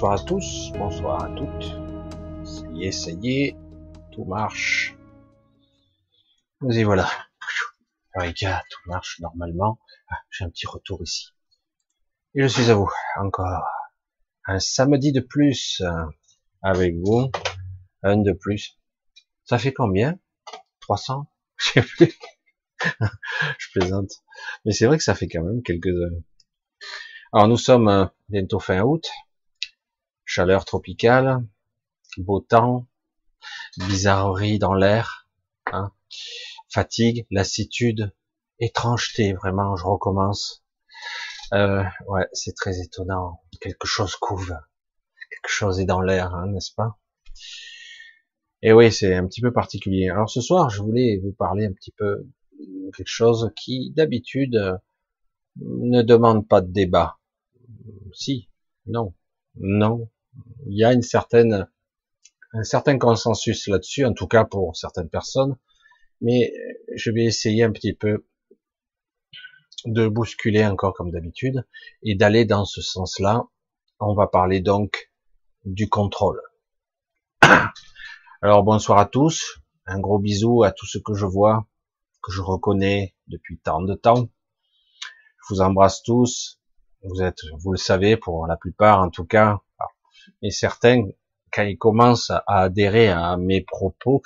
bonsoir à tous, bonsoir à toutes. Ça y est, ça y est, tout marche. Nous y voilà. gars, tout marche normalement. Ah, J'ai un petit retour ici. Et je suis à vous, encore. Un samedi de plus euh, avec vous. Un de plus. Ça fait combien? 300 Je sais plus. je plaisante. Mais c'est vrai que ça fait quand même quelques heures. Alors nous sommes euh, bientôt fin août, chaleur tropicale, beau temps, bizarrerie dans l'air, hein, fatigue, lassitude, étrangeté, vraiment, je recommence. Euh, ouais, c'est très étonnant, quelque chose couve, quelque chose est dans l'air, hein, n'est-ce pas? Et oui, c'est un petit peu particulier. Alors ce soir, je voulais vous parler un petit peu de quelque chose qui, d'habitude, ne demande pas de débat. Si, non, non. Il y a une certaine, un certain consensus là-dessus, en tout cas pour certaines personnes. Mais je vais essayer un petit peu de bousculer encore comme d'habitude et d'aller dans ce sens-là. On va parler donc du contrôle. Alors bonsoir à tous, un gros bisou à tous ceux que je vois, que je reconnais depuis tant de temps. Je vous embrasse tous, vous êtes, vous le savez, pour la plupart en tout cas, et certains, quand ils commencent à adhérer à mes propos,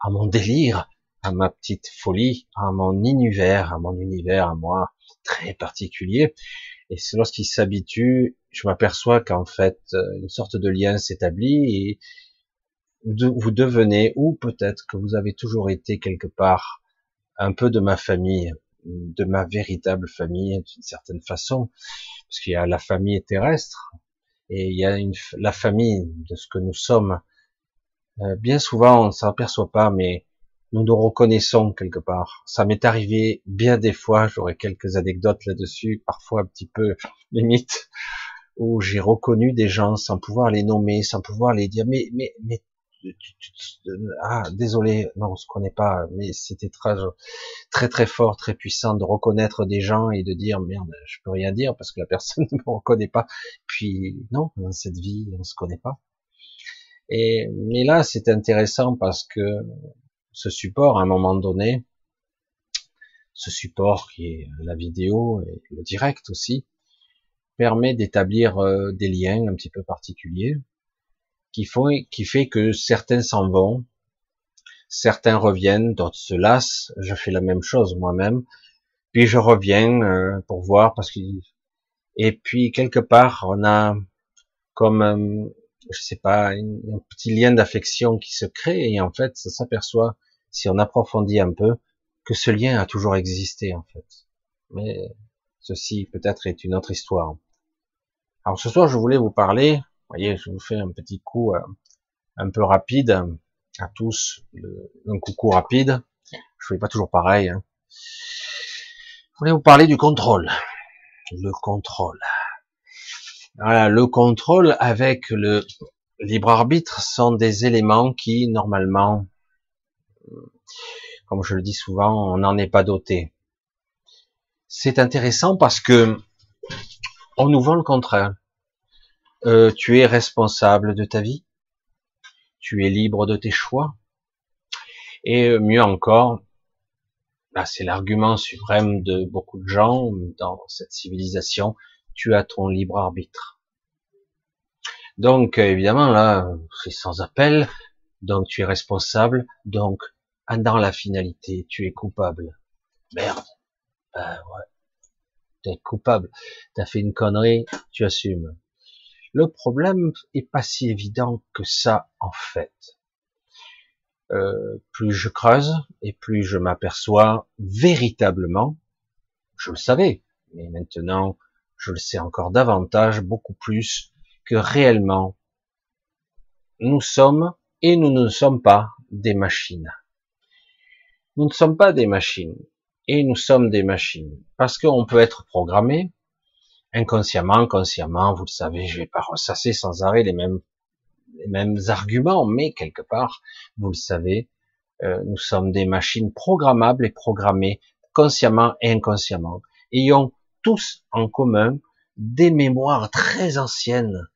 à mon délire, à ma petite folie, à mon univers, à mon univers à moi très particulier, et c'est lorsqu'ils s'habituent, je m'aperçois qu'en fait, une sorte de lien s'établit et vous devenez, ou peut-être que vous avez toujours été quelque part un peu de ma famille, de ma véritable famille d'une certaine façon, parce qu'il y a la famille terrestre et il y a une, la famille de ce que nous sommes. Euh, bien souvent, on ne s'aperçoit pas, mais nous nous reconnaissons quelque part. Ça m'est arrivé bien des fois, j'aurais quelques anecdotes là-dessus, parfois un petit peu limite, où j'ai reconnu des gens sans pouvoir les nommer, sans pouvoir les dire, mais, mais, mais ah désolé, non on se connaît pas, mais c'était très très très fort, très puissant de reconnaître des gens et de dire merde, je peux rien dire parce que la personne ne me reconnaît pas. Puis non, dans cette vie on se connaît pas. Et mais là c'est intéressant parce que ce support à un moment donné, ce support qui est la vidéo et le direct aussi, permet d'établir euh, des liens un petit peu particuliers qui font, qui fait que certains s'en vont, certains reviennent, d'autres se lassent. Je fais la même chose moi-même. Puis je reviens euh, pour voir parce que et puis quelque part on a comme euh, je sais pas un petit lien d'affection qui se crée et en fait ça s'aperçoit si on approfondit un peu que ce lien a toujours existé en fait. Mais ceci peut-être est une autre histoire. Alors ce soir je voulais vous parler voyez, je vous fais un petit coup euh, un peu rapide à tous, un coucou rapide. Je fais pas toujours pareil. Hein. Je voulais vous parler du contrôle. Le contrôle. Voilà, le contrôle avec le libre arbitre sont des éléments qui, normalement, comme je le dis souvent, on n'en est pas doté. C'est intéressant parce que on nous vend le contraire. Euh, tu es responsable de ta vie, tu es libre de tes choix, et euh, mieux encore, bah, c'est l'argument suprême de beaucoup de gens dans cette civilisation, tu as ton libre arbitre. Donc évidemment là, c'est sans appel, donc tu es responsable, donc dans la finalité, tu es coupable. Merde. Ben ouais. Tu es coupable. Tu as fait une connerie, tu assumes. Le problème est pas si évident que ça en fait. Euh, plus je creuse et plus je m'aperçois véritablement, je le savais, mais maintenant je le sais encore davantage, beaucoup plus que réellement nous sommes et nous ne sommes pas des machines. Nous ne sommes pas des machines et nous sommes des machines parce qu'on peut être programmé, inconsciemment, consciemment, vous le savez, je vais pas ressasser sans arrêt les mêmes, les mêmes arguments, mais quelque part, vous le savez, euh, nous sommes des machines programmables et programmées consciemment et inconsciemment, ayant tous en commun des mémoires très anciennes,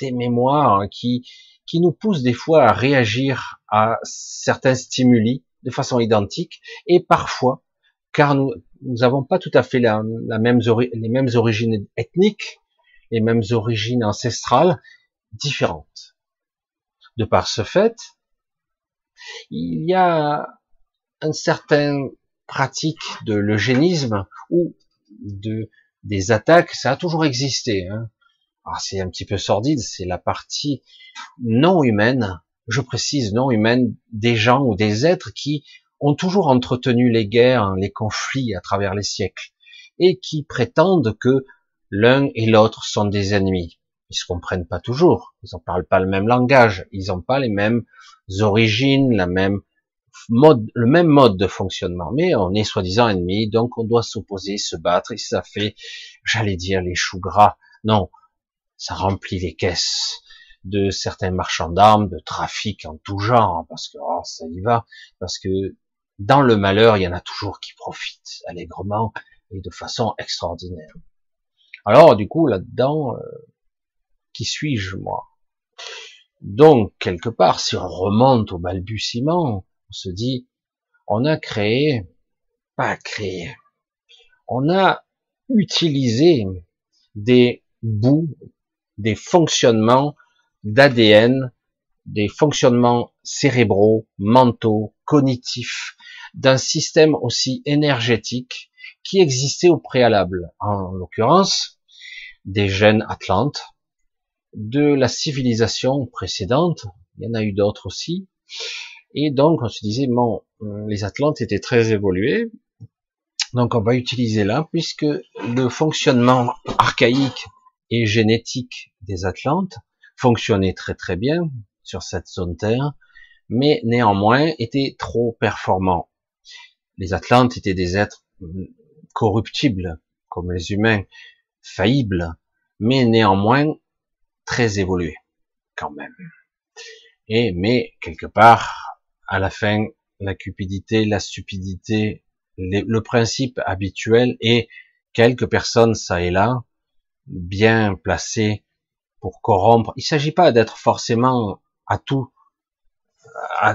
des mémoires qui, qui nous poussent des fois à réagir à certains stimuli de façon identique et parfois, car nous n'avons pas tout à fait les mêmes origines ethniques, les mêmes origines ancestrales, différentes. De par ce fait, il y a un certain pratique de l'eugénisme ou de des attaques, ça a toujours existé. Hein. c'est un petit peu sordide, c'est la partie non humaine, je précise non humaine, des gens ou des êtres qui ont toujours entretenu les guerres, les conflits à travers les siècles, et qui prétendent que l'un et l'autre sont des ennemis. Ils se comprennent pas toujours, ils ne parlent pas le même langage, ils n'ont pas les mêmes origines, la même mode, le même mode de fonctionnement, mais on est soi-disant ennemis, donc on doit s'opposer, se battre, et ça fait, j'allais dire, les choux gras. Non, ça remplit les caisses de certains marchands d'armes, de trafic en tout genre, parce que oh, ça y va, parce que dans le malheur, il y en a toujours qui profitent allègrement et de façon extraordinaire. Alors, du coup, là-dedans, euh, qui suis-je, moi? Donc, quelque part, si on remonte au balbutiement, on se dit, on a créé, pas créé, on a utilisé des bouts, des fonctionnements d'ADN, des fonctionnements cérébraux, mentaux, cognitifs, d'un système aussi énergétique qui existait au préalable. En l'occurrence, des gènes atlantes, de la civilisation précédente, il y en a eu d'autres aussi, et donc, on se disait, bon, les Atlantes étaient très évolués, donc on va utiliser là, puisque le fonctionnement archaïque et génétique des Atlantes fonctionnait très très bien sur cette zone Terre, mais néanmoins était trop performant. Les Atlantes étaient des êtres corruptibles, comme les humains, faillibles, mais néanmoins très évolués, quand même. Et, mais, quelque part, à la fin, la cupidité, la stupidité, le principe habituel et quelques personnes, ça et là, bien placées pour corrompre. Il ne s'agit pas d'être forcément à tout,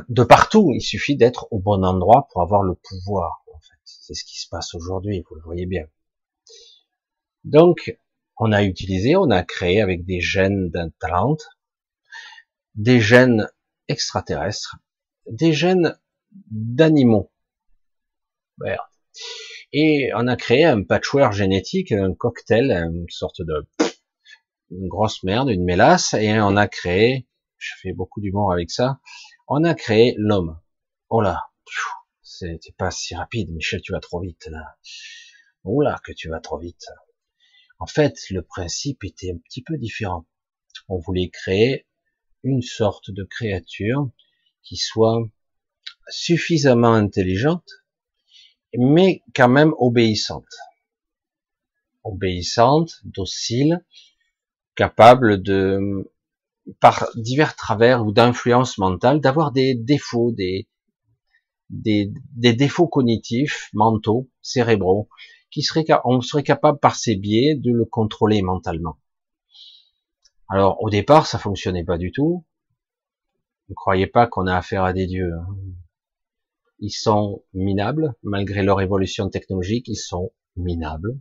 de partout. Il suffit d'être au bon endroit pour avoir le pouvoir. En fait, c'est ce qui se passe aujourd'hui. Vous le voyez bien. Donc, on a utilisé, on a créé avec des gènes d'un des gènes extraterrestres des gènes d'animaux. Et on a créé un patchwork génétique, un cocktail, une sorte de grosse merde, une mélasse, et on a créé, je fais beaucoup d'humour avec ça, on a créé l'homme. Oh là, c'était pas si rapide, Michel, tu vas trop vite là. Oh là, que tu vas trop vite. En fait, le principe était un petit peu différent. On voulait créer une sorte de créature qui soit suffisamment intelligente, mais quand même obéissante. Obéissante, docile, capable de, par divers travers ou d'influence mentale, d'avoir des défauts, des, défauts cognitifs, mentaux, cérébraux, qui seraient, on serait capable par ces biais de le contrôler mentalement. Alors, au départ, ça fonctionnait pas du tout. Ne croyez pas qu'on a affaire à des dieux. Hein. Ils sont minables, malgré leur évolution technologique, ils sont minables.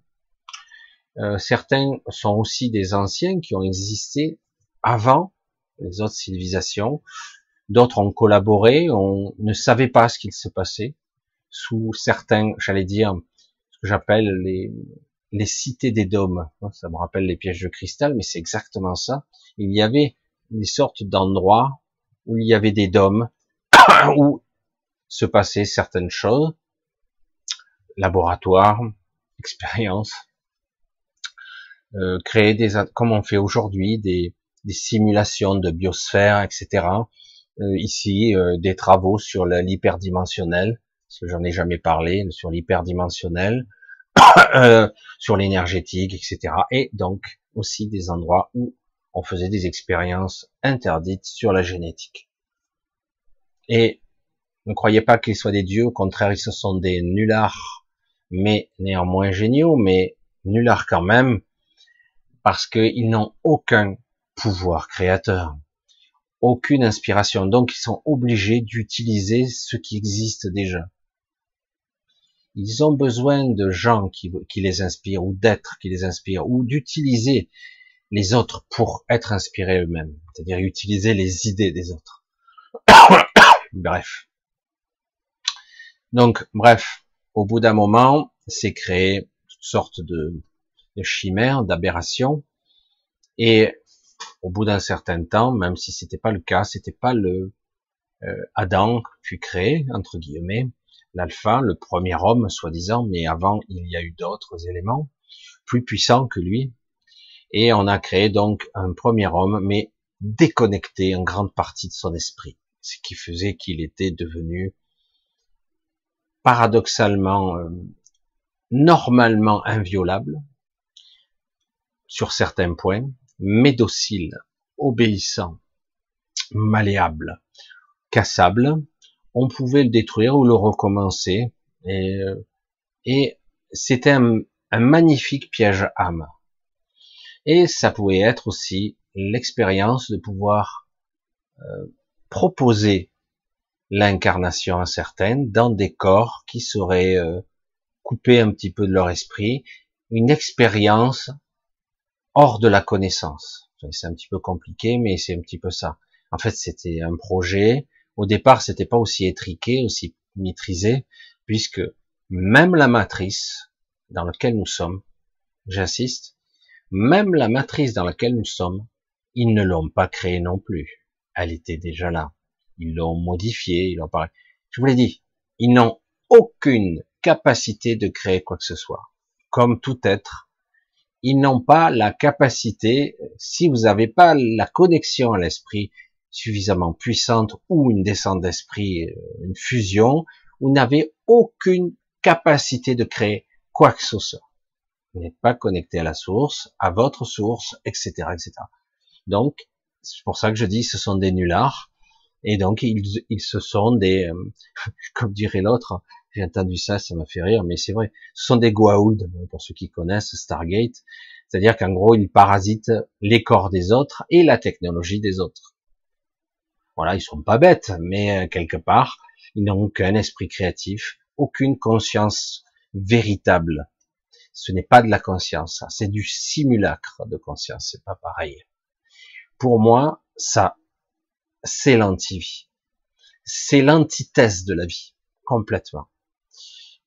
Euh, certains sont aussi des anciens qui ont existé avant les autres civilisations. D'autres ont collaboré, on ne savait pas ce qu'il se passait sous certains, j'allais dire, ce que j'appelle les, cités des dômes. Ça me rappelle les pièges de cristal, mais c'est exactement ça. Il y avait des sortes d'endroits où il y avait des dômes, où se passer certaines choses, laboratoire, expérience, euh, créer des, comme on fait aujourd'hui, des, des, simulations de biosphère, etc. Euh, ici, euh, des travaux sur l'hyperdimensionnel, parce que j'en ai jamais parlé, sur l'hyperdimensionnel, sur l'énergétique, etc. Et donc aussi des endroits où on faisait des expériences interdites sur la génétique. Et ne croyez pas qu'ils soient des dieux, au contraire, ils sont des nullards, mais néanmoins géniaux, mais nullards quand même, parce qu'ils n'ont aucun, pouvoir créateur, aucune inspiration. Donc ils sont obligés d'utiliser ce qui existe déjà. Ils ont besoin de gens qui, les inspirent ou d'êtres qui les inspirent ou d'utiliser les autres pour être inspirés eux-mêmes, c'est-à-dire utiliser les idées des autres. bref. Donc, bref, au bout d'un moment, c'est créé toutes sortes de chimères, d'aberrations, et au bout d'un certain temps, même si c'était pas le cas, c'était pas le euh, Adam fut créé entre guillemets, l'alpha, le premier homme soi-disant, mais avant il y a eu d'autres éléments plus puissants que lui, et on a créé donc un premier homme, mais déconnecté en grande partie de son esprit, ce qui faisait qu'il était devenu paradoxalement, euh, normalement inviolable sur certains points, mais docile, obéissant, malléable, cassable. On pouvait le détruire ou le recommencer, et, euh, et c'était un, magnifique piège âme. Et ça pouvait être aussi l'expérience de pouvoir euh, proposer l'incarnation à certaines dans des corps qui seraient euh, coupés un petit peu de leur esprit, une expérience hors de la connaissance. C'est un petit peu compliqué, mais c'est un petit peu ça. En fait, c'était un projet. Au départ, c'était pas aussi étriqué, aussi maîtrisé, puisque même la matrice dans laquelle nous sommes, j'insiste, même la matrice dans laquelle nous sommes, ils ne l'ont pas créée non plus. Elle était déjà là. Ils l'ont modifiée, ils l'ont pas... Je vous l'ai dit, ils n'ont aucune capacité de créer quoi que ce soit. Comme tout être, ils n'ont pas la capacité, si vous n'avez pas la connexion à l'esprit suffisamment puissante ou une descente d'esprit, euh, une fusion, vous n'avez aucune capacité de créer quoi que ce soit n'êtes pas connecté à la source, à votre source, etc., etc. Donc, c'est pour ça que je dis, ce sont des nullards, et donc ils, ils se sont des, euh, comme dirait l'autre, j'ai entendu ça, ça m'a fait rire, mais c'est vrai, ce sont des Goa'uld, pour ceux qui connaissent Stargate, c'est-à-dire qu'en gros, ils parasitent les corps des autres et la technologie des autres. Voilà, ils sont pas bêtes, mais euh, quelque part, ils n'ont aucun esprit créatif, aucune conscience véritable ce n'est pas de la conscience, c'est du simulacre de conscience, c'est pas pareil. Pour moi, ça, c'est l'antivie. C'est l'antithèse de la vie, complètement.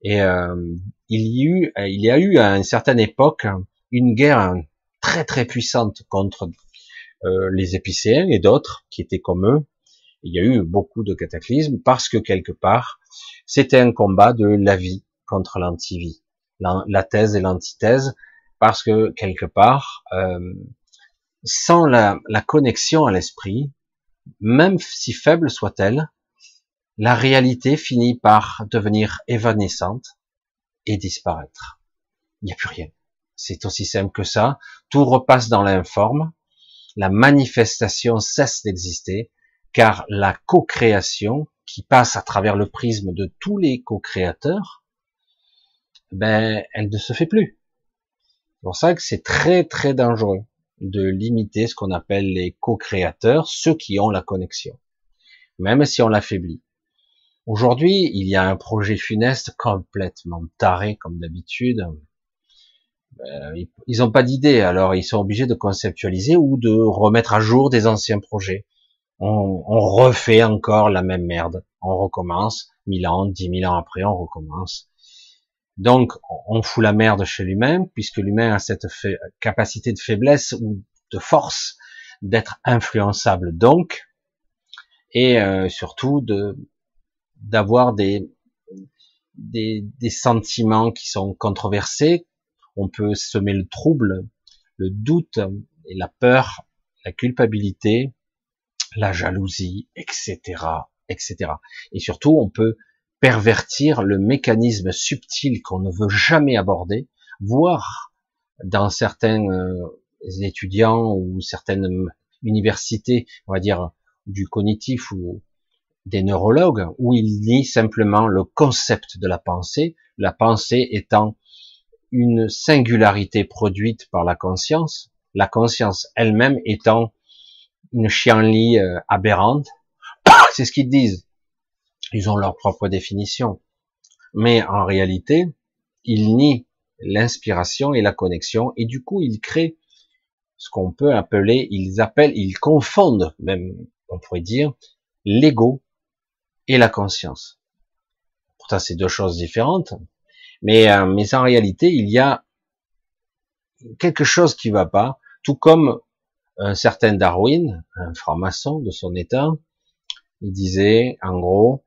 Et euh, il y a eu, il y a eu à une certaine époque une guerre très très puissante contre euh, les épicéens et d'autres qui étaient comme eux. Il y a eu beaucoup de cataclysmes parce que quelque part, c'était un combat de la vie contre l'antivie la, thèse et l'antithèse, parce que quelque part, euh, sans la, la connexion à l'esprit, même si faible soit-elle, la réalité finit par devenir évanescente et disparaître. Il n'y a plus rien. C'est aussi simple que ça. Tout repasse dans l'informe. La manifestation cesse d'exister, car la co-création, qui passe à travers le prisme de tous les co-créateurs, ben, elle ne se fait plus. C'est pour ça que c'est très très dangereux de limiter ce qu'on appelle les co-créateurs, ceux qui ont la connexion, même si on l'affaiblit. Aujourd'hui, il y a un projet funeste complètement taré comme d'habitude. Ben, ils n'ont pas d'idée, alors ils sont obligés de conceptualiser ou de remettre à jour des anciens projets. On, refait encore la même merde. On recommence, mille ans, dix mille ans après, on recommence. Donc, on fout la merde chez lui-même, puisque l'humain a cette capacité de faiblesse ou de force d'être influençable. Donc, et euh, surtout de d'avoir des, des, des sentiments qui sont controversés. On peut semer le trouble, le doute et la peur, la culpabilité, la jalousie, etc., etc. Et surtout, on peut pervertir le mécanisme subtil qu'on ne veut jamais aborder, voire dans certains euh, étudiants ou certaines universités, on va dire du cognitif ou des neurologues, où il nie simplement le concept de la pensée, la pensée étant une singularité produite par la conscience, la conscience elle-même étant une chienlit euh, aberrante. C'est ce qu'ils disent. Ils ont leur propre définition. Mais en réalité, ils nient l'inspiration et la connexion, et du coup, ils créent ce qu'on peut appeler, ils appellent, ils confondent, même, on pourrait dire, l'ego et la conscience. Pourtant, c'est deux choses différentes, mais, euh, mais en réalité, il y a quelque chose qui va pas, tout comme un certain Darwin, un franc-maçon de son état, il disait, en gros,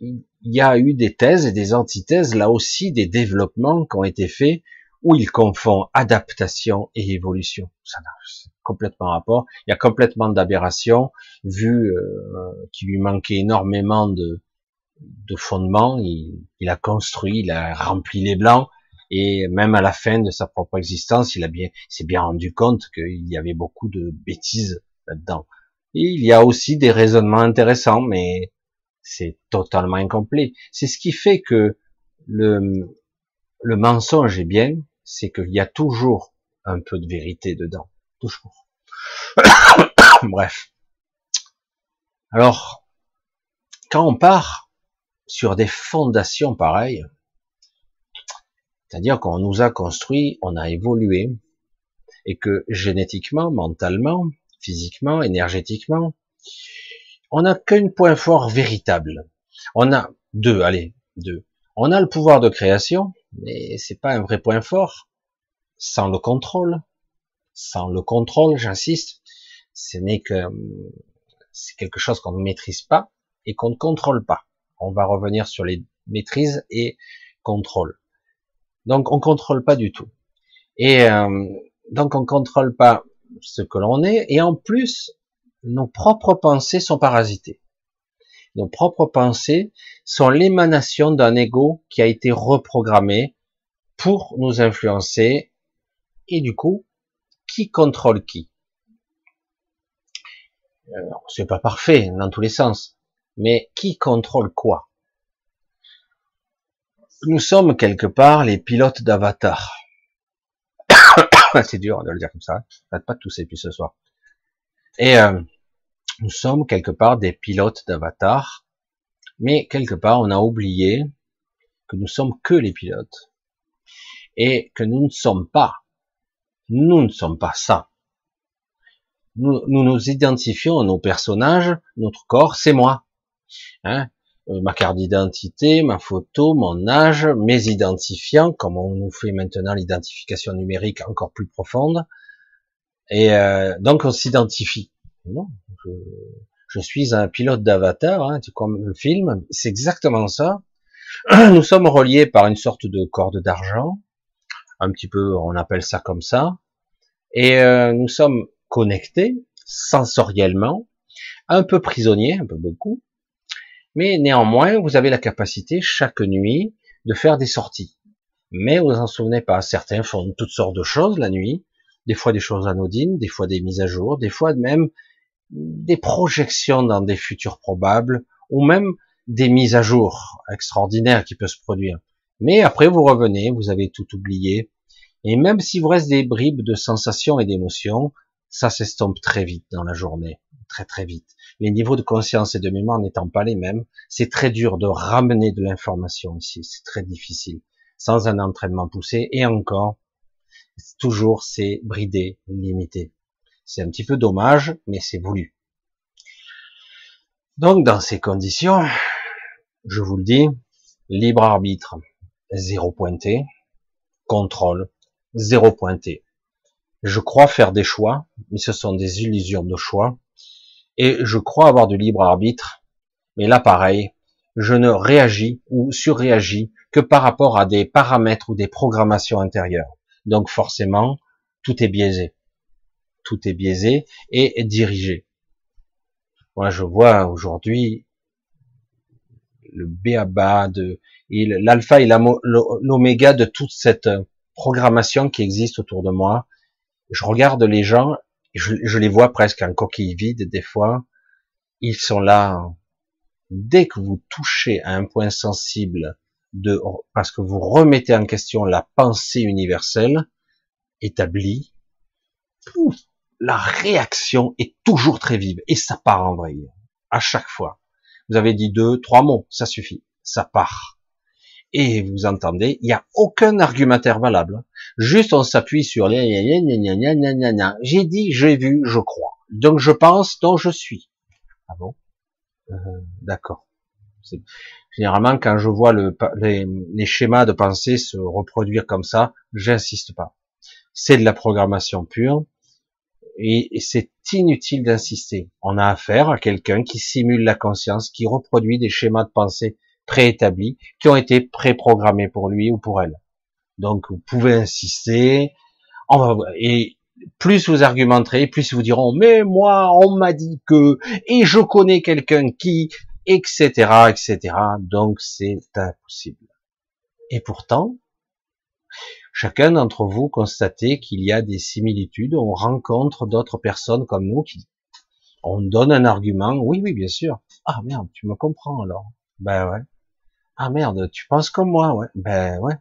il y a eu des thèses et des antithèses, là aussi des développements qui ont été faits où il confond adaptation et évolution. Ça complètement rapport. Il y a complètement d'aberration, vu euh, qu'il lui manquait énormément de, de fondements. Il, il, a construit, il a rempli les blancs, et même à la fin de sa propre existence, il a bien, s'est bien rendu compte qu'il y avait beaucoup de bêtises là-dedans. Il y a aussi des raisonnements intéressants, mais c'est totalement incomplet. C'est ce qui fait que le, le mensonge est bien, c'est qu'il y a toujours un peu de vérité dedans. Toujours. Bref. Alors, quand on part sur des fondations pareilles, c'est-à-dire qu'on nous a construit, on a évolué, et que génétiquement, mentalement, physiquement, énergétiquement, on n'a qu'un point fort véritable. On a deux, allez, deux. On a le pouvoir de création, mais c'est pas un vrai point fort. Sans le contrôle, sans le contrôle, j'insiste, ce n'est que c'est quelque chose qu'on ne maîtrise pas et qu'on ne contrôle pas. On va revenir sur les maîtrises et contrôle. Donc on contrôle pas du tout. Et euh, donc on contrôle pas ce que l'on est et en plus nos propres pensées sont parasitées. Nos propres pensées sont l'émanation d'un ego qui a été reprogrammé pour nous influencer. Et du coup, qui contrôle qui? Euh, C'est pas parfait dans tous les sens, mais qui contrôle quoi? Nous sommes quelque part les pilotes d'avatar. C'est dur de le dire comme ça. Faites pas tous et puis ce soir. Et euh, nous sommes quelque part des pilotes d'avatar, mais quelque part on a oublié que nous sommes que les pilotes et que nous ne sommes pas, nous ne sommes pas ça. Nous nous, identifions à nos personnages, notre corps, c'est moi. Hein euh, ma carte d'identité, ma photo, mon âge, mes identifiants, comme on nous fait maintenant l'identification numérique encore plus profonde. Et euh, donc on s'identifie. Je, suis un pilote d'avatar, hein, comme le film, c'est exactement ça. Nous sommes reliés par une sorte de corde d'argent, un petit peu, on appelle ça comme ça, et euh, nous sommes connectés sensoriellement, un peu prisonniers, un peu beaucoup, mais néanmoins, vous avez la capacité chaque nuit de faire des sorties. Mais vous en souvenez pas, certains font toutes sortes de choses la nuit, des fois des choses anodines, des fois des mises à jour, des fois même des projections dans des futurs probables, ou même des mises à jour extraordinaires qui peuvent se produire. Mais après, vous revenez, vous avez tout oublié, et même s'il vous reste des bribes de sensations et d'émotions, ça s'estompe très vite dans la journée, très très vite. Les niveaux de conscience et de mémoire n'étant pas les mêmes, c'est très dur de ramener de l'information ici, c'est très difficile, sans un entraînement poussé, et encore, toujours c'est bridé, limité. C'est un petit peu dommage, mais c'est voulu. Donc, dans ces conditions, je vous le dis, libre arbitre, zéro pointé, contrôle, zéro pointé. Je crois faire des choix, mais ce sont des illusions de choix, et je crois avoir du libre arbitre, mais là pareil, je ne réagis ou surréagis que par rapport à des paramètres ou des programmations intérieures. Donc forcément, tout est biaisé tout est biaisé et dirigé. Moi, je vois aujourd'hui le béaba de l'alpha et l'oméga de toute cette programmation qui existe autour de moi. Je regarde les gens, je, les vois presque en coquille vide des fois. Ils sont là. Dès que vous touchez à un point sensible de, parce que vous remettez en question la pensée universelle établie, la réaction est toujours très vive et ça part en vrille à chaque fois. Vous avez dit deux, trois mots, ça suffit, ça part. Et vous entendez, il n'y a aucun argumentaire valable. Juste on s'appuie sur les j'ai dit, j'ai vu, je crois. Donc je pense, donc je suis. Ah bon? Euh, D'accord. Généralement, quand je vois le, les, les, schémas de pensée se reproduire comme ça, j'insiste pas. C'est de la programmation pure et, c'est inutile d'insister. On a affaire à quelqu'un qui simule la conscience, qui reproduit des schémas de pensée préétablis, qui ont été préprogrammés pour lui ou pour elle. Donc, vous pouvez insister. Et plus vous argumenterez, plus vous diront, mais moi, on m'a dit que, et je connais quelqu'un qui, etc., etc. Donc, c'est impossible. Et pourtant, chacun d'entre vous constatez qu'il y a des similitudes, on rencontre d'autres personnes comme nous qui, on donne un argument, oui, oui, bien sûr. Ah merde, tu me comprends alors. Ben ouais. Ah merde, tu penses comme moi, ouais. Ben ouais.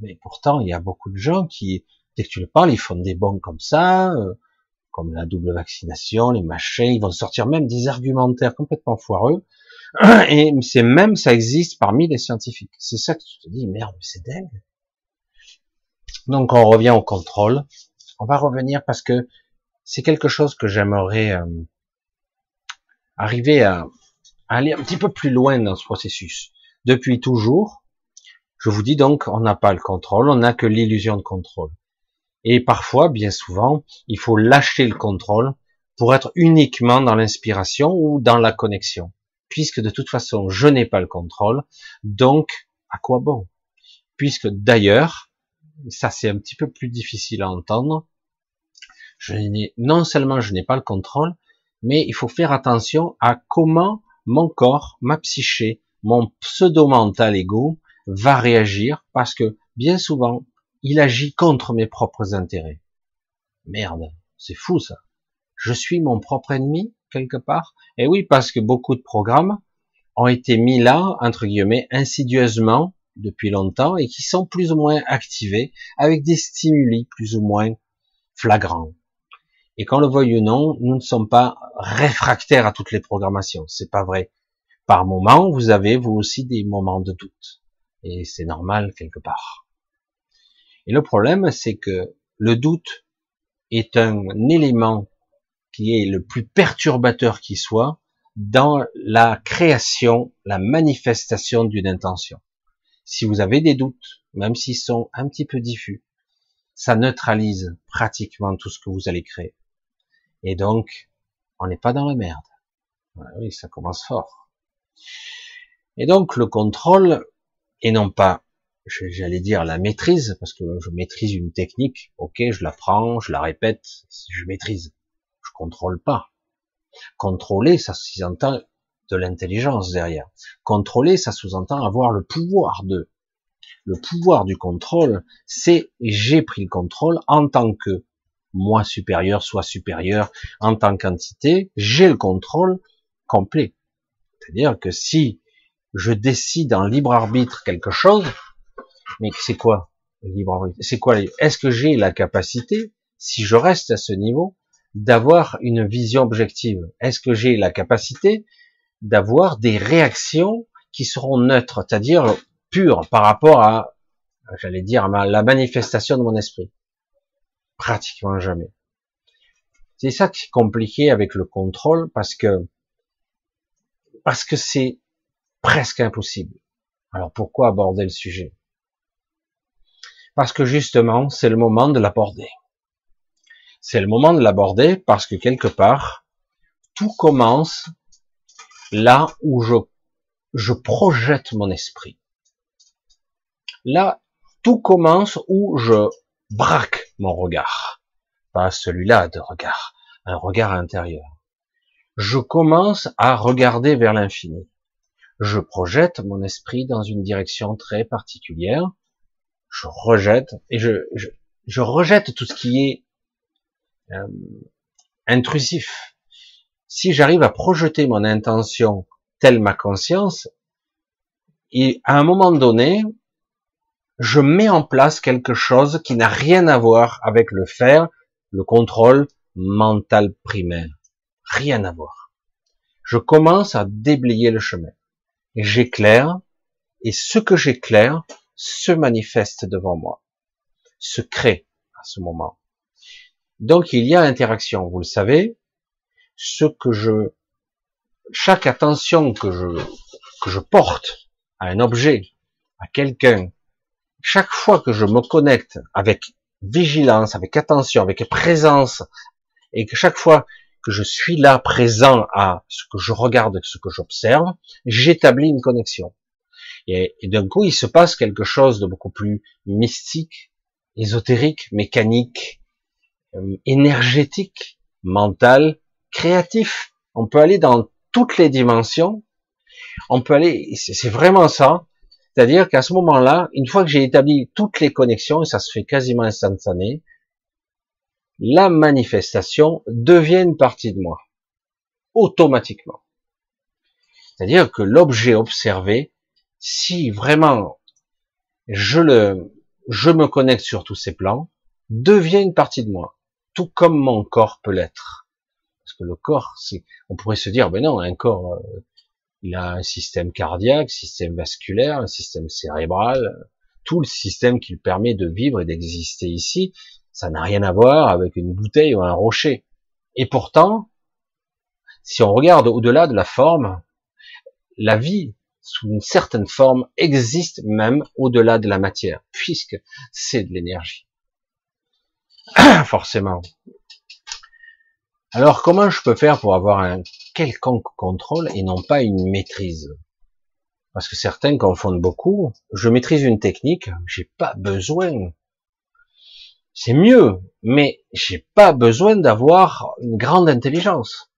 Mais pourtant, il y a beaucoup de gens qui, dès que tu le parles, ils font des bons comme ça, euh, comme la double vaccination, les machins, ils vont sortir même des argumentaires complètement foireux. Et c'est même, ça existe parmi les scientifiques. C'est ça que tu te dis, merde, c'est dingue. Donc on revient au contrôle. On va revenir parce que c'est quelque chose que j'aimerais euh, arriver à, à aller un petit peu plus loin dans ce processus. Depuis toujours, je vous dis donc, on n'a pas le contrôle, on n'a que l'illusion de contrôle. Et parfois, bien souvent, il faut lâcher le contrôle pour être uniquement dans l'inspiration ou dans la connexion. Puisque de toute façon, je n'ai pas le contrôle, donc à quoi bon? Puisque d'ailleurs, ça c'est un petit peu plus difficile à entendre, non seulement je n'ai pas le contrôle, mais il faut faire attention à comment mon corps, ma psyché, mon pseudo-mental ego va réagir parce que bien souvent, il agit contre mes propres intérêts. Merde, c'est fou ça. Je suis mon propre ennemi quelque part. Et oui, parce que beaucoup de programmes ont été mis là, entre guillemets, insidieusement depuis longtemps et qui sont plus ou moins activés avec des stimuli plus ou moins flagrants. Et quand le veuille ou non, nous ne sommes pas réfractaires à toutes les programmations. C'est pas vrai. Par moment, vous avez vous aussi des moments de doute. Et c'est normal quelque part. Et le problème, c'est que le doute est un élément qui est le plus perturbateur qui soit dans la création, la manifestation d'une intention. Si vous avez des doutes, même s'ils sont un petit peu diffus, ça neutralise pratiquement tout ce que vous allez créer. Et donc, on n'est pas dans la merde. oui, ça commence fort. Et donc, le contrôle, et non pas, j'allais dire la maîtrise, parce que je maîtrise une technique, ok, je la prends, je la répète, je maîtrise. Je contrôle pas. Contrôler, ça sous-entend de l'intelligence derrière. Contrôler, ça sous-entend avoir le pouvoir de. Le pouvoir du contrôle, c'est j'ai pris le contrôle en tant que moi supérieur, soit supérieur, en tant qu'entité, j'ai le contrôle complet. C'est-à-dire que si je décide en libre arbitre quelque chose, mais c'est quoi libre arbitre? C'est quoi Est-ce que j'ai la capacité, si je reste à ce niveau, d'avoir une vision objective? Est-ce que j'ai la capacité d'avoir des réactions qui seront neutres, c'est-à-dire pures par rapport à, j'allais dire, à la manifestation de mon esprit Pratiquement jamais. C'est ça qui est compliqué avec le contrôle parce que parce que c'est presque impossible. Alors pourquoi aborder le sujet? Parce que justement, c'est le moment de l'aborder. C'est le moment de l'aborder parce que quelque part, tout commence là où je, je projette mon esprit. Là, tout commence où je braque mon regard. Pas celui-là de regard, un regard intérieur. Je commence à regarder vers l'infini. Je projette mon esprit dans une direction très particulière. Je rejette et je, je, rejette tout ce qui est euh, intrusif. Si j'arrive à projeter mon intention telle ma conscience, et à un moment donné, je mets en place quelque chose qui n'a rien à voir avec le faire, le contrôle, mental primaire. Rien à voir. Je commence à déblayer le chemin. J'éclaire, et ce que j'éclaire se manifeste devant moi, se crée à ce moment. Donc il y a interaction, vous le savez. Ce que je, chaque attention que je, que je porte à un objet, à quelqu'un, chaque fois que je me connecte avec vigilance, avec attention, avec présence, et que chaque fois que je suis là présent à ce que je regarde, ce que j'observe, j'établis une connexion. Et, d'un coup, il se passe quelque chose de beaucoup plus mystique, ésotérique, mécanique, euh, énergétique, mental, créatif. On peut aller dans toutes les dimensions. On peut aller, c'est vraiment ça. C'est-à-dire qu'à ce moment-là, une fois que j'ai établi toutes les connexions, et ça se fait quasiment instantané, la manifestation devient une partie de moi, automatiquement. C'est-à-dire que l'objet observé, si vraiment je le, je me connecte sur tous ces plans, devient une partie de moi, tout comme mon corps peut l'être. Le corps, on pourrait se dire, ben non, un corps, euh, il a un système cardiaque, système vasculaire, un système cérébral, tout le système qui lui permet de vivre et d'exister ici, ça n'a rien à voir avec une bouteille ou un rocher. Et pourtant, si on regarde au-delà de la forme, la vie sous une certaine forme existe même au-delà de la matière, puisque c'est de l'énergie. Forcément. Alors comment je peux faire pour avoir un quelconque contrôle et non pas une maîtrise? Parce que certains confondent beaucoup. Je maîtrise une technique, j'ai pas besoin. C'est mieux, mais j'ai pas besoin d'avoir une grande intelligence.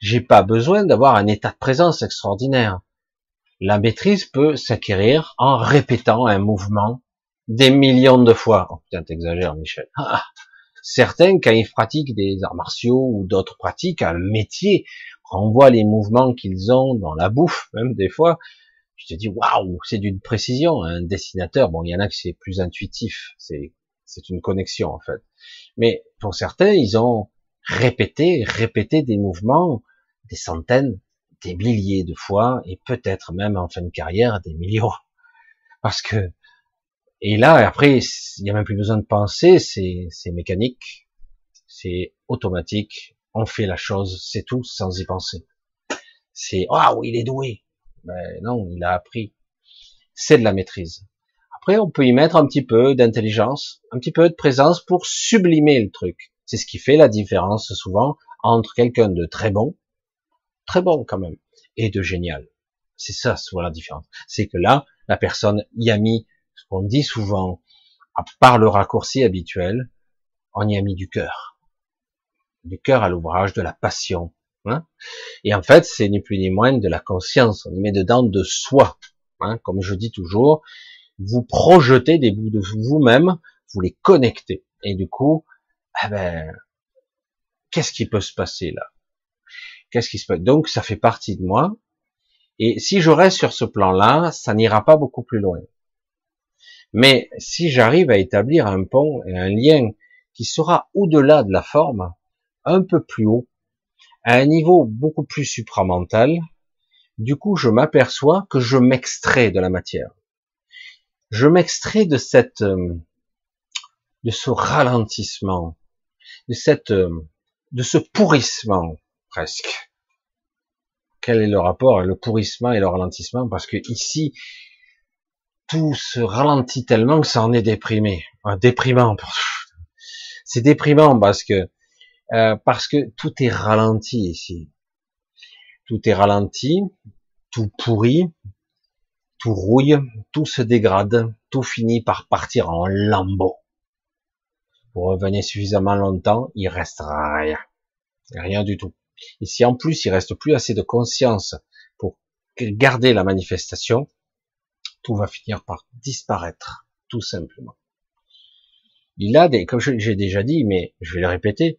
J'ai pas besoin d'avoir un état de présence extraordinaire. La maîtrise peut s'acquérir en répétant un mouvement des millions de fois. Oh, putain, t'exagères, Michel. Certains, quand ils pratiquent des arts martiaux ou d'autres pratiques, un métier, renvoient les mouvements qu'ils ont dans la bouffe, même des fois. Je te dis, waouh, c'est d'une précision. Un dessinateur, bon, il y en a qui c'est plus intuitif, c'est c'est une connexion en fait. Mais pour certains, ils ont répété, répété des mouvements des centaines, des milliers de fois, et peut-être même en fin de carrière des millions. Parce que et là, après, il n'y a même plus besoin de penser, c'est mécanique, c'est automatique, on fait la chose, c'est tout, sans y penser. C'est, oui, il est doué. Ben non, il a appris. C'est de la maîtrise. Après, on peut y mettre un petit peu d'intelligence, un petit peu de présence pour sublimer le truc. C'est ce qui fait la différence souvent entre quelqu'un de très bon, très bon quand même, et de génial. C'est ça, souvent la différence. C'est que là, la personne y a mis ce qu'on dit souvent, à part le raccourci habituel, on y a mis du cœur. Du cœur à l'ouvrage, de la passion. Hein et en fait, c'est ni plus ni moins de la conscience. On y met dedans de soi. Hein Comme je dis toujours, vous projetez des bouts de vous-même, vous les connectez. Et du coup, eh ben, qu'est-ce qui peut se passer là? Qu'est-ce qui se passe? Donc, ça fait partie de moi. Et si je reste sur ce plan-là, ça n'ira pas beaucoup plus loin. Mais si j'arrive à établir un pont et un lien qui sera au-delà de la forme, un peu plus haut, à un niveau beaucoup plus supramental, du coup, je m'aperçois que je m'extrais de la matière. Je m'extrais de cette, euh, de ce ralentissement, de cette, euh, de ce pourrissement, presque. Quel est le rapport le pourrissement et le ralentissement? Parce que ici, tout se ralentit tellement que ça en est déprimé, déprimant. C'est déprimant parce que euh, parce que tout est ralenti ici. Tout est ralenti, tout pourri, tout rouille, tout se dégrade, tout finit par partir en lambeaux. Pour revenir suffisamment longtemps, il restera rien. Rien du tout. Et si en plus il reste plus assez de conscience pour garder la manifestation, tout va finir par disparaître, tout simplement. Il a des, comme j'ai déjà dit, mais je vais le répéter,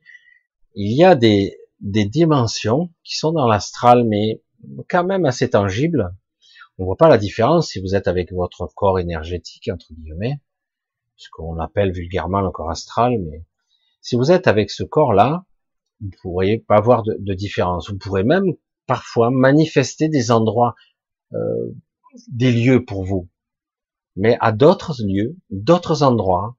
il y a des, des dimensions qui sont dans l'astral, mais quand même assez tangibles. On voit pas la différence si vous êtes avec votre corps énergétique, entre guillemets, ce qu'on appelle vulgairement le corps astral, mais si vous êtes avec ce corps-là, vous pourriez pas avoir de, de différence. Vous pourrez même parfois manifester des endroits, euh, des lieux pour vous. Mais à d'autres lieux, d'autres endroits,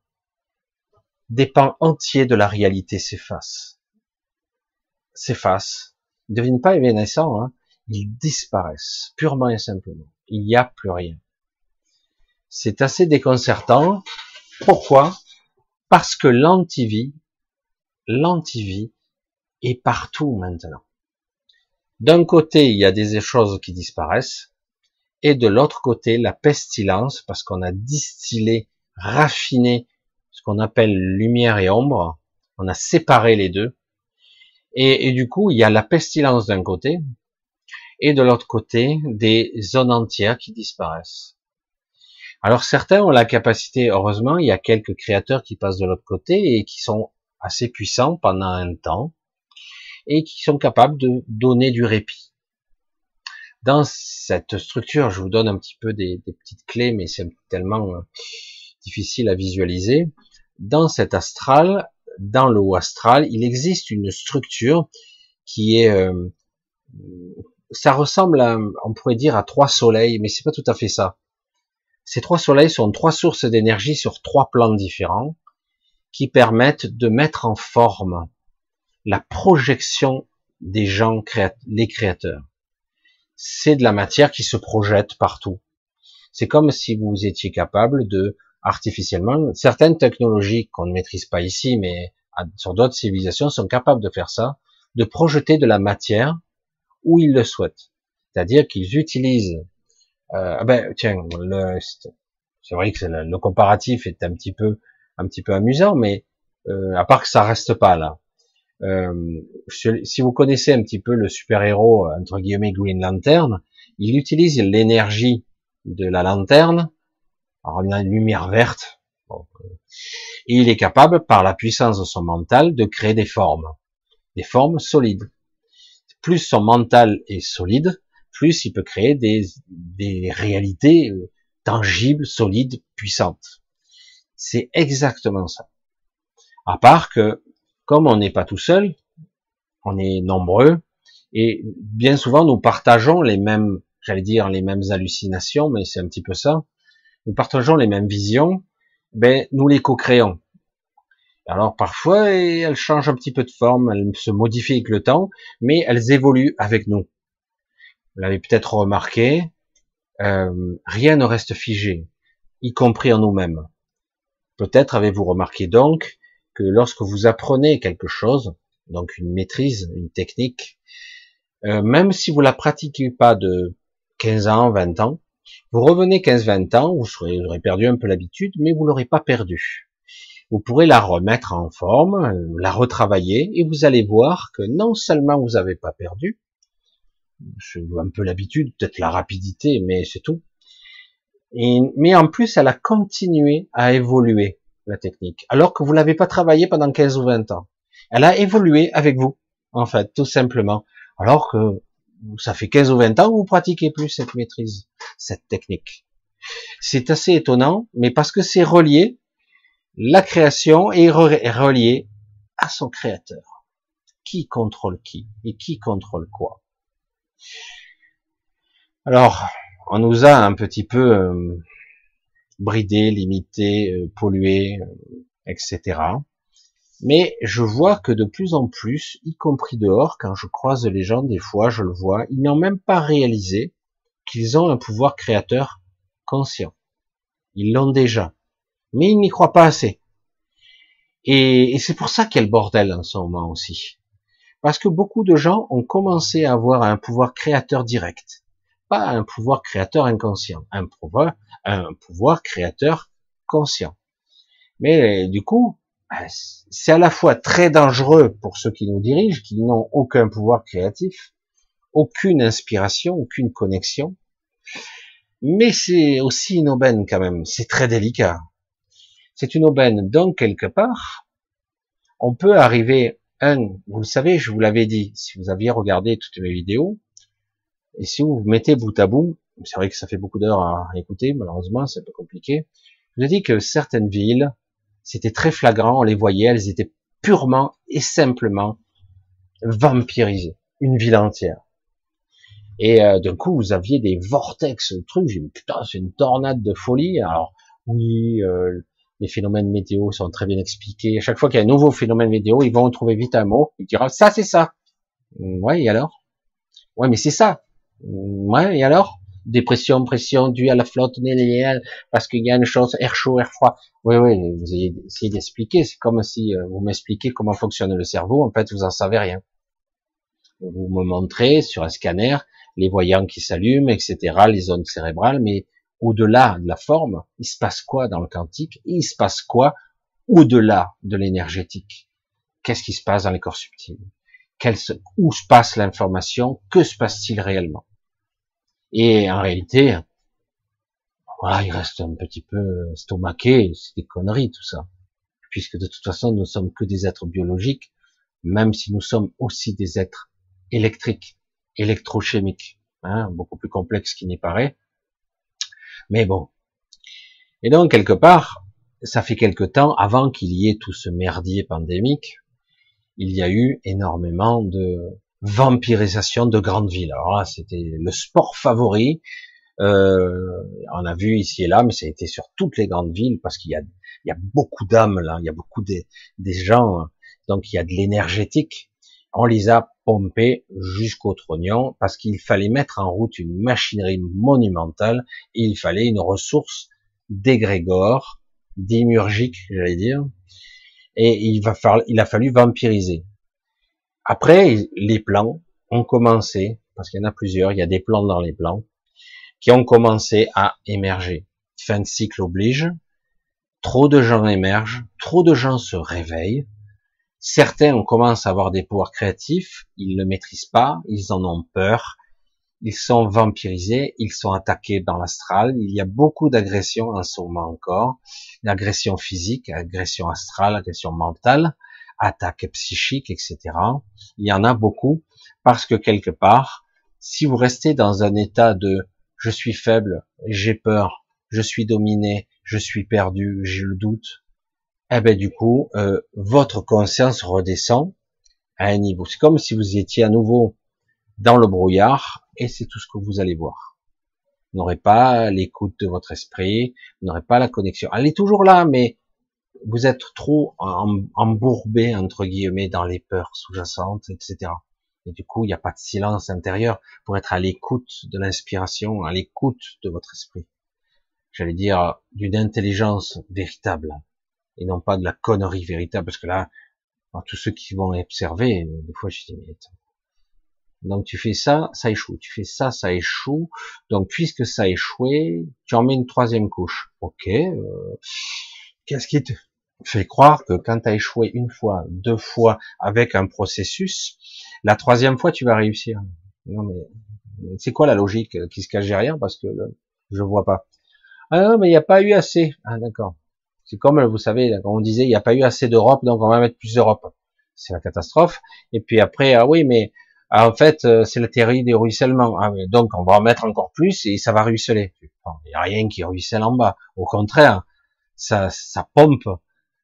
des pans entiers de la réalité s'effacent. S'effacent. Ils ne deviennent pas évanescents, hein. ils disparaissent, purement et simplement. Il n'y a plus rien. C'est assez déconcertant. Pourquoi? Parce que l'antivie, l'antivie est partout maintenant. D'un côté, il y a des choses qui disparaissent, et de l'autre côté, la pestilence, parce qu'on a distillé, raffiné ce qu'on appelle lumière et ombre, on a séparé les deux, et, du coup, il y a la pestilence d'un côté, et de l'autre côté, des zones entières qui disparaissent. Alors certains ont la capacité, heureusement, il y a quelques créateurs qui passent de l'autre côté et qui sont assez puissants pendant un temps, et qui sont capables de donner du répit. Dans cette structure, je vous donne un petit peu des, petites clés, mais c'est tellement euh, difficile à visualiser. Dans cet astral, dans le haut astral, il existe une structure qui est, euh, ça ressemble à, on pourrait dire à trois soleils, mais c'est pas tout à fait ça. Ces trois soleils sont trois sources d'énergie sur trois plans différents qui permettent de mettre en forme la projection des gens, les créateurs. C'est de la matière qui se projette partout. C'est comme si vous étiez capable de, artificiellement, certaines technologies qu'on ne maîtrise pas ici, mais sur d'autres civilisations sont capables de faire ça, de projeter de la matière où ils le souhaitent. C'est-à-dire qu'ils utilisent, euh, ah ben tiens, c'est vrai que le, comparatif est un petit peu, un petit peu amusant, mais euh, à part que ça reste pas là. Euh, si vous connaissez un petit peu le super-héros, entre guillemets, Green Lantern, il utilise l'énergie de la lanterne, alors il une lumière verte, euh, et il est capable, par la puissance de son mental, de créer des formes, des formes solides. Plus son mental est solide, plus il peut créer des, des réalités euh, tangibles, solides, puissantes. C'est exactement ça. À part que comme on n'est pas tout seul, on est nombreux, et bien souvent nous partageons les mêmes, j'allais dire les mêmes hallucinations, mais c'est un petit peu ça. Nous partageons les mêmes visions, ben nous les co-créons. Alors parfois elles changent un petit peu de forme, elles se modifient avec le temps, mais elles évoluent avec nous. Vous l'avez peut-être remarqué, euh, rien ne reste figé, y compris en nous-mêmes. Peut-être avez-vous remarqué donc que lorsque vous apprenez quelque chose, donc une maîtrise, une technique, euh, même si vous la pratiquez pas de 15 ans, 20 ans, vous revenez 15-20 ans, vous, serez, aurez perdu un peu l'habitude, mais vous l'aurez pas perdu. Vous pourrez la remettre en forme, la retravailler, et vous allez voir que non seulement vous n'avez pas perdu, un peu l'habitude, peut-être la rapidité, mais c'est tout. Mais en plus, elle a continué à évoluer la technique, alors que vous l'avez pas travaillé pendant 15 ou 20 ans. Elle a évolué avec vous, en fait, tout simplement. Alors que ça fait 15 ou 20 ans que vous pratiquez plus cette maîtrise, cette technique. C'est assez étonnant, mais parce que c'est relié, la création est reliée à son créateur. Qui contrôle qui et qui contrôle quoi? Alors, on nous a un petit peu euh, bridé, limité, euh, pollué, euh, etc. Mais je vois que de plus en plus, y compris dehors, quand je croise les gens, des fois, je le vois, ils n'ont même pas réalisé qu'ils ont un pouvoir créateur conscient. Ils l'ont déjà. Mais ils n'y croient pas assez. Et, c'est pour ça qu'il y a le bordel en ce moment aussi. Parce que beaucoup de gens ont commencé à avoir un pouvoir créateur direct pas un pouvoir créateur inconscient, un pouvoir, un pouvoir créateur conscient. Mais du coup, ben, c'est à la fois très dangereux pour ceux qui nous dirigent, qui n'ont aucun pouvoir créatif, aucune inspiration, aucune connexion, mais c'est aussi une aubaine quand même, c'est très délicat. C'est une aubaine, donc quelque part, on peut arriver, un, vous le savez, je vous l'avais dit, si vous aviez regardé toutes mes vidéos, et si vous mettez bout à bout, c'est vrai que ça fait beaucoup d'heures à écouter, malheureusement, c'est un peu compliqué. Je vous ai dit que certaines villes, c'était très flagrant, on les voyait, elles étaient purement et simplement vampirisé une ville entière. Et euh, d'un coup, vous aviez des vortex, trucs. J'ai dit putain, c'est une tornade de folie. Alors oui, euh, les phénomènes météo sont très bien expliqués. À chaque fois qu'il y a un nouveau phénomène météo, ils vont trouver vite un mot. Ils diront ça, c'est ça. Hum, ouais, et alors? Ouais, mais c'est ça. Ouais, et alors? Dépression, pression due à la flotte parce qu'il y a une chose, air chaud, air froid. Oui, oui, vous essayez d'expliquer. C'est comme si euh, vous m'expliquez comment fonctionne le cerveau. En fait, vous en savez rien. Vous me montrez sur un scanner les voyants qui s'allument, etc., les zones cérébrales, mais au-delà de la forme, il se passe quoi dans le quantique? Il se passe quoi au-delà de l'énergétique? Qu'est-ce qui se passe dans les corps subtils? Où se passe l'information Que se passe-t-il réellement? Et en réalité, voilà, il reste un petit peu stomaqué, c'est des conneries tout ça. Puisque de toute façon, nous sommes que des êtres biologiques, même si nous sommes aussi des êtres électriques, électrochimiques, hein, beaucoup plus complexe qu'il n'y paraît. Mais bon. Et donc, quelque part, ça fait quelque temps, avant qu'il y ait tout ce merdier pandémique, il y a eu énormément de vampirisation de grandes villes. Alors là, c'était le sport favori. Euh, on a vu ici et là, mais ça a été sur toutes les grandes villes parce qu'il y a, il y a beaucoup d'âmes là, il y a beaucoup des, des gens, donc il y a de l'énergétique. On les a pompés jusqu'au trognon parce qu'il fallait mettre en route une machinerie monumentale et il fallait une ressource d'égrégore, démurgique, j'allais dire, et il va il a fallu vampiriser. Après, les plans ont commencé, parce qu'il y en a plusieurs, il y a des plans dans les plans, qui ont commencé à émerger. Fin de cycle oblige, trop de gens émergent, trop de gens se réveillent, Certains on commence à avoir des pouvoirs créatifs, ils ne le maîtrisent pas, ils en ont peur, ils sont vampirisés, ils sont attaqués dans l'astral. Il y a beaucoup d'agressions en ce moment encore, agression physique, agression astrale, agression mentale, attaques psychiques, etc. Il y en a beaucoup parce que quelque part, si vous restez dans un état de je suis faible, j'ai peur, je suis dominé, je suis perdu, j'ai le doute, eh ben du coup, euh, votre conscience redescend à un niveau. C'est comme si vous étiez à nouveau dans le brouillard, et c'est tout ce que vous allez voir. Vous n'aurez pas l'écoute de votre esprit, vous n'aurez pas la connexion. Elle est toujours là, mais vous êtes trop embourbé, entre guillemets, dans les peurs sous-jacentes, etc. Et du coup, il n'y a pas de silence intérieur pour être à l'écoute de l'inspiration, à l'écoute de votre esprit. J'allais dire d'une intelligence véritable et non pas de la connerie véritable, parce que là, tous ceux qui vont observer, des fois je dis, mais donc tu fais ça, ça échoue, tu fais ça, ça échoue, donc puisque ça a échoué, tu en mets une troisième couche. Ok, euh, qu'est-ce qui te fait croire que quand tu as échoué une fois, deux fois avec un processus, la troisième fois tu vas réussir? Non mais c'est quoi la logique qui se cache derrière? Parce que je vois pas. Ah non mais il n'y a pas eu assez. Ah d'accord. C'est comme, vous savez, on disait, il n'y a pas eu assez d'Europe, donc on va mettre plus d'Europe. C'est la catastrophe. Et puis après, ah oui, mais ah, en fait, euh, c'est la théorie du ruissellement. Ah, donc on va en mettre encore plus et ça va ruisseler. Il n'y a rien qui ruisselle en bas. Au contraire, ça, ça pompe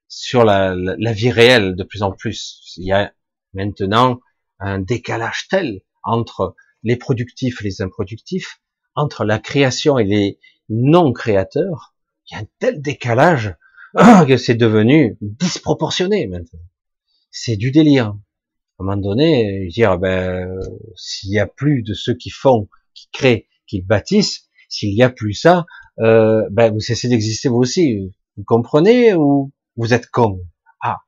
sur la, la, vie réelle de plus en plus. Il y a maintenant un décalage tel entre les productifs et les improductifs, entre la création et les non créateurs. Il y a un tel décalage ah, que c'est devenu disproportionné maintenant. C'est du délire. À un moment donné, dire ben s'il y a plus de ceux qui font, qui créent, qui bâtissent, s'il y a plus ça, euh, ben vous cessez d'exister vous aussi. Vous comprenez ou vous êtes con? Ah,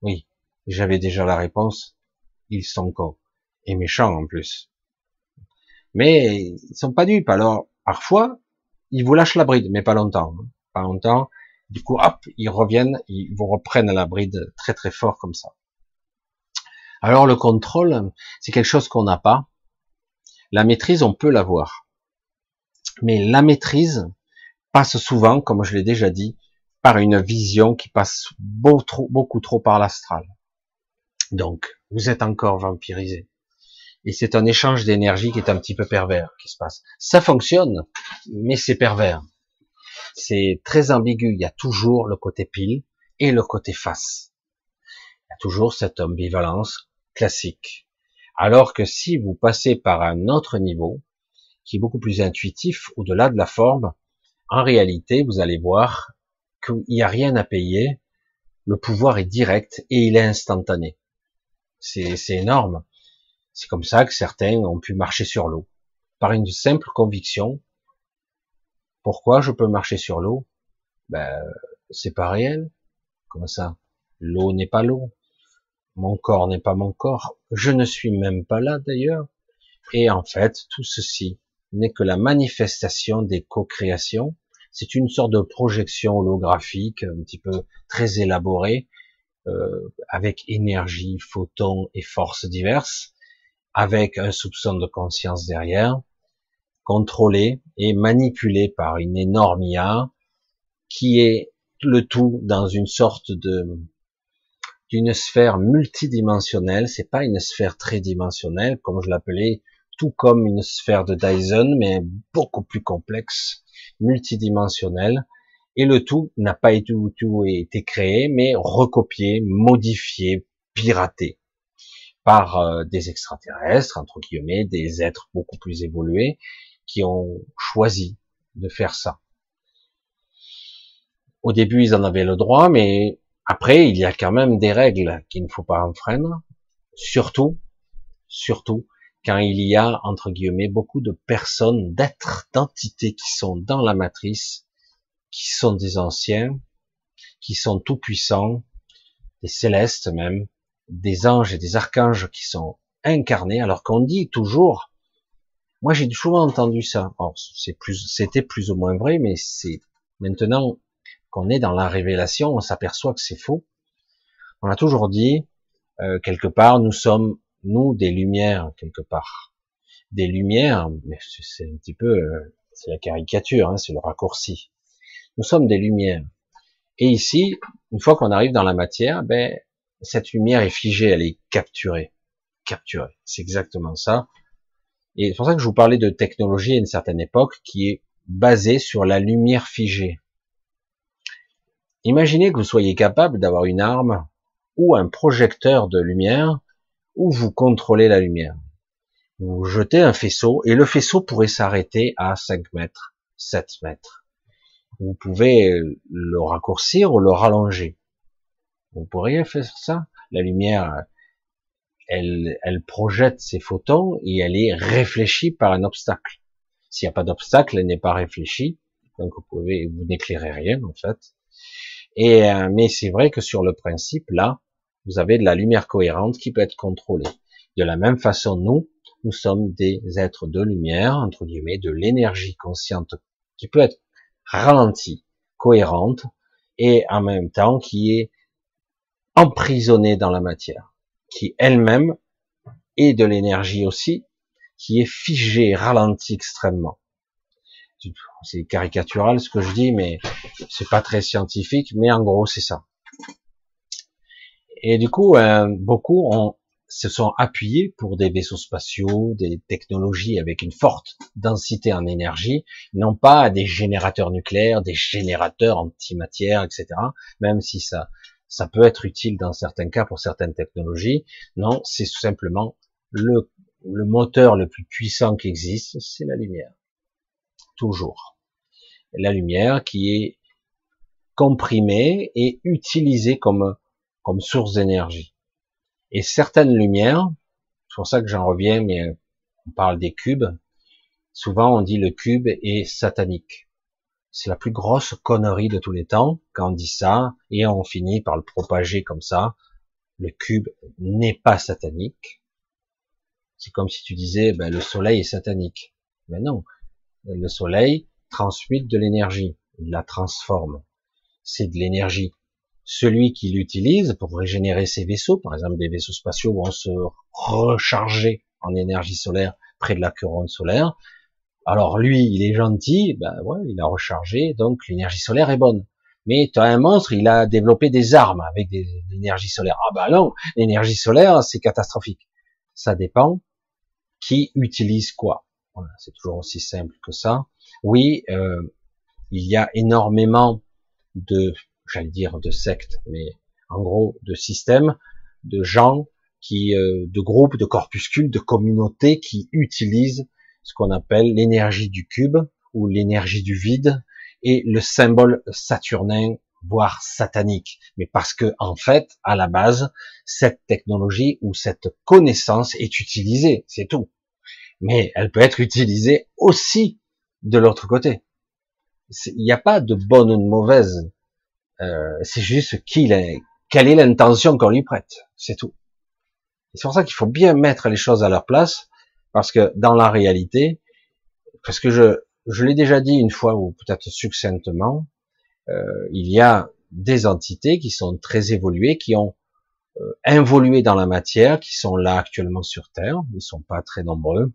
oui, j'avais déjà la réponse. Ils sont cons et méchants en plus. Mais ils sont pas dupes. Alors parfois, ils vous lâchent la bride, mais pas longtemps. Hein. Pas longtemps. Du coup, hop, ils reviennent, ils vous reprennent la bride très très fort comme ça. Alors le contrôle, c'est quelque chose qu'on n'a pas. La maîtrise, on peut l'avoir. Mais la maîtrise passe souvent, comme je l'ai déjà dit, par une vision qui passe beaucoup trop, par l'astral. Donc, vous êtes encore vampirisé. Et c'est un échange d'énergie qui est un petit peu pervers qui se passe. Ça fonctionne, mais c'est pervers c'est très ambigu. Il y a toujours le côté pile et le côté face. Il y a toujours cette ambivalence classique. Alors que si vous passez par un autre niveau, qui est beaucoup plus intuitif, au-delà de la forme, en réalité, vous allez voir qu'il n'y a rien à payer, le pouvoir est direct et il est instantané. C'est énorme. C'est comme ça que certains ont pu marcher sur l'eau, par une simple conviction. Pourquoi je peux marcher sur l'eau? Ben, c'est pas réel. Comme ça? L'eau n'est pas l'eau. Mon corps n'est pas mon corps. Je ne suis même pas là d'ailleurs. Et en fait, tout ceci n'est que la manifestation des co-créations. C'est une sorte de projection holographique, un petit peu très élaborée, euh, avec énergie, photons et forces diverses, avec un soupçon de conscience derrière, contrôlé et manipulé par une énorme IA, qui est le tout dans une sorte de d'une sphère multidimensionnelle. C'est pas une sphère tridimensionnelle comme je l'appelais, tout comme une sphère de Dyson, mais beaucoup plus complexe, multidimensionnelle. Et le tout n'a pas été, tout été créé, mais recopié, modifié, piraté par euh, des extraterrestres, entre guillemets, des êtres beaucoup plus évolués, qui ont choisi de faire ça. Au début, ils en avaient le droit, mais après, il y a quand même des règles qu'il ne faut pas enfreindre. Surtout, surtout, quand il y a, entre guillemets, beaucoup de personnes, d'êtres, d'entités qui sont dans la matrice, qui sont des anciens, qui sont tout puissants, des célestes même, des anges et des archanges qui sont incarnés, alors qu'on dit toujours, moi j'ai souvent entendu ça, c'était plus ou moins vrai, mais c'est maintenant qu'on est dans la révélation, on s'aperçoit que c'est faux. On a toujours dit, euh, quelque part, nous sommes, nous, des lumières, quelque part. Des lumières, mais c'est un petit peu, euh, c'est la caricature, hein, c'est le raccourci. Nous sommes des lumières. Et ici, une fois qu'on arrive dans la matière, ben, cette lumière est figée, elle est capturée. Capturée. C'est exactement ça. Et c'est pour ça que je vous parlais de technologie à une certaine époque qui est basée sur la lumière figée. Imaginez que vous soyez capable d'avoir une arme ou un projecteur de lumière où vous contrôlez la lumière. Vous jetez un faisceau et le faisceau pourrait s'arrêter à 5 mètres, 7 mètres. Vous pouvez le raccourcir ou le rallonger. Vous pourriez faire ça. La lumière, elle, elle projette ses photons et elle est réfléchie par un obstacle. S'il n'y a pas d'obstacle, elle n'est pas réfléchie. Donc vous n'éclairez rien en fait. Et euh, mais c'est vrai que sur le principe, là, vous avez de la lumière cohérente qui peut être contrôlée. De la même façon, nous, nous sommes des êtres de lumière, entre guillemets, de l'énergie consciente qui peut être ralentie, cohérente, et en même temps qui est emprisonnée dans la matière, qui elle-même est de l'énergie aussi, qui est figée, ralentie extrêmement c'est caricatural ce que je dis, mais c'est pas très scientifique, mais en gros c'est ça. Et du coup, euh, beaucoup ont, se sont appuyés pour des vaisseaux spatiaux, des technologies avec une forte densité en énergie, non pas des générateurs nucléaires, des générateurs antimatière, etc. Même si ça, ça peut être utile dans certains cas pour certaines technologies. Non, c'est tout simplement le, le moteur le plus puissant qui existe, c'est la lumière toujours. La lumière qui est comprimée et utilisée comme, source d'énergie. Et certaines lumières, c'est pour ça que j'en reviens, mais on parle des cubes, souvent on dit le cube est satanique. C'est la plus grosse connerie de tous les temps quand on dit ça, et on finit par le propager comme ça. Le cube n'est pas satanique. C'est comme si tu disais, ben, le soleil est satanique. Mais non, le soleil transmute de l'énergie, il la transforme. C'est de l'énergie. Celui qui l'utilise pour régénérer ses vaisseaux, par exemple des vaisseaux spatiaux vont se recharger en énergie solaire près de la couronne solaire. Alors lui, il est gentil, ben ouais, il a rechargé, donc l'énergie solaire est bonne. Mais tu as un monstre, il a développé des armes avec des, l'énergie solaire. Ah ben non, l'énergie solaire, c'est catastrophique. Ça dépend qui utilise quoi. Voilà, c'est toujours aussi simple que ça. Oui, euh, il y a énormément de, j'allais dire de sectes, mais en gros de systèmes, de gens qui, euh, de groupes, de corpuscules, de communautés qui utilisent ce qu'on appelle l'énergie du cube ou l'énergie du vide et le symbole saturnin voire satanique, mais parce que en fait, à la base, cette technologie ou cette connaissance est utilisée, c'est tout. Mais elle peut être utilisée aussi de l'autre côté. Il n'y a pas de bonne ou de mauvaise. Euh, c'est juste qu'il est, quelle est l'intention qu'on lui prête, c'est tout. C'est pour ça qu'il faut bien mettre les choses à leur place, parce que dans la réalité, parce que je, je l'ai déjà dit une fois ou peut-être succinctement, euh, il y a des entités qui sont très évoluées, qui ont euh, évolué dans la matière, qui sont là actuellement sur Terre, ils sont pas très nombreux,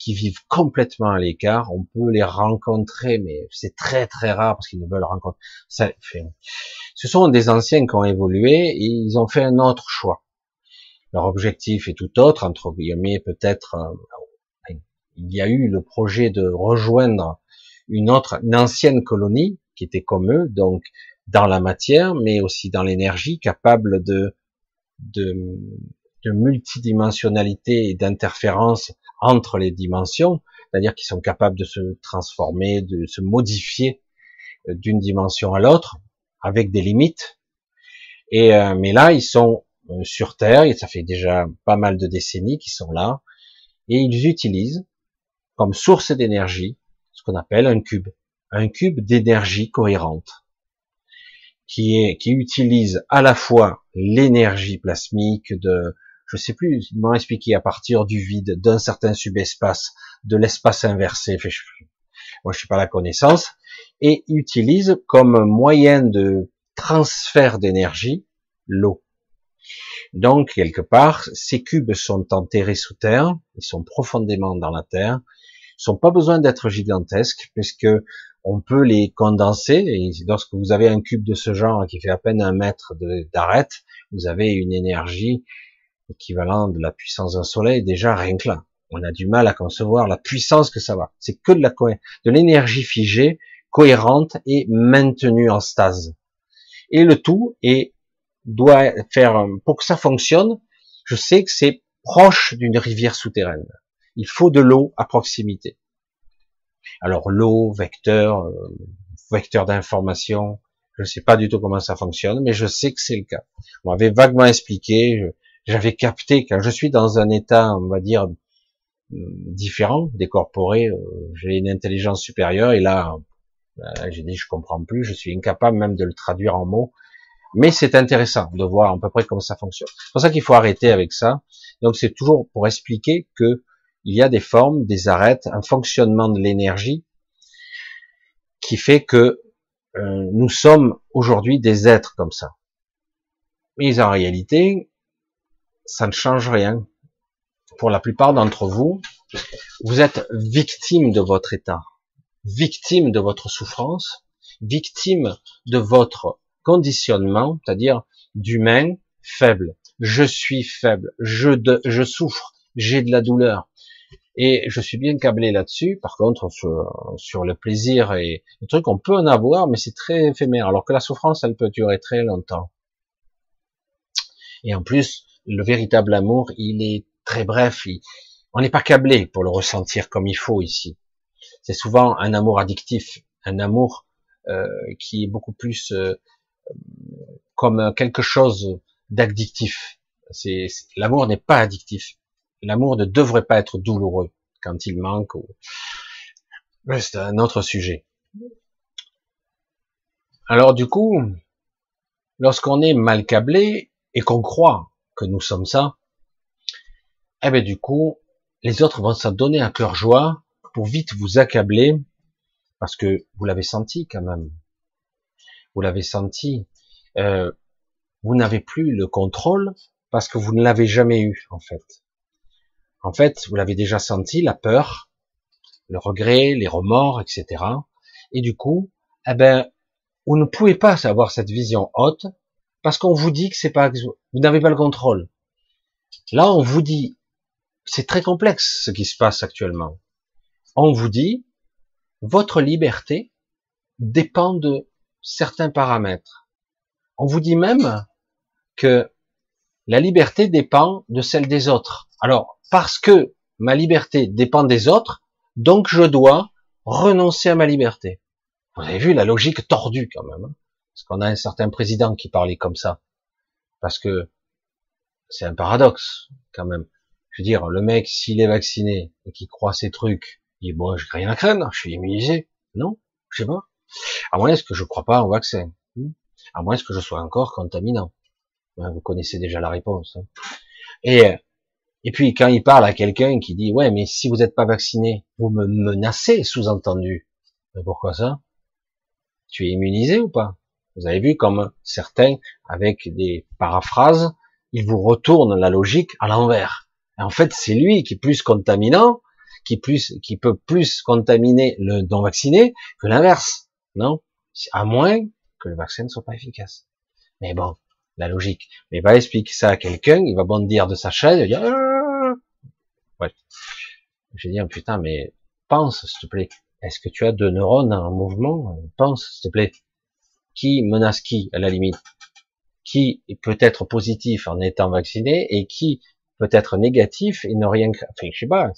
qui vivent complètement à l'écart. On peut les rencontrer, mais c'est très très rare parce qu'ils ne veulent rencontrer. Ça. Ce sont des anciens qui ont évolué et ils ont fait un autre choix. Leur objectif est tout autre, entre guillemets peut-être. Euh, il y a eu le projet de rejoindre une autre, une ancienne colonie qui était comme eux, donc dans la matière, mais aussi dans l'énergie, capable de, de, de multidimensionnalité et d'interférence entre les dimensions, c'est-à-dire qu'ils sont capables de se transformer, de se modifier euh, d'une dimension à l'autre, avec des limites. Et euh, mais là, ils sont euh, sur Terre, et ça fait déjà pas mal de décennies qu'ils sont là, et ils utilisent comme source d'énergie ce qu'on appelle un cube un cube d'énergie cohérente qui utilise à la fois l'énergie plasmique de je sais plus m'ont expliqué à partir du vide d'un certain subespace de l'espace inversé moi je suis pas la connaissance et utilise comme moyen de transfert d'énergie l'eau. Donc quelque part ces cubes sont enterrés sous terre ils sont profondément dans la terre ils n'ont pas besoin d'être gigantesques puisque on peut les condenser, et lorsque vous avez un cube de ce genre qui fait à peine un mètre d'arête, vous avez une énergie équivalente de la puissance d'un soleil, déjà rien que là. On a du mal à concevoir la puissance que ça va. C'est que de la de l'énergie figée, cohérente et maintenue en stase. Et le tout doit faire, pour que ça fonctionne, je sais que c'est proche d'une rivière souterraine. Il faut de l'eau à proximité. Alors l'eau, vecteur, euh, vecteur d'information, je ne sais pas du tout comment ça fonctionne, mais je sais que c'est le cas. On m'avait vaguement expliqué, j'avais capté quand je suis dans un état, on va dire, euh, différent, décorporé, euh, j'ai une intelligence supérieure, et là, j'ai dit je comprends plus, je suis incapable même de le traduire en mots, mais c'est intéressant de voir à peu près comment ça fonctionne. C'est pour ça qu'il faut arrêter avec ça. Donc c'est toujours pour expliquer que il y a des formes, des arêtes, un fonctionnement de l'énergie qui fait que euh, nous sommes aujourd'hui des êtres comme ça. Mais en réalité, ça ne change rien. Pour la plupart d'entre vous, vous êtes victime de votre état, victime de votre souffrance, victime de votre conditionnement, c'est-à-dire d'humain faible. Je suis faible, je, je souffre, j'ai de la douleur, et je suis bien câblé là-dessus. Par contre, sur, le plaisir et le truc, on peut en avoir, mais c'est très éphémère. Alors que la souffrance, elle peut durer très longtemps. Et en plus, le véritable amour, il est très bref. on n'est pas câblé pour le ressentir comme il faut ici. C'est souvent un amour addictif, un amour euh, qui est beaucoup plus euh, comme quelque chose d'addictif. C'est, l'amour n'est pas addictif l'amour ne devrait pas être douloureux quand il manque. Ou... C'est un autre sujet. Alors du coup, lorsqu'on est mal câblé et qu'on croit que nous sommes ça, eh ben du coup, les autres vont s'en donner à cœur joie pour vite vous accabler, parce que vous l'avez senti quand même. Vous l'avez senti. Euh, vous n'avez plus le contrôle parce que vous ne l'avez jamais eu en fait. En fait, vous l'avez déjà senti, la peur, le regret, les remords, etc. Et du coup, eh ben, vous ne pouvez pas avoir cette vision haute parce qu'on vous dit que c'est pas, vous n'avez pas le contrôle. Là, on vous dit, c'est très complexe ce qui se passe actuellement. On vous dit, votre liberté dépend de certains paramètres. On vous dit même que la liberté dépend de celle des autres. Alors, parce que ma liberté dépend des autres, donc je dois renoncer à ma liberté. Vous avez vu la logique tordue quand même. Hein parce qu'on a un certain président qui parlait comme ça. Parce que c'est un paradoxe quand même. Je veux dire, le mec, s'il est vacciné et qu'il croit ces trucs, il dit, bon, j'ai rien à craindre, je suis immunisé. Non, je sais pas. À moins est-ce que je crois pas au vaccin. Hmm. À moins que je sois encore contaminant. Vous connaissez déjà la réponse. Hein. Et, et puis, quand il parle à quelqu'un qui dit, ouais, mais si vous n'êtes pas vacciné, vous me menacez, sous-entendu. Mais pourquoi ça? Tu es immunisé ou pas? Vous avez vu comme certains, avec des paraphrases, ils vous retournent la logique à l'envers. En fait, c'est lui qui est plus contaminant, qui plus, qui peut plus contaminer le non vacciné que l'inverse. Non? À moins que le vaccin ne soit pas efficace. Mais bon, la logique. Mais va expliquer ça à quelqu'un, il va bondir de sa chaise, il dire, ah ouais. Je vais dire, putain, mais pense, s'il te plaît. Est-ce que tu as deux neurones en mouvement? Pense, s'il te plaît. Qui menace qui, à la limite? Qui peut être positif en étant vacciné et qui peut être négatif et ne rien, enfin, je sais pas,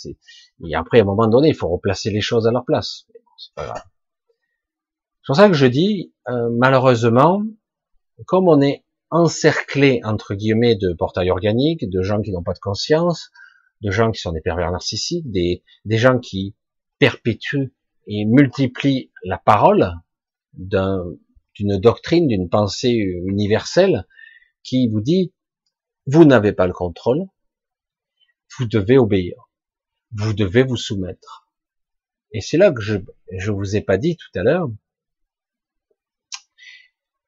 et après, à un moment donné, il faut replacer les choses à leur place. C'est pas grave. C'est pour ça que je dis, euh, malheureusement, comme on est encerclé, entre guillemets, de portails organiques, de gens qui n'ont pas de conscience, de gens qui sont des pervers narcissiques, des, des gens qui perpétuent et multiplient la parole d'un, d'une doctrine, d'une pensée universelle qui vous dit, vous n'avez pas le contrôle, vous devez obéir, vous devez vous soumettre. Et c'est là que je, je vous ai pas dit tout à l'heure,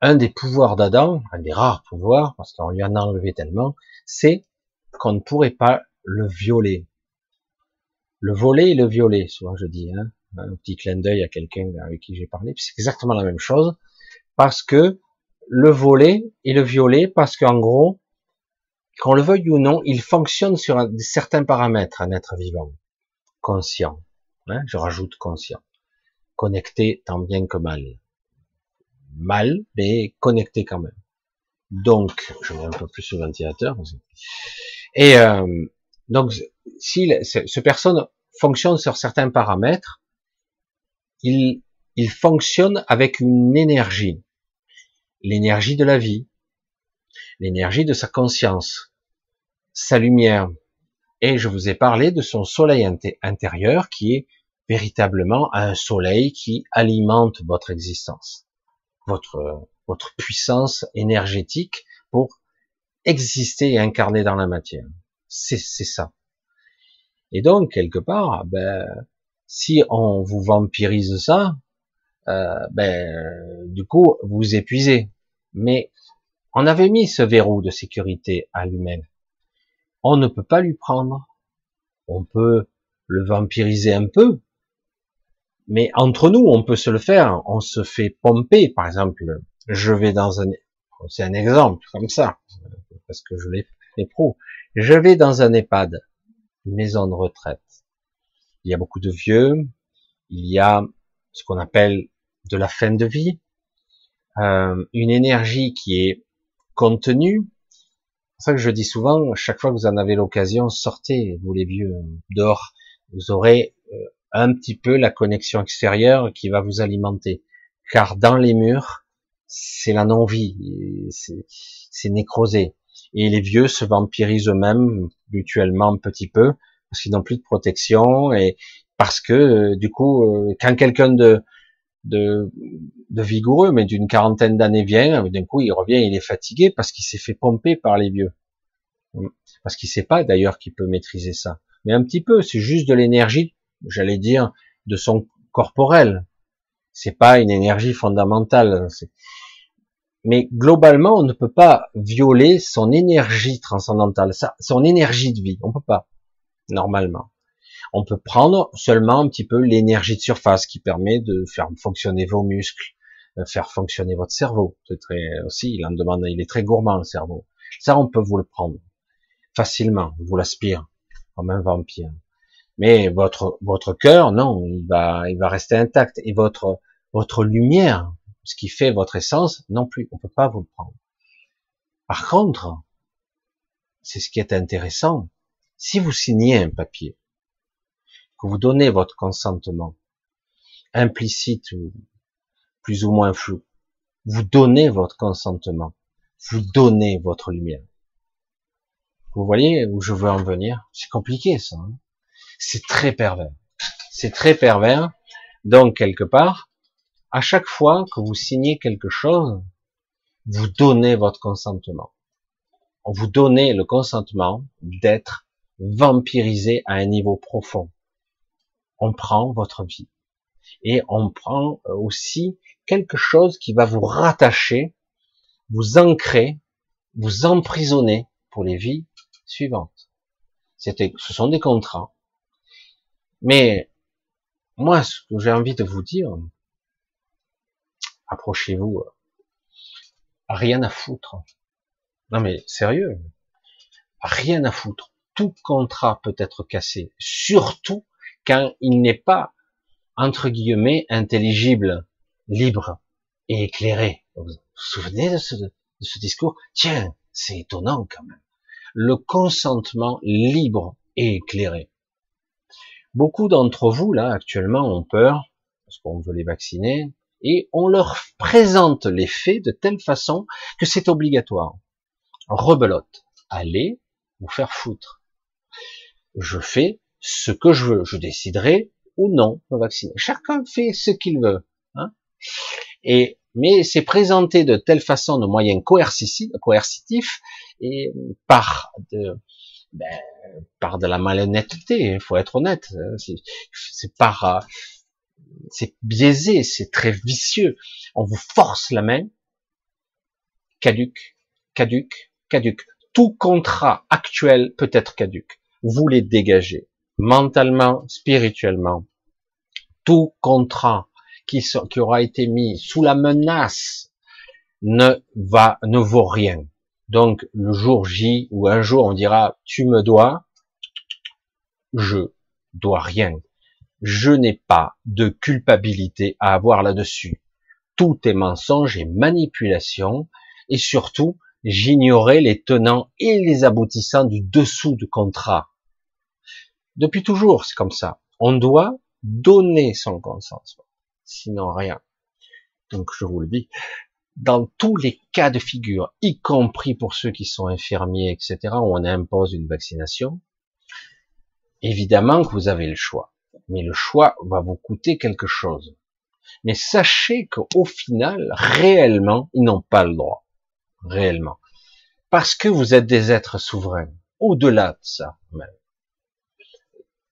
un des pouvoirs d'Adam, un des rares pouvoirs, parce qu'on lui en a enlevé tellement, c'est qu'on ne pourrait pas le violer. Le voler et le violer, souvent je dis, hein, un petit clin d'œil à quelqu'un avec qui j'ai parlé, c'est exactement la même chose parce que le voler et le violer, parce qu'en gros, qu'on le veuille ou non, il fonctionne sur certains paramètres, un être vivant, conscient. Hein, je rajoute conscient, connecté tant bien que mal, mal, mais connecté quand même. Donc, je mets un peu plus sur le ventilateur. Et euh, donc, si ce personne fonctionne sur certains paramètres, il il fonctionne avec une énergie, l'énergie de la vie, l'énergie de sa conscience, sa lumière. Et je vous ai parlé de son soleil intérieur qui est véritablement un soleil qui alimente votre existence, votre, puissance énergétique pour exister et incarner dans la matière. C'est ça. Et donc, quelque part, ben, si on vous vampirise ça, euh, ben, du coup, vous épuisez. Mais on avait mis ce verrou de sécurité à l'humain. On ne peut pas lui prendre. On peut le vampiriser un peu, mais entre nous, on peut se le faire. On se fait pomper, par exemple. Je vais dans un, c'est un exemple comme ça, parce que je l'ai pro. Je vais dans un EHPAD, maison de retraite. Il y a beaucoup de vieux. Il y a ce qu'on appelle de la fin de vie, euh, une énergie qui est contenue. C'est ça que je dis souvent, chaque fois que vous en avez l'occasion, sortez, vous les vieux, dehors. Vous aurez euh, un petit peu la connexion extérieure qui va vous alimenter. Car dans les murs, c'est la non-vie, c'est nécrosé. Et les vieux se vampirisent eux-mêmes mutuellement un petit peu parce qu'ils n'ont plus de protection et parce que euh, du coup, quand quelqu'un de de, vigoureux, mais d'une quarantaine d'années vient, d'un coup il revient, il est fatigué parce qu'il s'est fait pomper par les vieux. Parce qu'il sait pas d'ailleurs qu'il peut maîtriser ça. Mais un petit peu, c'est juste de l'énergie, j'allais dire, de son corporel. C'est pas une énergie fondamentale. Mais globalement, on ne peut pas violer son énergie transcendantale, son énergie de vie. On peut pas, normalement on peut prendre seulement un petit peu l'énergie de surface qui permet de faire fonctionner vos muscles, de faire fonctionner votre cerveau. C'est très aussi, il en demande, il est très gourmand le cerveau. Ça, on peut vous le prendre facilement, vous l'aspire comme un vampire. Mais votre votre cœur, non, il va il va rester intact et votre votre lumière, ce qui fait votre essence, non plus, on peut pas vous le prendre. Par contre, c'est ce qui est intéressant. Si vous signez un papier, vous donnez votre consentement, implicite ou plus ou moins flou, vous donnez votre consentement, vous donnez votre lumière. Vous voyez où je veux en venir? C'est compliqué ça. Hein c'est très pervers. C'est très pervers. Donc quelque part, à chaque fois que vous signez quelque chose, vous donnez votre consentement. Vous donnez le consentement d'être vampirisé à un niveau profond. On prend votre vie. Et on prend aussi quelque chose qui va vous rattacher, vous ancrer, vous emprisonner pour les vies suivantes. C'était, ce sont des contrats. Mais moi, ce que j'ai envie de vous dire, approchez-vous, euh, rien à foutre. Non mais sérieux, rien à foutre. Tout contrat peut être cassé, surtout quand il n'est pas entre guillemets intelligible, libre et éclairé. Vous vous souvenez de ce, de ce discours? Tiens, c'est étonnant quand même. Le consentement libre et éclairé. Beaucoup d'entre vous, là, actuellement, ont peur, parce qu'on veut les vacciner, et on leur présente les faits de telle façon que c'est obligatoire. Rebelote. Allez vous faire foutre. Je fais ce que je veux. Je déciderai ou non me vacciner. Chacun fait ce qu'il veut. Hein et mais c'est présenté de telle façon de moyens coercitifs et par de, ben, par de la malhonnêteté, il faut être honnête. Hein, c'est par, euh, c'est biaisé, c'est très vicieux. On vous force la main, caduc, caduc, caduc. Tout contrat actuel peut être caduc. Vous les dégagez, mentalement, spirituellement. Tout contrat qui, aura été mis sous la menace ne va, ne vaut rien. Donc le jour J ou un jour on dira tu me dois, je dois rien. Je n'ai pas de culpabilité à avoir là-dessus. Tout est mensonge et manipulation et surtout j'ignorais les tenants et les aboutissants du dessous du contrat. Depuis toujours, c'est comme ça. On doit donner son consentement, sinon rien. Donc je vous le dis, dans tous les cas de figure, y compris pour ceux qui sont infirmiers, etc., où on impose une vaccination, évidemment que vous avez le choix. Mais le choix va vous coûter quelque chose. Mais sachez qu'au final, réellement, ils n'ont pas le droit. Réellement. Parce que vous êtes des êtres souverains. Au-delà de ça, même.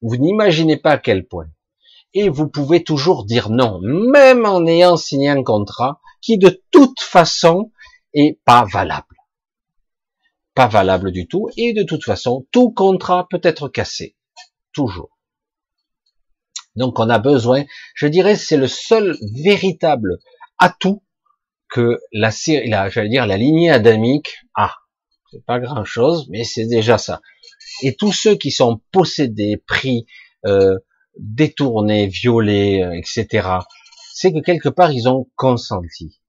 Vous n'imaginez pas à quel point. Et vous pouvez toujours dire non, même en ayant signé un contrat qui de toute façon est pas valable. Pas valable du tout, et de toute façon, tout contrat peut être cassé. Toujours. Donc on a besoin, je dirais, c'est le seul véritable atout que la j'allais dire, la lignée adamique a. C'est pas grand chose, mais c'est déjà ça. Et tous ceux qui sont possédés, pris, euh, détournés, violés, euh, etc., c'est que quelque part ils ont consenti.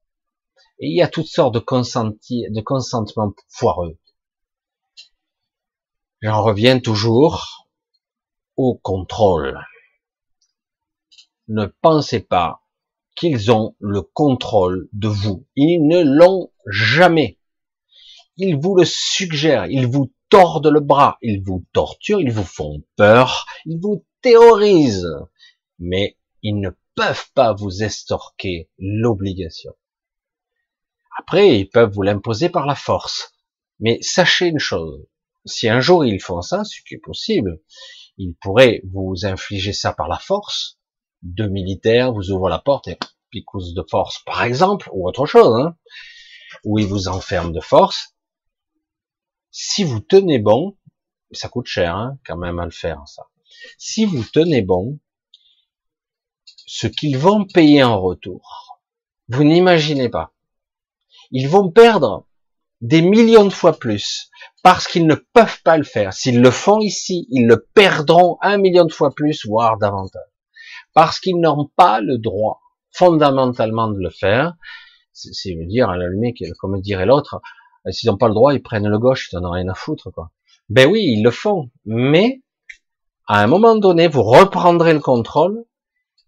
Et il y a toutes sortes de, consenti, de consentements foireux. J'en reviens toujours au contrôle. Ne pensez pas qu'ils ont le contrôle de vous. Ils ne l'ont jamais. Ils vous le suggèrent, ils vous tordent le bras, ils vous torturent, ils vous font peur, ils vous terrorisent. Mais ils ne peuvent pas vous estorquer l'obligation. Après, ils peuvent vous l'imposer par la force. Mais sachez une chose, si un jour ils font ça, ce qui est possible, ils pourraient vous infliger ça par la force. Deux militaires vous ouvrent la porte et picousse de force, par exemple, ou autre chose, hein, ou ils vous enferment de force. Si vous tenez bon, ça coûte cher hein, quand même à le faire ça. Si vous tenez bon, ce qu'ils vont payer en retour, vous n'imaginez pas. Ils vont perdre des millions de fois plus parce qu'ils ne peuvent pas le faire. S'ils le font ici, ils le perdront un million de fois plus, voire davantage. Parce qu'ils n'ont pas le droit fondamentalement de le faire. C'est dire la limite, comme dirait l'autre, S'ils n'ont pas le droit, ils prennent le gauche, ils n'en ont rien à foutre, quoi. Ben oui, ils le font, mais à un moment donné, vous reprendrez le contrôle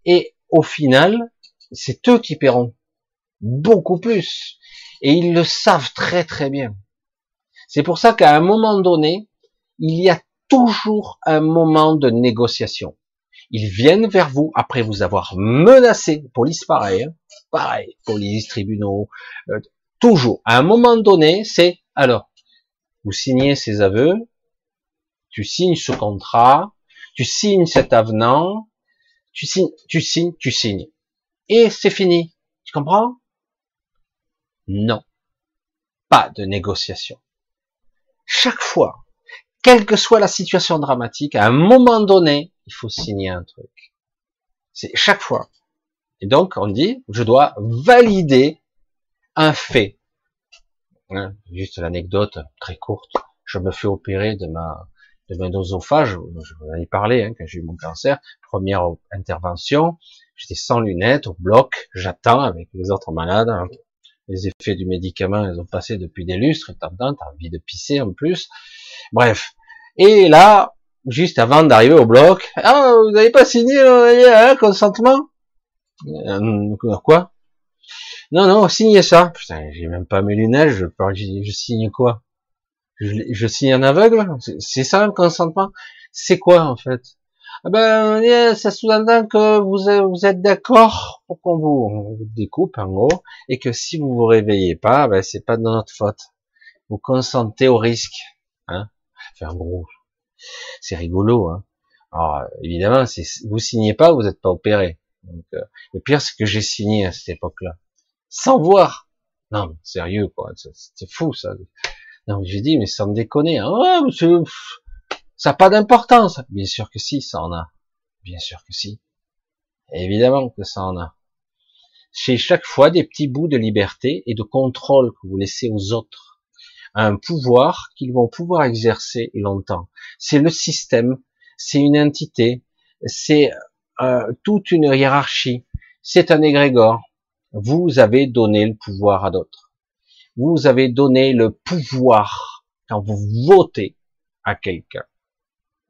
et au final, c'est eux qui paieront beaucoup plus. Et ils le savent très très bien. C'est pour ça qu'à un moment donné, il y a toujours un moment de négociation. Ils viennent vers vous après vous avoir menacé, police pareil, hein. pareil, police, tribunaux, euh, toujours. À un moment donné, c'est alors, vous signez ces aveux, tu signes ce contrat, tu signes cet avenant, tu signes, tu signes, tu signes. Et c'est fini. Tu comprends? Non. Pas de négociation. Chaque fois, quelle que soit la situation dramatique, à un moment donné, il faut signer un truc. C'est chaque fois. Et donc, on dit, je dois valider un fait. Hein, juste l'anecdote très courte. Je me fais opérer de ma de mon oesophage, je vous en ai parlé hein, quand j'ai eu mon cancer, première intervention, j'étais sans lunettes, au bloc, j'attends avec les autres malades, hein. les effets du médicament, ils ont passé depuis des lustres, t'as envie de pisser en plus, bref. Et là, juste avant d'arriver au bloc, ah, vous n'avez pas signé le hein, consentement? Euh, Quoi? Non, non, signez ça. Putain, j'ai même pas mes lunettes, je, je, je signe quoi? Je, signe un aveugle? C'est ça le consentement? C'est quoi en fait? Ah ben, ça sous-entend que vous, vous êtes d'accord pour qu'on vous, découpe en gros, et que si vous vous réveillez pas, ben c'est pas de notre faute. Vous consentez au risque, hein? Enfin, en gros, c'est rigolo, hein. Alors, évidemment, vous signez pas, vous n'êtes pas opéré. Donc, euh, le pire, c'est que j'ai signé à cette époque-là, sans voir. Non, sérieux, quoi. C'est fou, ça. Donc j'ai dit, mais sans déconner, hein. oh, ça n'a pas d'importance. Bien sûr que si, ça en a. Bien sûr que si. évidemment que ça en a. C'est chaque fois des petits bouts de liberté et de contrôle que vous laissez aux autres. Un pouvoir qu'ils vont pouvoir exercer longtemps. C'est le système, c'est une entité, c'est euh, toute une hiérarchie, c'est un égrégore. Vous avez donné le pouvoir à d'autres vous avez donné le pouvoir, quand vous votez à quelqu'un,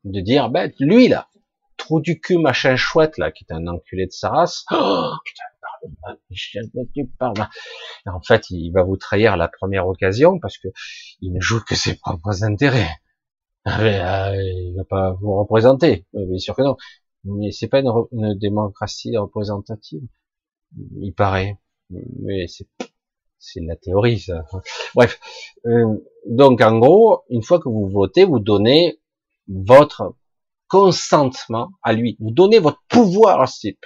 de dire, ben, lui, là, trou du cul, machin chouette, là, qui est un enculé de sa race, oh, putain, parles. En fait, il va vous trahir à la première occasion, parce que il ne joue que ses propres intérêts. Ah, mais, euh, il va pas vous représenter, bien sûr que non. Mais c'est pas une, démocratie représentative, il paraît. Mais c'est c'est la théorie, ça. Bref. Euh, donc, en gros, une fois que vous votez, vous donnez votre consentement à lui. Vous donnez votre pouvoir à ce type.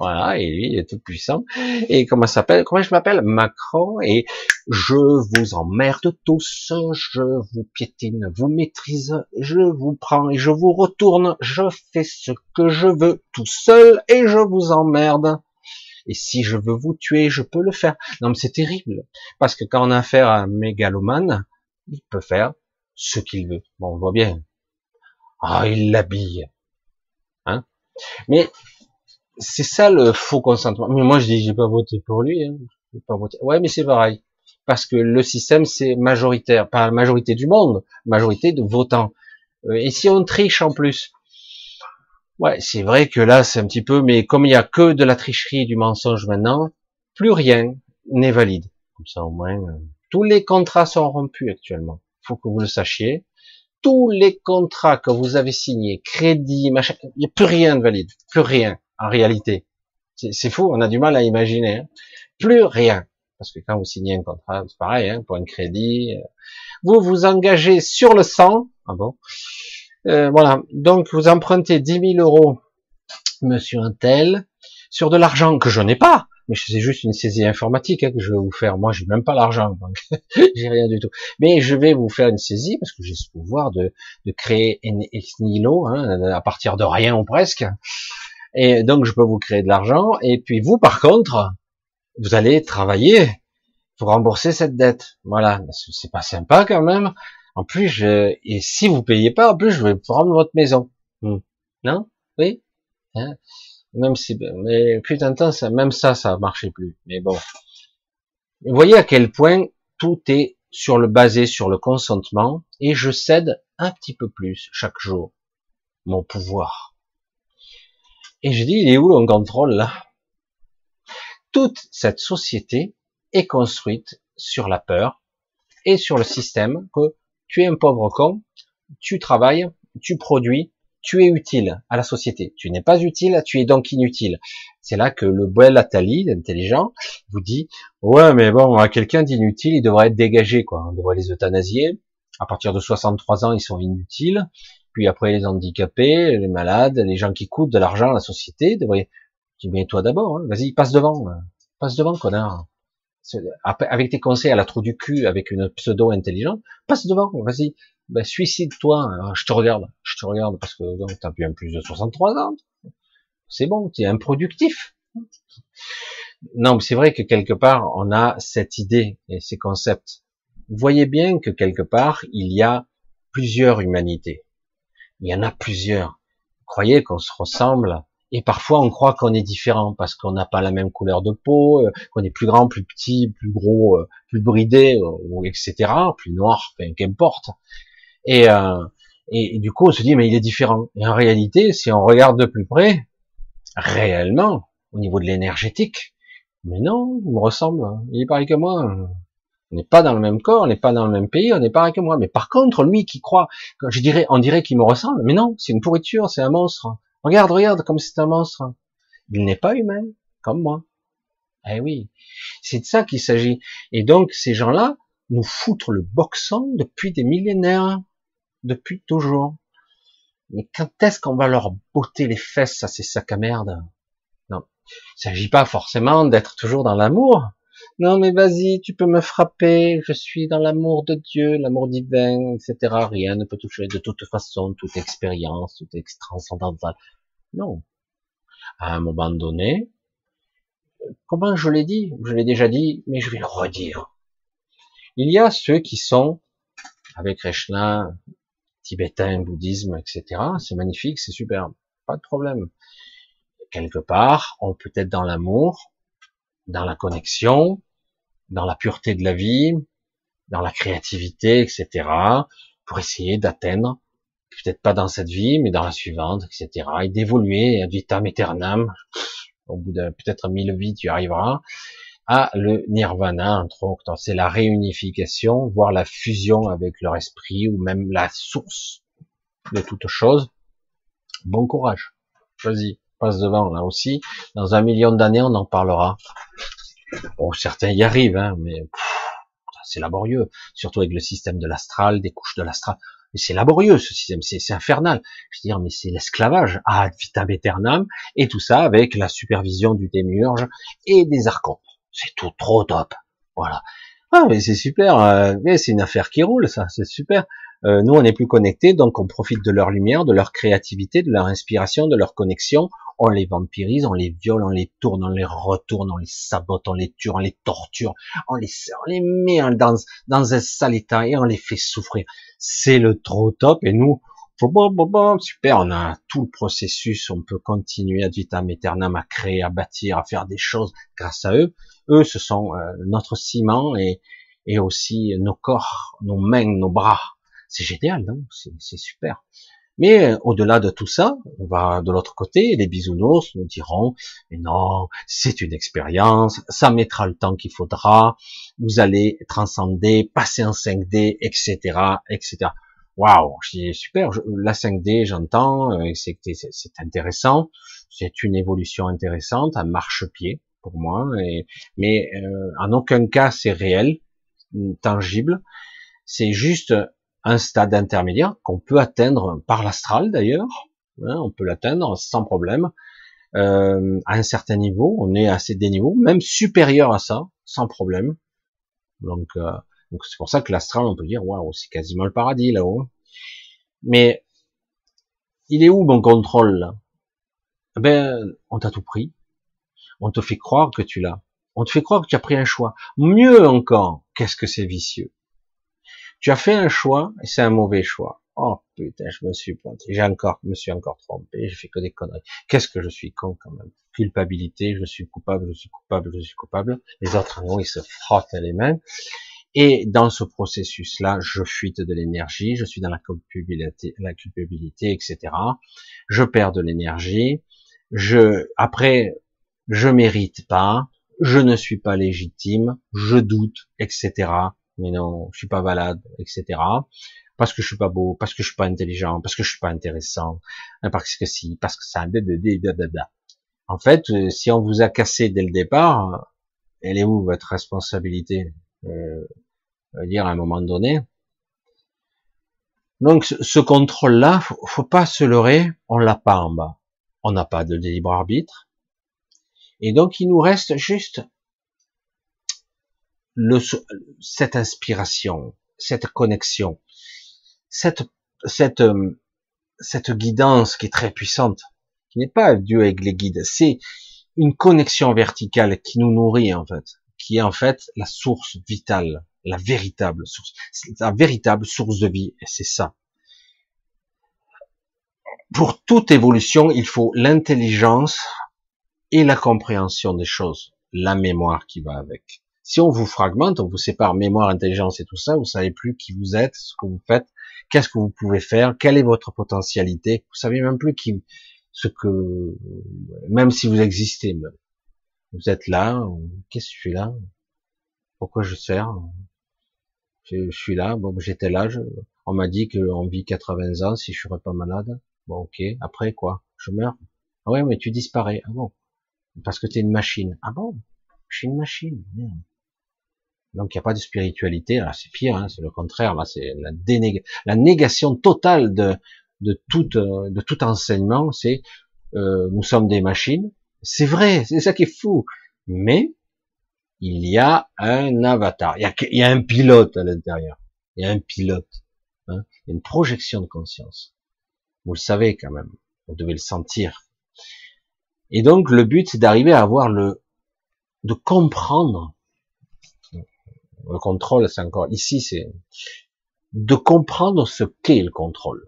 Voilà, et lui, il est tout puissant. Et comment s'appelle? Comment je m'appelle? Macron. Et je vous emmerde tous, je vous piétine, vous maîtrise, je vous prends et je vous retourne. Je fais ce que je veux tout seul et je vous emmerde. Et si je veux vous tuer, je peux le faire. Non, mais c'est terrible. Parce que quand on a affaire à un mégalomane, il peut faire ce qu'il veut. Bon, on voit bien. Ah, il l'habille. Hein? Mais c'est ça le faux consentement. Mais moi, je dis, j'ai pas voté pour lui. Hein. Pas voté. Ouais, mais c'est pareil. Parce que le système, c'est majoritaire. Pas la majorité du monde, majorité de votants. Euh, et si on triche en plus, Ouais, c'est vrai que là, c'est un petit peu, mais comme il n'y a que de la tricherie et du mensonge maintenant, plus rien n'est valide. Comme ça, au moins, euh, tous les contrats sont rompus actuellement. Faut que vous le sachiez. Tous les contrats que vous avez signés, crédit, machin, il n'y a plus rien de valide. Plus rien, en réalité. C'est fou, on a du mal à imaginer. Hein. Plus rien. Parce que quand vous signez un contrat, c'est pareil, hein, pour un crédit, euh, vous vous engagez sur le sang. Ah bon euh, voilà. Donc, vous empruntez 10 000 euros, monsieur Intel, sur de l'argent que je n'ai pas. Mais c'est juste une saisie informatique hein, que je vais vous faire. Moi, j'ai même pas l'argent, j'ai rien du tout. Mais je vais vous faire une saisie parce que j'ai ce pouvoir de, de créer ex nihilo hein, à partir de rien ou presque. Et donc, je peux vous créer de l'argent. Et puis vous, par contre, vous allez travailler pour rembourser cette dette. Voilà, c'est pas sympa quand même. En plus, je, et si vous payez pas, en plus, je vais prendre votre maison. Hmm. Non? Oui? Hein? Même si, mais putain de temps, même ça, ça marchait plus. Mais bon. Vous voyez à quel point tout est sur le basé sur le consentement et je cède un petit peu plus chaque jour mon pouvoir. Et je dis, il est où le contrôle là? Toute cette société est construite sur la peur et sur le système que tu es un pauvre con, tu travailles, tu produis, tu es utile à la société. Tu n'es pas utile, tu es donc inutile. C'est là que le bel Atali, l'intelligent, vous dit, ouais, mais bon, quelqu'un d'inutile, il devrait être dégagé, quoi. On devrait les euthanasier. À partir de 63 ans, ils sont inutiles. Puis après, les handicapés, les malades, les gens qui coûtent de l'argent à la société, devraient, je dis, mais toi d'abord, hein. vas-y, passe devant, hein. passe devant, connard. Avec tes conseils à la trou du cul, avec une pseudo intelligente, passe devant, vas-y, ben, suicide-toi, hein. je te regarde, je te regarde parce que t'as bien plus de 63 ans. C'est bon, tu es improductif. Non, mais c'est vrai que quelque part, on a cette idée et ces concepts. Vous voyez bien que quelque part, il y a plusieurs humanités. Il y en a plusieurs. Vous croyez qu'on se ressemble? Et parfois on croit qu'on est différent parce qu'on n'a pas la même couleur de peau, euh, qu'on est plus grand, plus petit, plus gros, euh, plus bridé, euh, etc., plus noir, enfin, qu'importe. Et, euh, et, du coup, on se dit, mais il est différent. Et en réalité, si on regarde de plus près, réellement, au niveau de l'énergétique, mais non, il me ressemble, il est pareil que moi. On n'est pas dans le même corps, on n'est pas dans le même pays, on n'est pareil que moi. Mais par contre, lui qui croit, je dirais, on dirait qu'il me ressemble, mais non, c'est une pourriture, c'est un monstre. Regarde, regarde, comme c'est un monstre. Il n'est pas humain, comme moi. Eh oui, c'est de ça qu'il s'agit. Et donc, ces gens-là nous foutent le boxon depuis des millénaires depuis toujours. Mais quand est-ce qu'on va leur botter les fesses à ces sacs à merde? Non, il s'agit pas forcément d'être toujours dans l'amour. Non, mais vas-y, tu peux me frapper, je suis dans l'amour de Dieu, l'amour divin, etc. Rien ne peut toucher de toute façon, toute expérience, toute transcendantale. Non. À un moment donné, comment je l'ai dit? Je l'ai déjà dit, mais je vais le redire. Il y a ceux qui sont, avec Krishna, tibétain, bouddhisme, etc. C'est magnifique, c'est superbe, pas de problème. Quelque part, on peut être dans l'amour, dans la connexion, dans la pureté de la vie, dans la créativité, etc. pour essayer d'atteindre, peut-être pas dans cette vie, mais dans la suivante, etc. et d'évoluer ad vitam aeternam. Au bout de peut-être mille vies, tu arriveras à le nirvana, entre autres. C'est la réunification, voire la fusion avec leur esprit, ou même la source de toute chose. Bon courage. Vas-y, passe devant, là aussi. Dans un million d'années, on en parlera. Bon, certains y arrivent, hein, mais c'est laborieux. Surtout avec le système de l'astral, des couches de l'astral. Mais c'est laborieux, ce système, c'est infernal. Je veux dire, mais c'est l'esclavage, ad vitam aeternam, et tout ça avec la supervision du démiurge et des archons. C'est tout trop top. Voilà. Ah, mais c'est super. Euh, mais c'est une affaire qui roule, ça. C'est super. Euh, nous, on est plus connectés, donc on profite de leur lumière, de leur créativité, de leur inspiration, de leur connexion. On les vampirise, on les viole, on les tourne, on les retourne, on les sabote, on les tue, on les torture, on les, on les met dans, dans un sale état et on les fait souffrir. C'est le trop top. Et nous, super, on a tout le processus, on peut continuer à vitam aeternam à créer, à bâtir, à faire des choses grâce à eux. Eux, ce sont euh, notre ciment et, et aussi nos corps, nos mains, nos bras. C'est génial, non? C'est super. Mais euh, au-delà de tout ça, on va de l'autre côté, les bisounours nous diront, mais non, c'est une expérience, ça mettra le temps qu'il faudra, vous allez transcender, passer en 5D, etc., etc. Waouh, je super, la 5D, j'entends, euh, c'est intéressant, c'est une évolution intéressante, à marche-pied pour moi, et, mais euh, en aucun cas c'est réel, tangible, c'est juste un stade intermédiaire qu'on peut atteindre par l'astral d'ailleurs, hein, on peut l'atteindre sans problème, euh, à un certain niveau, on est à des niveaux, même supérieur à ça, sans problème. Donc, euh, c'est pour ça que l'astral, on peut dire, waouh, c'est quasiment le paradis là-haut. Mais il est où mon contrôle là? Eh Ben, on t'a tout pris. On te fait croire que tu l'as. On te fait croire que tu as pris un choix. Mieux encore, qu'est-ce que c'est vicieux? Tu as fait un choix et c'est un mauvais choix. Oh putain, je me suis planté. J'ai encore, me suis encore trompé. J'ai fait que des conneries. Qu'est-ce que je suis con quand même. Culpabilité, je suis coupable, je suis coupable, je suis coupable. Les autres, ils se frottent les mains. Et dans ce processus-là, je fuite de l'énergie, je suis dans la culpabilité, la culpabilité, etc. Je perds de l'énergie. Je, après, je mérite pas, je ne suis pas légitime, je doute, etc. Mais non, je suis pas malade, etc. Parce que je suis pas beau, parce que je suis pas intelligent, parce que je suis pas intéressant, parce que si, parce que ça, en fait, euh, si on vous a cassé dès le départ, elle est où votre responsabilité euh, dire à un moment donné? Donc ce, contrôle-là, faut, faut pas se leurrer, on l'a pas en bas. On n'a pas de libre arbitre. Et donc il nous reste juste le, cette inspiration, cette connexion, cette, cette, cette guidance qui est très puissante, qui n'est pas Dieu avec les guides, c'est une connexion verticale qui nous nourrit en fait, qui est en fait la source vitale, la véritable source, la véritable source de vie, et c'est ça. Pour toute évolution, il faut l'intelligence et la compréhension des choses, la mémoire qui va avec. Si on vous fragmente, on vous sépare mémoire, intelligence et tout ça, vous savez plus qui vous êtes, ce que vous faites, qu'est-ce que vous pouvez faire, quelle est votre potentialité, vous savez même plus qui, ce que, même si vous existez, vous êtes là, qu'est-ce que je suis là, pourquoi je sers, je, suis là, bon, j'étais là, on m'a dit qu'on vit 80 ans si je serais pas malade, bon, ok, après quoi, je meurs, ah ouais, mais tu disparais, ah bon, parce que tu es une machine, ah bon, je suis une machine, merde. Donc il n'y a pas de spiritualité, c'est pire, hein, c'est le contraire, là c'est la, négation totale de, tout, euh, de tout enseignement, c'est euh, nous sommes des machines. C'est vrai, c'est ça qui est fou. Mais il y a un avatar, il y a, il y a un pilote à l'intérieur. Il y a un pilote, hein, une projection de conscience. Vous le savez quand même, vous devez le sentir. Et donc le but c'est d'arriver à avoir le, de comprendre. Le contrôle, c'est encore ici, c'est de comprendre ce qu'est le contrôle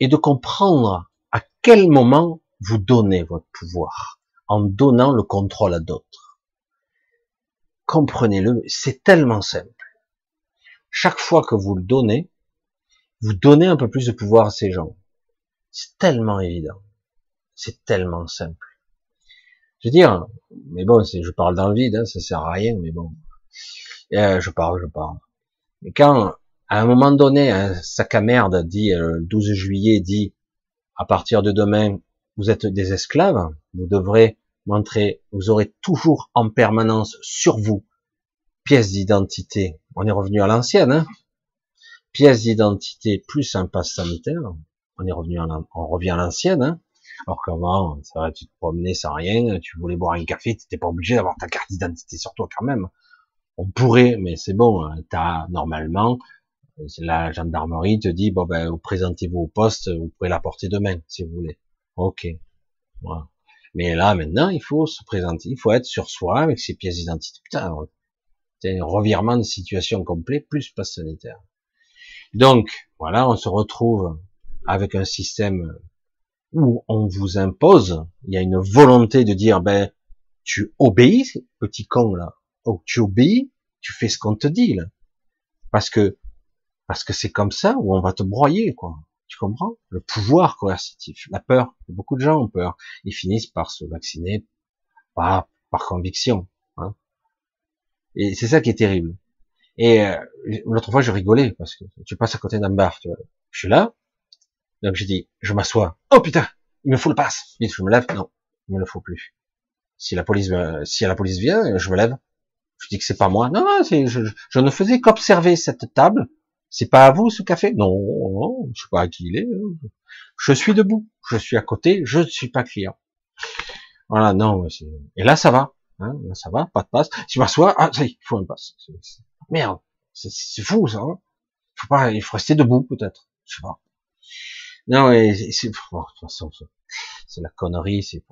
et de comprendre à quel moment vous donnez votre pouvoir en donnant le contrôle à d'autres. Comprenez-le, c'est tellement simple. Chaque fois que vous le donnez, vous donnez un peu plus de pouvoir à ces gens. C'est tellement évident. C'est tellement simple. Je veux dire, mais bon, je parle dans le vide, hein, ça sert à rien, mais bon. Euh, je parle, je parle. Et quand à un moment donné, un sac à merde dit, euh, le 12 juillet dit, à partir de demain, vous êtes des esclaves, vous devrez montrer, vous aurez toujours en permanence sur vous pièce d'identité. On est revenu à l'ancienne, hein pièce d'identité plus un passe sanitaire. On est revenu, à on revient à l'ancienne, hein alors qu'avant, ça va, tu te promenais sans rien, tu voulais boire un café, tu n'étais pas obligé d'avoir ta carte d'identité sur toi quand même. On pourrait, mais c'est bon, hein, t'as normalement la gendarmerie te dit bon ben vous présentez-vous au poste, vous pouvez la porter demain si vous voulez. Ok. Voilà. Mais là maintenant il faut se présenter, il faut être sur soi avec ses pièces d'identité. Putain, c'est un revirement de situation complet plus passe sanitaire. Donc voilà, on se retrouve avec un système où on vous impose, il y a une volonté de dire ben tu obéis, petit con là, oh tu obéis, tu fais ce qu'on te dit là, parce que parce que c'est comme ça où on va te broyer, quoi. Tu comprends? Le pouvoir coercitif, la peur. Beaucoup de gens ont peur. Ils finissent par se vacciner, pas par conviction. Hein. Et c'est ça qui est terrible. Et euh, l'autre fois, je rigolais parce que tu passes à côté d'un bar. Tu vois. Je suis là, donc j'ai dit, je m'assois. Oh putain, il me faut le passe. je me lève. Non, il me le faut plus. Si la police, si la police vient, je me lève. Je dis que c'est pas moi. Non, non, je, je ne faisais qu'observer cette table c'est pas à vous ce café? Non, non, je sais pas à qui il est. Hein. Je suis debout, je suis à côté, je ne suis pas client. Voilà, non. Et là, ça va. Hein, là, ça va, pas de passe. Si je m'assois, ah, ça y il faut un passe. Merde, c'est fou ça. Hein faut pas, il faut rester debout peut-être. Je sais pas. Non, c'est, de toute façon, c'est la connerie, c'est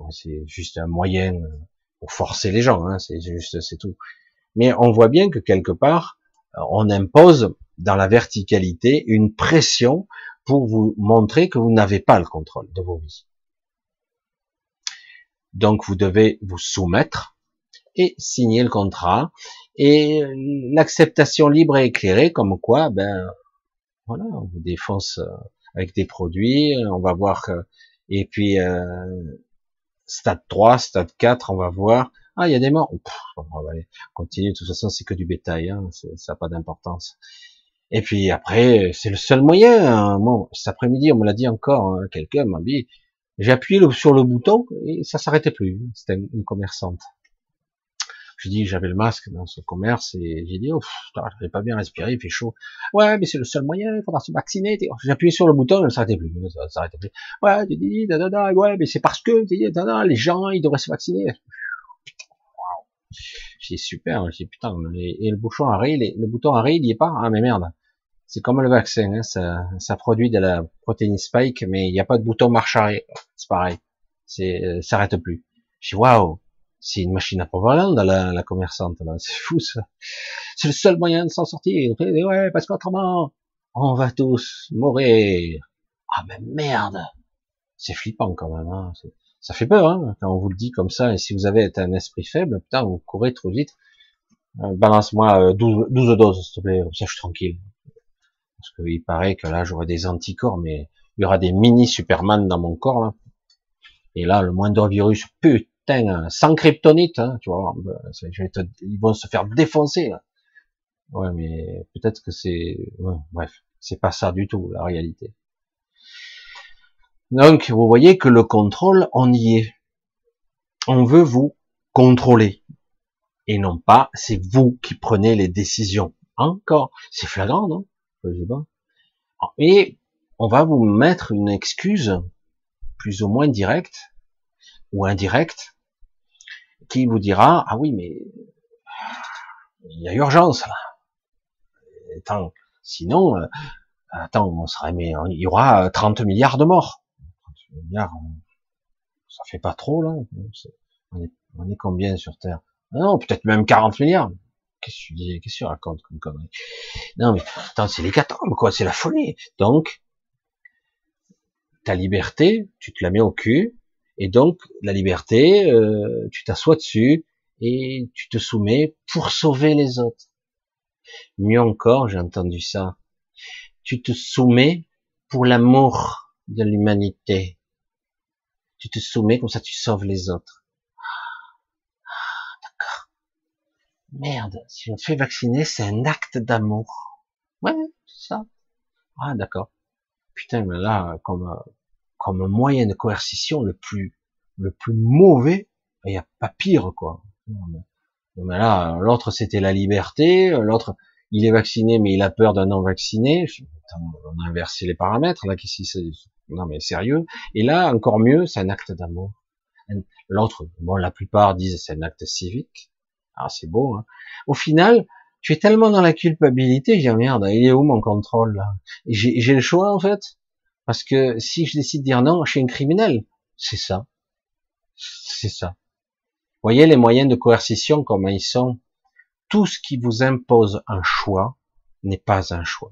juste un moyen euh, pour forcer les gens. Hein, c'est juste, c'est tout. Mais on voit bien que quelque part, on impose dans la verticalité une pression pour vous montrer que vous n'avez pas le contrôle de vos vies. Donc vous devez vous soumettre et signer le contrat Et l'acceptation libre et éclairée, comme quoi, ben voilà, on vous défonce euh, avec des produits, on va voir et puis euh, stade 3, stade 4, on va voir, ah il y a des morts, on va aller continuer, de toute façon c'est que du bétail, hein, ça n'a pas d'importance. Et puis après, c'est le seul moyen. Hein. Bon, cet après-midi, on me l'a dit encore, hein, quelqu'un m'a dit, j'ai appuyé sur le bouton et ça s'arrêtait plus. C'était une commerçante. Je dis, j'avais le masque dans ce commerce et j'ai dit, oh, j'avais pas bien respiré, il fait chaud. Ouais, mais c'est le seul moyen, il faudra se vacciner. Appuyé sur le bouton, ça s'arrêtait plus, ça s'arrêtait plus. Ouais, tu dis, ouais, mais c'est parce que, da, da, les gens, ils devraient se vacciner. Wow. J'ai super, j'ai putain, et, le bouchon arrive, le bouton arrive, il y est pas, ah mais merde. C'est comme le vaccin, hein, ça, ça produit de la protéine spike, mais il n'y a pas de bouton marche arrière. C'est pareil, c'est, euh, s'arrête plus. Je dis waouh, c'est une machine à propagande, la, la commerçante, là. C'est fou, ça. C'est le seul moyen de s'en sortir. Ouais, parce qu'autrement, on va tous mourir. Ah, mais merde! C'est flippant, quand même, hein. Ça fait peur, hein, quand on vous le dit comme ça. Et si vous avez un esprit faible, putain, vous courez trop vite. Euh, balance-moi 12, euh, 12 doses, s'il te plaît. Comme ça, je suis tranquille. Parce qu'il paraît que là, j'aurai des anticorps, mais il y aura des mini Superman dans mon corps, là. Et là, le moindre virus, putain, putain, sans kryptonite, hein, tu vois, bah, ils vont se faire défoncer. Là. Ouais, mais peut-être que c'est, bref, c'est pas ça du tout la réalité. Donc, vous voyez que le contrôle, on y est. On veut vous contrôler. Et non pas, c'est vous qui prenez les décisions. Encore, c'est flagrant, non? Et on va vous mettre une excuse, plus ou moins directe, ou indirecte, qui vous dira ah oui mais il y a urgence là. Sinon euh, attends on serait mais il y aura 30 milliards de morts. 30 milliards, ça fait pas trop là. On est, on est combien sur Terre? Ah Non, peut-être même 40 milliards. Qu'est-ce que tu dis Qu'est-ce que tu racontes comme connerie Non mais attends, c'est l'hécatombe quoi, c'est la folie. Donc ta liberté, tu te la mets au cul, et donc, la liberté, euh, tu t'assois dessus et tu te soumets pour sauver les autres. Mieux encore, j'ai entendu ça. Tu te soumets pour l'amour de l'humanité. Tu te soumets comme ça, tu sauves les autres. Ah, d'accord. Merde, si on te fait vacciner, c'est un acte d'amour. Ouais, c'est ça. Ah, d'accord. Putain, mais là, comme comme moyen de coercition le plus le plus mauvais, il n'y a pas pire quoi. mais, là, l'autre c'était la liberté, l'autre il est vacciné mais il a peur d'un non vacciné. On a inversé les paramètres là qu'ici c'est non mais sérieux. Et là encore mieux, c'est un acte d'amour. L'autre, bon la plupart disent c'est un acte civique. Ah c'est beau. Hein. Au final, tu es tellement dans la culpabilité, je dis merde, il est où mon contrôle là? J'ai le choix en fait. Parce que si je décide de dire non, je suis un criminel. C'est ça. C'est ça. Vous voyez les moyens de coercition, comment ils sont. Tout ce qui vous impose un choix n'est pas un choix.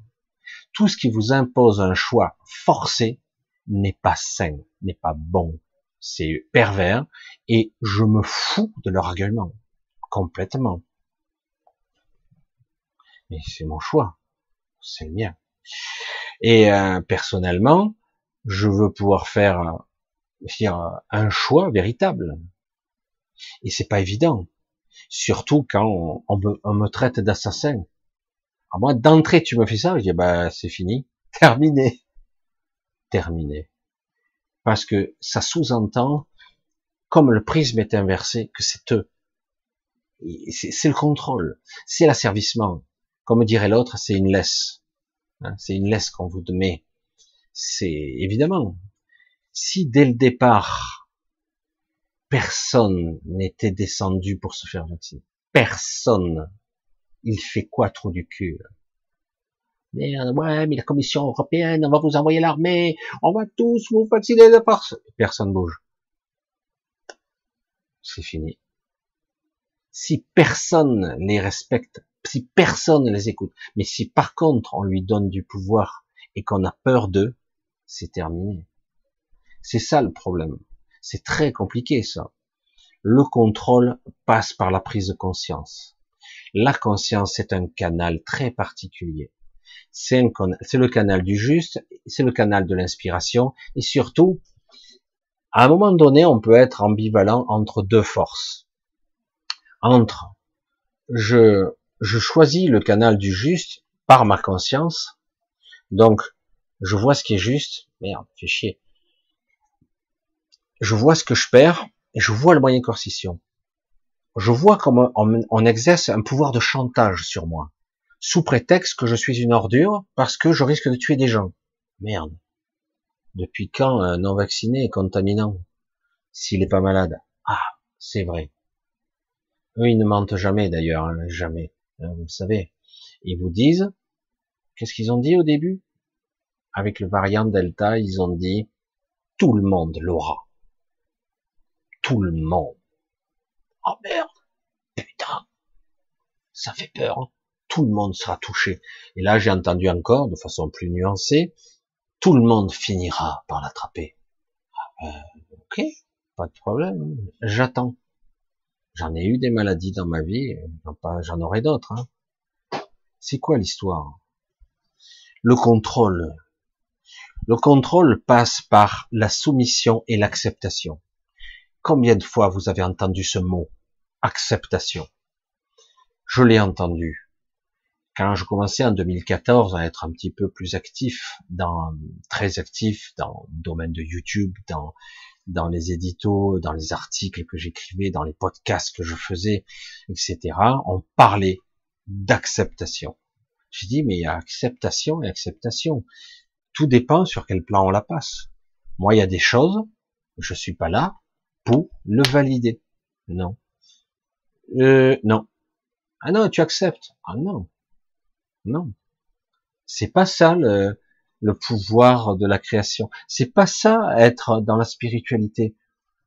Tout ce qui vous impose un choix forcé n'est pas sain, n'est pas bon. C'est pervers et je me fous de leur argument. Complètement. Mais c'est mon choix. C'est le mien. Et euh, personnellement, je veux pouvoir faire un choix véritable. Et c'est pas évident. Surtout quand on, me, traite d'assassin. Moi, d'entrée, tu me fais ça, je dis, bah, c'est fini. Terminé. Terminé. Parce que ça sous-entend, comme le prisme est inversé, que c'est eux. C'est le contrôle. C'est l'asservissement. Comme dirait l'autre, c'est une laisse. Hein, c'est une laisse qu'on vous met. C'est évidemment, si dès le départ, personne n'était descendu pour se faire vacciner, personne, il fait quoi trop du cul mais ouais, mais la Commission européenne, on va vous envoyer l'armée, on va tous vous vacciner de force. Personne bouge. C'est fini. Si personne les respecte si personne ne les écoute. Mais si par contre on lui donne du pouvoir et qu'on a peur d'eux, c'est terminé. C'est ça le problème. C'est très compliqué ça. Le contrôle passe par la prise de conscience. La conscience, c'est un canal très particulier. C'est le canal du juste, c'est le canal de l'inspiration, et surtout, à un moment donné, on peut être ambivalent entre deux forces. Entre, je, je choisis le canal du juste par ma conscience, donc je vois ce qui est juste, merde, fait chier. Je vois ce que je perds, et je vois le moyen coercition. Je vois comment on, exerce un pouvoir de chantage sur moi, sous prétexte que je suis une ordure, parce que je risque de tuer des gens. Merde. Depuis quand un non vacciné est contaminant? S'il n'est pas malade. Ah, c'est vrai. Eux, ils ne mentent jamais d'ailleurs, hein, jamais. Hein, vous savez. Ils vous disent, qu'est-ce qu'ils ont dit au début? Avec le variant Delta, ils ont dit, tout le monde l'aura tout le monde. Oh merde, putain, ça fait peur. Hein. Tout le monde sera touché. Et là, j'ai entendu encore, de façon plus nuancée, tout le monde finira par l'attraper. Euh, ok, pas de problème. J'attends. J'en ai eu des maladies dans ma vie, j'en aurai d'autres. Hein. C'est quoi l'histoire? Le contrôle. Le contrôle passe par la soumission et l'acceptation. Combien de fois vous avez entendu ce mot acceptation Je l'ai entendu. Quand je commençais en 2014 à être un petit peu plus actif, dans, très actif dans le domaine de YouTube, dans, dans les éditos, dans les articles que j'écrivais, dans les podcasts que je faisais, etc., on parlait d'acceptation. J'ai dit, mais il y a acceptation et acceptation. Tout dépend sur quel plan on la passe. Moi, il y a des choses, je suis pas là, pour le valider. Non. Euh, non. Ah non, tu acceptes. Ah non. Non. C'est pas ça le, le pouvoir de la création. C'est pas ça être dans la spiritualité.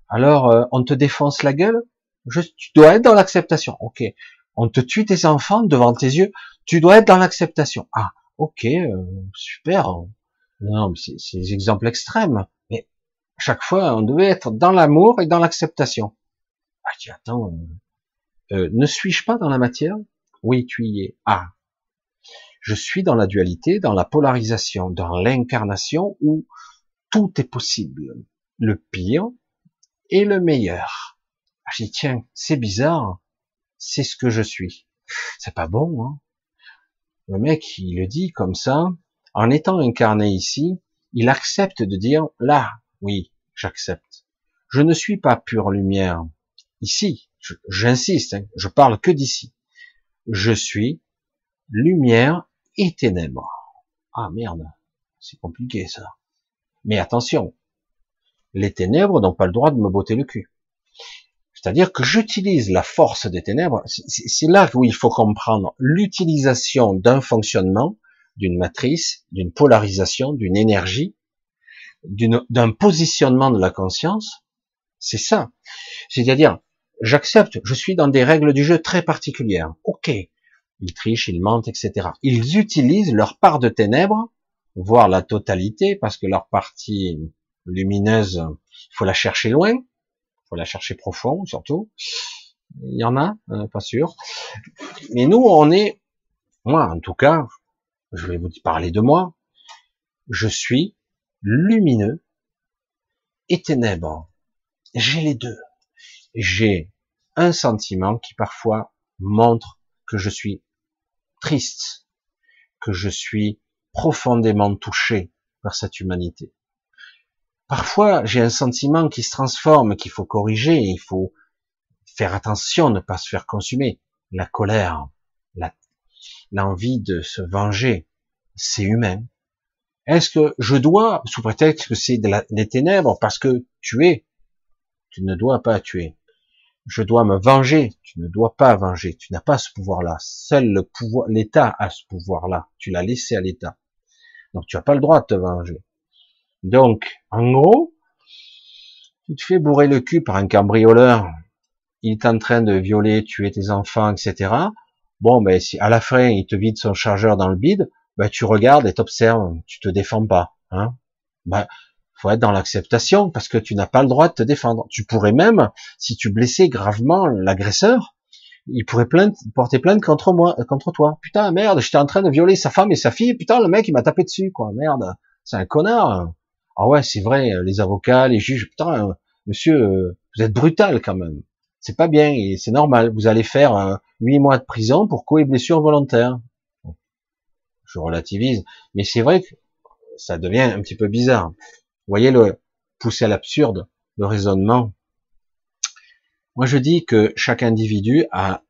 Alors, euh, on te défonce la gueule. Je, tu dois être dans l'acceptation. Ok. On te tue tes enfants devant tes yeux. Tu dois être dans l'acceptation. Ah, ok, euh, super. Non, mais c'est des exemples extrêmes chaque fois, on devait être dans l'amour et dans l'acceptation. Ah, dis, attends, euh, euh, ne suis-je pas dans la matière? Oui, tu y es. Ah, je suis dans la dualité, dans la polarisation, dans l'incarnation où tout est possible, le pire et le meilleur. Ah, j'ai tiens, c'est bizarre, c'est ce que je suis. C'est pas bon, hein Le mec, il le dit comme ça, en étant incarné ici, il accepte de dire, là, oui, j'accepte. Je ne suis pas pure lumière. Ici, j'insiste, hein, je parle que d'ici. Je suis lumière et ténèbres. Ah merde, c'est compliqué ça. Mais attention, les ténèbres n'ont pas le droit de me botter le cul. C'est-à-dire que j'utilise la force des ténèbres. C'est là où il faut comprendre l'utilisation d'un fonctionnement, d'une matrice, d'une polarisation, d'une énergie d'un positionnement de la conscience, c'est ça. C'est-à-dire, j'accepte, je suis dans des règles du jeu très particulières. Ok, ils trichent, ils mentent, etc. Ils utilisent leur part de ténèbres, voire la totalité, parce que leur partie lumineuse, il faut la chercher loin, il faut la chercher profond, surtout. Il y en a, euh, pas sûr. Mais nous, on est, moi en tout cas, je vais vous parler de moi, je suis lumineux et ténèbres. J'ai les deux. J'ai un sentiment qui parfois montre que je suis triste, que je suis profondément touché par cette humanité. Parfois, j'ai un sentiment qui se transforme, qu'il faut corriger, il faut faire attention, ne pas se faire consumer. La colère, l'envie de se venger, c'est humain. Est-ce que je dois, sous prétexte que c'est des ténèbres, parce que tuer, tu ne dois pas tuer? Je dois me venger, tu ne dois pas venger, tu n'as pas ce pouvoir-là. Seul l'État a ce pouvoir-là. Tu l'as laissé à l'État. Donc tu n'as pas le droit de te venger. Donc, en gros, tu te fais bourrer le cul par un cambrioleur, il est en train de violer, tuer tes enfants, etc. Bon, ben, si à la fin, il te vide son chargeur dans le bide, ben, tu regardes et t'observes, tu te défends pas. Hein ben, faut être dans l'acceptation parce que tu n'as pas le droit de te défendre. Tu pourrais même, si tu blessais gravement l'agresseur, il pourrait plainte, porter plainte contre moi, contre toi. Putain, merde, j'étais en train de violer sa femme et sa fille. Putain, le mec, il m'a tapé dessus, quoi. Merde, c'est un connard. Ah ouais, c'est vrai, les avocats, les juges. Putain, monsieur, vous êtes brutal quand même. C'est pas bien et c'est normal. Vous allez faire huit mois de prison pour coups et blessures volontaires. Je relativise, mais c'est vrai que ça devient un petit peu bizarre. Voyez le pousser à l'absurde, le raisonnement. Moi, je dis que chaque individu a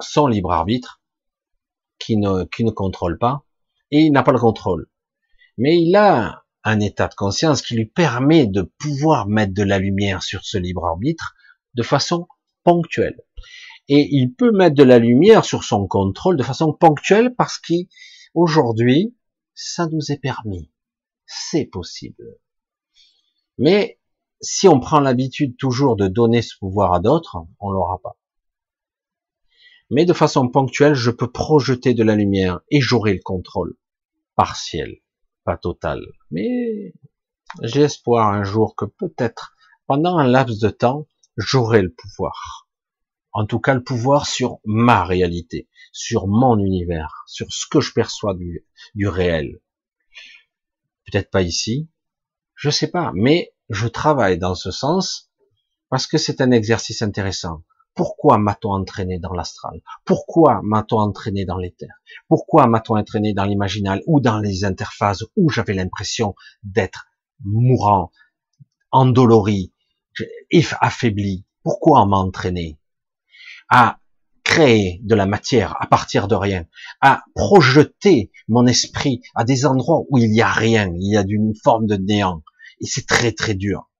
son libre arbitre, qui ne, qui ne contrôle pas, et il n'a pas le contrôle. Mais il a un état de conscience qui lui permet de pouvoir mettre de la lumière sur ce libre arbitre de façon ponctuelle. Et il peut mettre de la lumière sur son contrôle de façon ponctuelle parce qu'aujourd'hui, ça nous est permis. C'est possible. Mais si on prend l'habitude toujours de donner ce pouvoir à d'autres, on l'aura pas. Mais de façon ponctuelle, je peux projeter de la lumière et j'aurai le contrôle. Partiel, pas total. Mais j'ai espoir un jour que peut-être, pendant un laps de temps, j'aurai le pouvoir. En tout cas, le pouvoir sur ma réalité, sur mon univers, sur ce que je perçois du, du réel. Peut-être pas ici, je sais pas, mais je travaille dans ce sens parce que c'est un exercice intéressant. Pourquoi m'a-t-on entraîné dans l'astral? Pourquoi m'a-t-on entraîné dans l'éther Pourquoi m'a-t-on entraîné dans l'imaginal ou dans les interfaces où j'avais l'impression d'être mourant, endolori, affaibli? Pourquoi on m'a entraîné? À créer de la matière à partir de rien, à projeter mon esprit à des endroits où il n'y a rien, il y a d'une forme de néant, et c'est très très dur.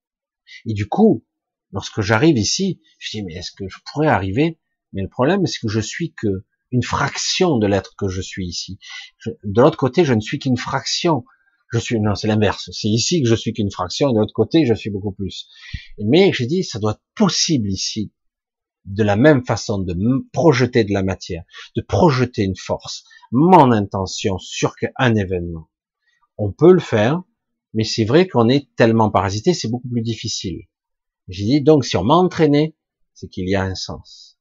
Et du coup, lorsque j'arrive ici, je dis mais est-ce que je pourrais arriver? Mais le problème, c'est que je suis que une fraction de l'être que je suis ici. de l'autre côté, je ne suis qu'une fraction. Je suis non, c'est l'inverse. C'est ici que je suis qu'une fraction, et de l'autre côté, je suis beaucoup plus. Mais j'ai dit, ça doit être possible ici, de la même façon, de projeter de la matière, de projeter une force, mon intention sur un événement. On peut le faire, mais c'est vrai qu'on est tellement parasité, c'est beaucoup plus difficile. J'ai dit, donc, si on m'a entraîné, c'est qu'il y a un sens.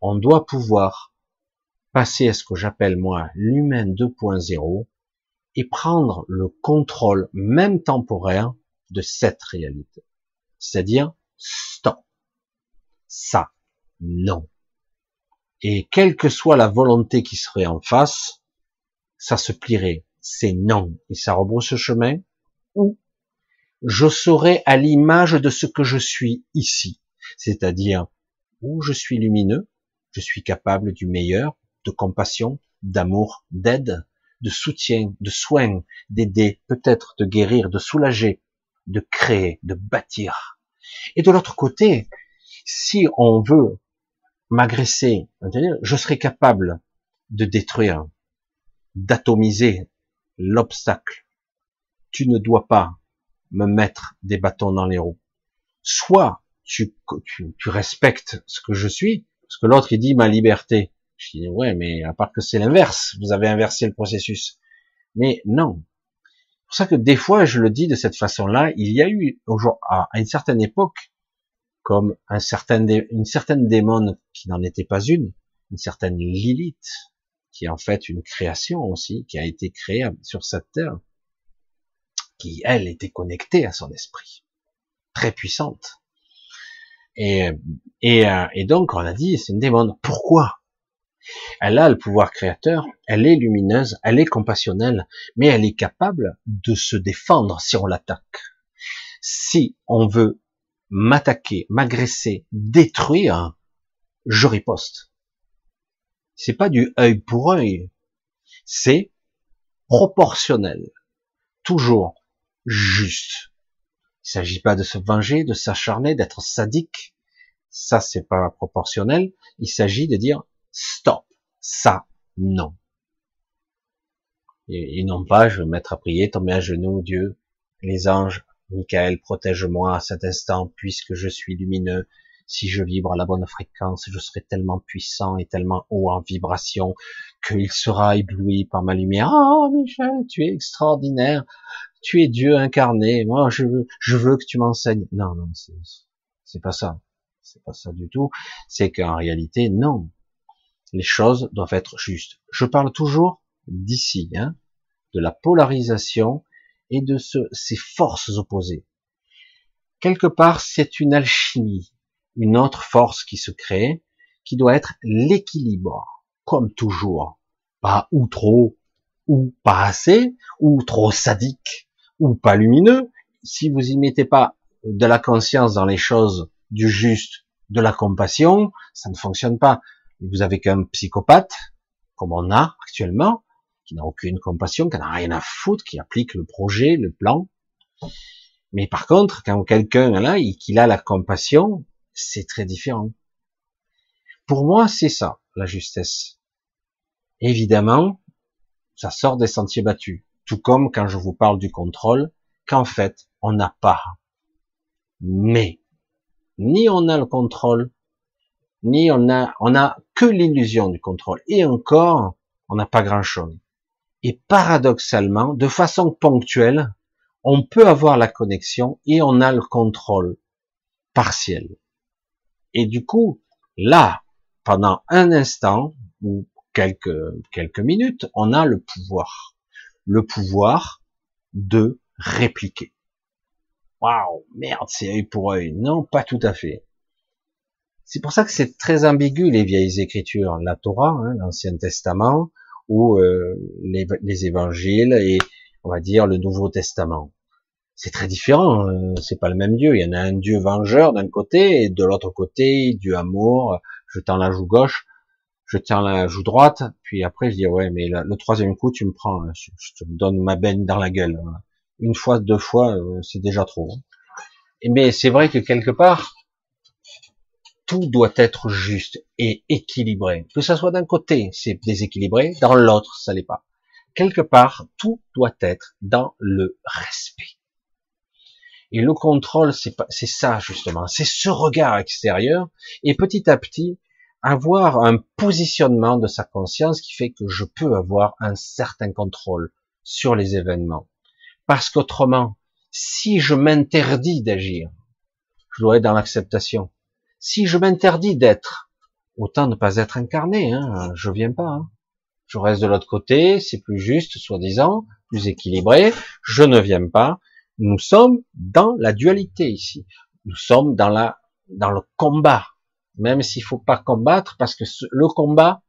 On doit pouvoir passer à ce que j'appelle, moi, l'humain 2.0 et prendre le contrôle, même temporaire, de cette réalité. C'est-à-dire, stop. Ça, non. Et quelle que soit la volonté qui serait en face, ça se plierait c'est non. Et ça rebrousse chemin, ou je serai à l'image de ce que je suis ici. C'est-à-dire, où je suis lumineux, je suis capable du meilleur, de compassion, d'amour, d'aide, de soutien, de soin, d'aider, peut-être de guérir, de soulager, de créer, de bâtir. Et de l'autre côté, si on veut m'agresser, je serai capable de détruire, d'atomiser, l'obstacle. Tu ne dois pas me mettre des bâtons dans les roues. Soit tu, tu, respectes ce que je suis, parce que l'autre il dit ma liberté. Je dis ouais, mais à part que c'est l'inverse, vous avez inversé le processus. Mais non. C'est pour ça que des fois, je le dis de cette façon-là, il y a eu à une certaine époque, comme un certain, une certaine démon qui n'en était pas une, une certaine Lilith, qui est en fait une création aussi, qui a été créée sur cette terre, qui, elle, était connectée à son esprit, très puissante. Et, et, euh, et donc, on a dit, c'est une démon. Pourquoi? Elle a le pouvoir créateur, elle est lumineuse, elle est compassionnelle, mais elle est capable de se défendre si on l'attaque. Si on veut m'attaquer, m'agresser, détruire, je riposte. C'est pas du œil pour œil, c'est proportionnel, toujours juste. Il s'agit pas de se venger, de s'acharner, d'être sadique. Ça, c'est pas proportionnel. Il s'agit de dire stop. Ça, non. Et, non pas, je vais me mettre à prier, tomber à genoux, Dieu, les anges, Michael, protège-moi à cet instant, puisque je suis lumineux, si je vibre à la bonne fréquence, je serai tellement puissant et tellement haut en vibration qu'il sera ébloui par ma lumière. Oh Michel, tu es extraordinaire, tu es Dieu incarné. Moi, je veux, je veux que tu m'enseignes. Non, non, c'est pas ça. c'est pas ça du tout. C'est qu'en réalité, non. Les choses doivent être justes. Je parle toujours d'ici, hein, de la polarisation et de ce, ces forces opposées. Quelque part, c'est une alchimie, une autre force qui se crée, qui doit être l'équilibre, comme toujours. Pas ou trop, ou pas assez, ou trop sadique, ou pas lumineux. Si vous y mettez pas de la conscience dans les choses, du juste, de la compassion, ça ne fonctionne pas. Vous avez qu'un psychopathe, comme on a actuellement, qui n'a aucune compassion, qui n'a rien à foutre, qui applique le projet, le plan. Mais par contre, quand quelqu'un là, qu'il a la compassion, c'est très différent. Pour moi, c'est ça, la justesse. Évidemment, ça sort des sentiers battus. Tout comme quand je vous parle du contrôle, qu'en fait, on n'a pas. Mais, ni on a le contrôle, ni on a, on a que l'illusion du contrôle. Et encore, on n'a pas grand chose. Et paradoxalement, de façon ponctuelle, on peut avoir la connexion et on a le contrôle partiel. Et du coup, là, pendant un instant ou quelques, quelques minutes, on a le pouvoir. Le pouvoir de répliquer. Waouh, merde, c'est œil pour œil. Non, pas tout à fait. C'est pour ça que c'est très ambigu les vieilles écritures, la Torah, hein, l'Ancien Testament, ou euh, les, les, évangiles et on va dire le Nouveau Testament. C'est très différent, hein. c'est pas le même Dieu. Il y en a un Dieu vengeur d'un côté et de l'autre côté Dieu amour. Je tends la joue gauche, je tiens la joue droite, puis après je dis ouais mais le troisième coup tu me prends, hein. je, te donne ma benne dans la gueule. Une fois, deux fois, euh, c'est déjà trop. Mais c'est vrai que quelque part, tout doit être juste et équilibré. Que ça soit d'un côté, c'est déséquilibré, dans l'autre, ça l'est pas. Quelque part, tout doit être dans le respect. Et le contrôle, c'est c'est ça justement, c'est ce regard extérieur et petit à petit avoir un positionnement de sa conscience qui fait que je peux avoir un certain contrôle sur les événements. Parce qu'autrement, si je m'interdis d'agir, je dois être dans l'acceptation. Si je m'interdis d'être, autant ne pas être incarné, hein, je viens pas. Hein. Je reste de l'autre côté, c'est plus juste, soi-disant, plus équilibré, je ne viens pas. Nous sommes dans la dualité ici. Nous sommes dans la, dans le combat. Même s'il faut pas combattre, parce que le combat,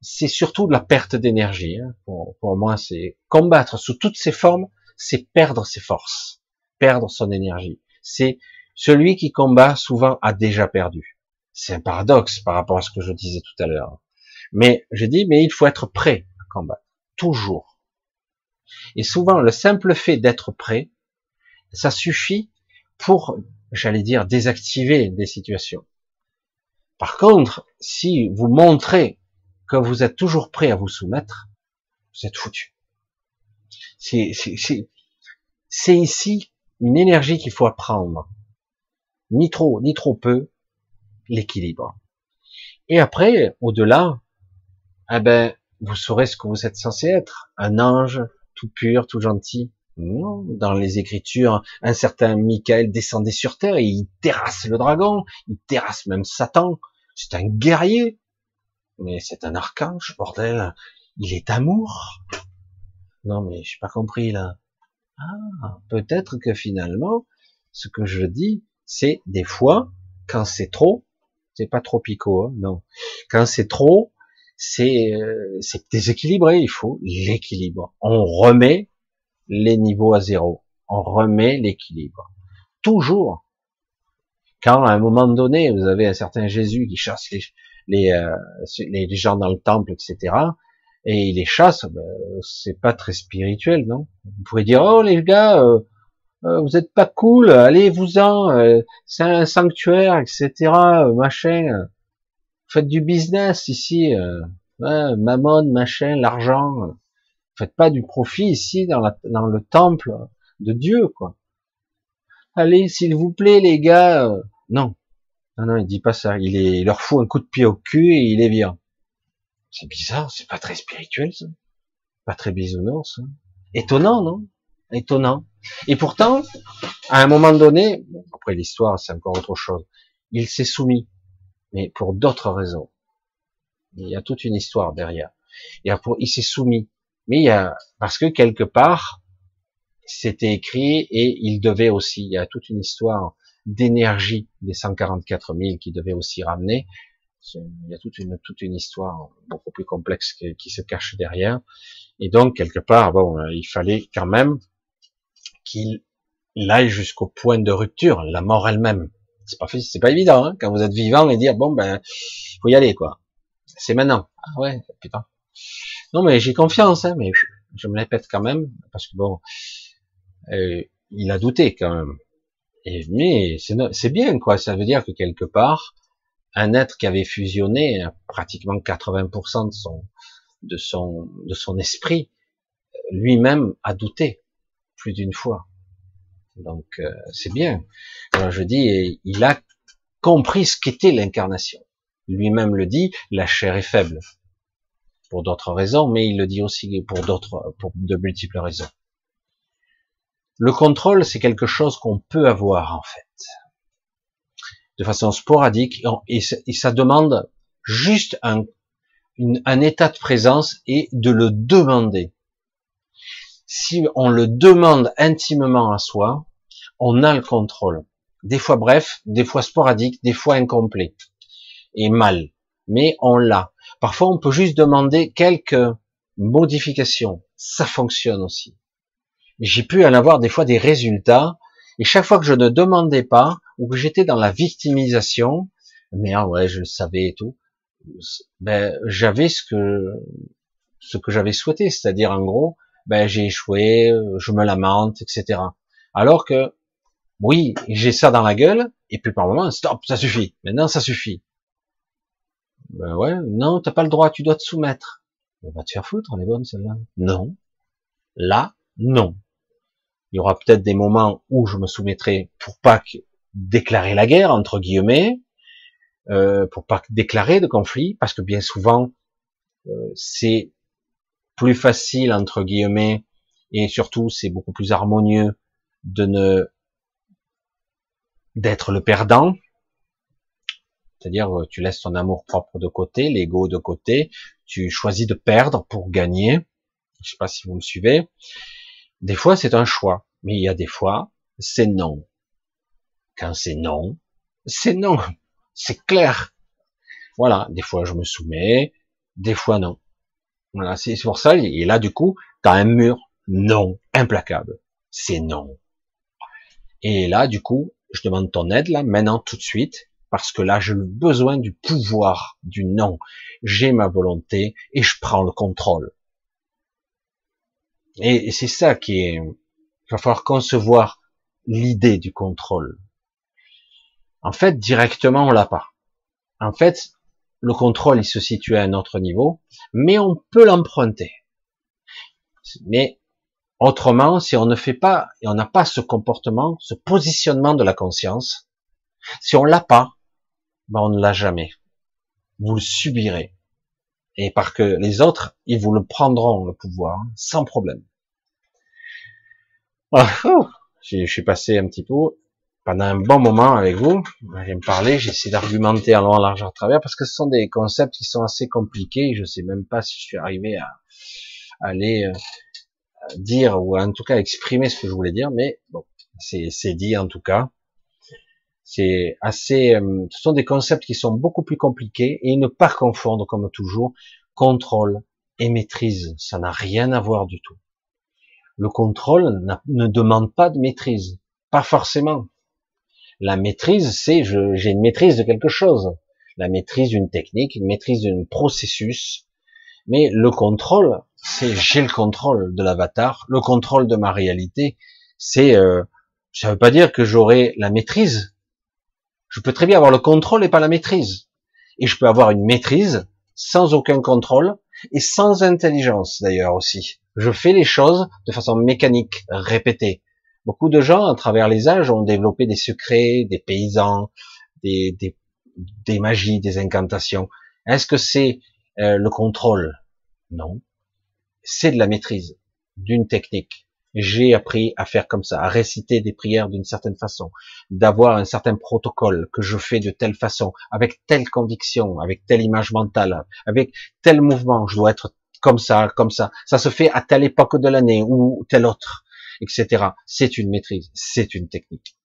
c'est surtout de la perte d'énergie. Hein. Pour, pour moi, c'est combattre sous toutes ses formes, c'est perdre ses forces, perdre son énergie. C'est celui qui combat souvent a déjà perdu. C'est un paradoxe par rapport à ce que je disais tout à l'heure. Mais je dis, mais il faut être prêt à combattre. Toujours. Et souvent, le simple fait d'être prêt, ça suffit pour, j'allais dire, désactiver des situations. Par contre, si vous montrez que vous êtes toujours prêt à vous soumettre, vous êtes foutu. C'est ici une énergie qu'il faut apprendre ni trop, ni trop peu, l'équilibre. Et après, au-delà, eh ben, vous saurez ce que vous êtes censé être, un ange tout pur, tout gentil. Non, dans les Écritures, un certain Michael descendait sur terre et il terrasse le dragon, il terrasse même Satan. C'est un guerrier, mais c'est un archange, bordel. Il est amour. Non, mais j'ai pas compris là. Ah, peut-être que finalement, ce que je dis, c'est des fois, quand c'est trop, c'est pas trop picot, hein, non. Quand c'est trop, c'est euh, déséquilibré. Il faut l'équilibre. On remet les niveaux à zéro. On remet l'équilibre. Toujours. Quand à un moment donné, vous avez un certain Jésus qui chasse les les, euh, gens dans le temple, etc. Et il les chasse, ben, c'est pas très spirituel, non? Vous pourrez dire, oh les gars, euh, euh, vous êtes pas cool, allez-vous-en, euh, c'est un sanctuaire, etc., euh, machin. Faites du business ici, hein, mammon, machin, l'argent. Faites pas du profit ici dans, la, dans le temple de Dieu, quoi. Allez, s'il vous plaît, les gars. non, non, non, il dit pas ça. Il, est, il leur fout un coup de pied au cul et il est vient. C'est bizarre, c'est pas très spirituel, ça. Pas très bisounours. Étonnant, non? Étonnant. Et pourtant, à un moment donné, après l'histoire, c'est encore autre chose. il s'est soumis, mais pour d'autres raisons. Il y a toute une histoire derrière. Il s'est soumis, mais il y a parce que quelque part c'était écrit et il devait aussi. Il y a toute une histoire d'énergie des 144 000 qui devait aussi ramener. Il y a toute une toute une histoire beaucoup plus complexe qui, qui se cache derrière. Et donc quelque part, bon, il fallait quand même qu'il aille jusqu'au point de rupture, la mort elle-même. C'est pas c'est pas évident hein, quand vous êtes vivant et dire bon ben faut y aller quoi. C'est maintenant. Ah ouais, putain. Non mais j'ai confiance, hein, mais je me répète quand même parce que bon, euh, il a douté quand même. Et mais c'est bien quoi. Ça veut dire que quelque part, un être qui avait fusionné pratiquement 80% de son de son de son esprit, lui-même a douté d'une fois. Donc euh, c'est bien. Alors je dis, il a compris ce qu'était l'incarnation. Lui-même le dit, la chair est faible pour d'autres raisons, mais il le dit aussi pour d'autres, pour de multiples raisons. Le contrôle, c'est quelque chose qu'on peut avoir en fait, de façon sporadique, et ça demande juste un, un état de présence et de le demander. Si on le demande intimement à soi, on a le contrôle. Des fois bref, des fois sporadique, des fois incomplet et mal, mais on l'a. Parfois, on peut juste demander quelques modifications. Ça fonctionne aussi. J'ai pu en avoir des fois des résultats, et chaque fois que je ne demandais pas, ou que j'étais dans la victimisation, mais ah ouais, je le savais et tout, ben, j'avais ce que, ce que j'avais souhaité, c'est-à-dire en gros, ben, j'ai échoué, je me lamente, etc. Alors que, oui, j'ai ça dans la gueule, et puis par moment, stop, ça suffit. Maintenant, ça suffit. Ben ouais, non, t'as pas le droit, tu dois te soumettre. On va te faire foutre, elle est bonne celle-là. Non. Là, non. Il y aura peut-être des moments où je me soumettrai pour pas déclarer la guerre, entre guillemets, euh, pour pas déclarer de conflit, parce que bien souvent, euh, c'est plus facile, entre guillemets, et surtout, c'est beaucoup plus harmonieux de ne d'être le perdant, c'est-à-dire, euh, tu laisses ton amour propre de côté, l'ego de côté, tu choisis de perdre pour gagner. Je sais pas si vous me suivez. Des fois, c'est un choix, mais il y a des fois, c'est non. Quand c'est non, c'est non. C'est clair. Voilà. Des fois, je me soumets, des fois non. Voilà. C'est pour ça. Et là, du coup, t'as un mur non implacable. C'est non. Et là, du coup, je demande ton aide là, maintenant, tout de suite parce que là, j'ai besoin du pouvoir du non. J'ai ma volonté et je prends le contrôle. Et c'est ça qui est, il va falloir concevoir l'idée du contrôle. En fait, directement, on l'a pas. En fait, le contrôle, il se situe à un autre niveau, mais on peut l'emprunter. Mais autrement, si on ne fait pas, et on n'a pas ce comportement, ce positionnement de la conscience, si on l'a pas, ben on ne l'a jamais. Vous le subirez. Et parce que les autres, ils vous le prendront, le pouvoir, sans problème. Ah, je suis passé un petit peu pendant un bon moment avec vous. J'ai me parler, j'ai essayé d'argumenter en long, large, à travers, parce que ce sont des concepts qui sont assez compliqués. Je sais même pas si je suis arrivé à, aller euh, dire ou en tout cas exprimer ce que je voulais dire, mais bon, c'est dit en tout cas. C'est assez, euh, ce sont des concepts qui sont beaucoup plus compliqués et ne pas confondre comme toujours contrôle et maîtrise. Ça n'a rien à voir du tout. Le contrôle ne demande pas de maîtrise, pas forcément. La maîtrise, c'est j'ai une maîtrise de quelque chose, la maîtrise d'une technique, une maîtrise d'un processus. Mais le contrôle, c'est j'ai le contrôle de l'avatar, le contrôle de ma réalité. C'est, euh, ça veut pas dire que j'aurai la maîtrise, je peux très bien avoir le contrôle et pas la maîtrise. Et je peux avoir une maîtrise sans aucun contrôle et sans intelligence d'ailleurs aussi. Je fais les choses de façon mécanique, répétée. Beaucoup de gens, à travers les âges, ont développé des secrets, des paysans, des, des, des magies, des incantations. Est-ce que c'est euh, le contrôle? Non. C'est de la maîtrise d'une technique. j'ai appris à faire comme ça, à réciter des prières d'une certaine façon, d'avoir un certain protocole que je fais de telle façon, avec telle conviction, avec telle image mentale, avec tel mouvement, je dois être comme ça, comme ça. Ça se fait à telle époque de l'année ou telle autre, etc. C'est une maîtrise, c'est une technique.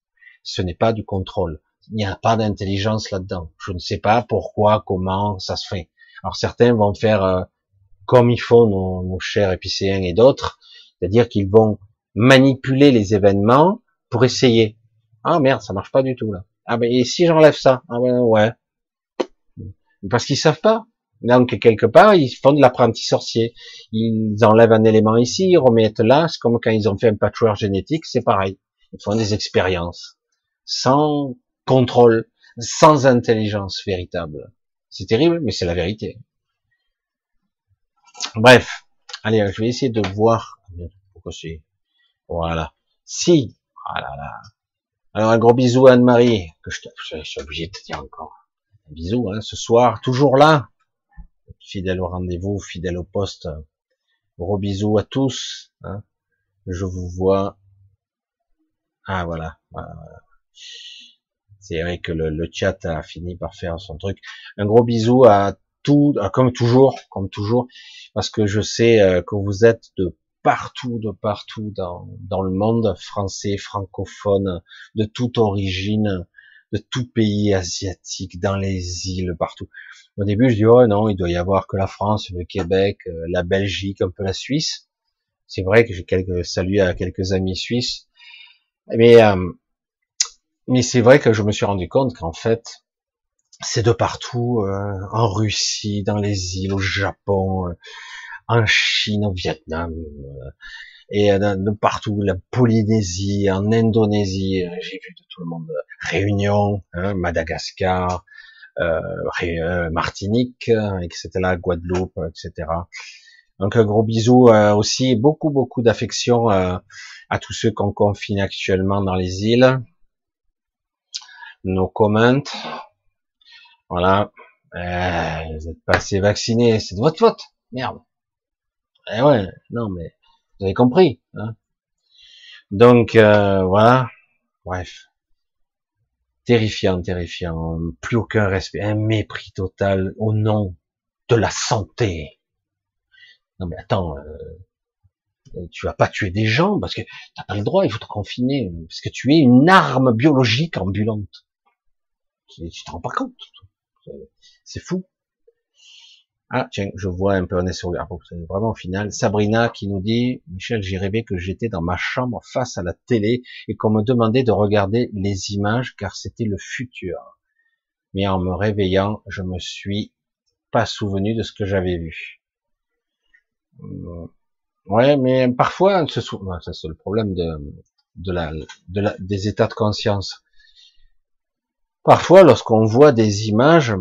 Ce n'est pas du contrôle. Il n'y a pas d'intelligence là-dedans. Je ne sais pas pourquoi, comment ça se fait. Alors certains vont faire euh, comme ils font nos, nos chers épicéens et d'autres, c'est-à-dire qu'ils vont manipuler les événements pour essayer. Ah merde, ça marche pas du tout là. Ah ben et si j'enlève ça? Ah ben ouais. Parce qu'ils savent pas. Donc quelque part, ils font de l'apprenti sorcier. Ils enlèvent un élément ici, ils remettent là. C'est comme quand ils ont fait un patchwork génétique, c'est pareil. Ils font des expériences sans contrôle, sans intelligence véritable. C'est terrible, mais c'est la vérité. Bref, allez, je vais essayer de voir. Voilà. Si. Voilà. là. Alors un gros bisou à Anne-Marie, que je, je, suis obligé de te dire encore. Un bisou, hein, ce soir, toujours là, fidèle au rendez-vous, fidèle au poste. Gros bisous à tous. Hein. Je vous vois. Ah voilà. C'est vrai que le, le, chat a fini par faire son truc. Un gros bisou à tout, comme toujours, comme toujours, parce que je sais euh, que vous êtes de partout, de partout dans, dans le monde français, francophone, de toute origine, de tout pays asiatique, dans les îles, partout. Au début, je dis, oh non, il doit y avoir que la France, le Québec, euh, la Belgique, un peu la Suisse. C'est vrai que j'ai quelques saluts à quelques amis suisses. Mais, euh, mais c'est vrai que je me suis rendu compte qu'en fait, c'est de partout, euh, en Russie, dans les îles, au Japon, euh, en Chine, au Vietnam, euh, et de partout, la Polynésie, en Indonésie, j'ai vu de tout le monde, Réunion, hein, Madagascar, Martinique, etc., Guadeloupe, etc. Donc un gros bisou aussi, beaucoup beaucoup d'affection à tous ceux qu'on confine actuellement dans les îles. Nos comments, voilà. Euh, vous êtes pas assez vacciné, c'est de votre faute. Merde. Eh ouais, non mais vous avez compris. Hein Donc euh, voilà. Bref. Terrifiant, terrifiant. Plus aucun respect, un mépris total au nom de la santé. Non mais attends, euh, tu vas pas tuer des gens parce que t'as pas le droit, il faut te confiner parce que tu es une arme biologique ambulante. Tu, tu te rends pas compte. C'est fou. Ah, tiens, je vois un peu, on est sur, ah, vraiment au final. Sabrina qui nous dit, Michel, j'ai rêvé que j'étais dans ma chambre face à la télé et qu'on me demandait de regarder les images car c'était le futur. Mais en me réveillant, je me suis pas souvenu de ce que j'avais vu. Euh, ouais, mais parfois, ça c'est le problème de la, des états de conscience. Parfois, lorsqu'on voit des images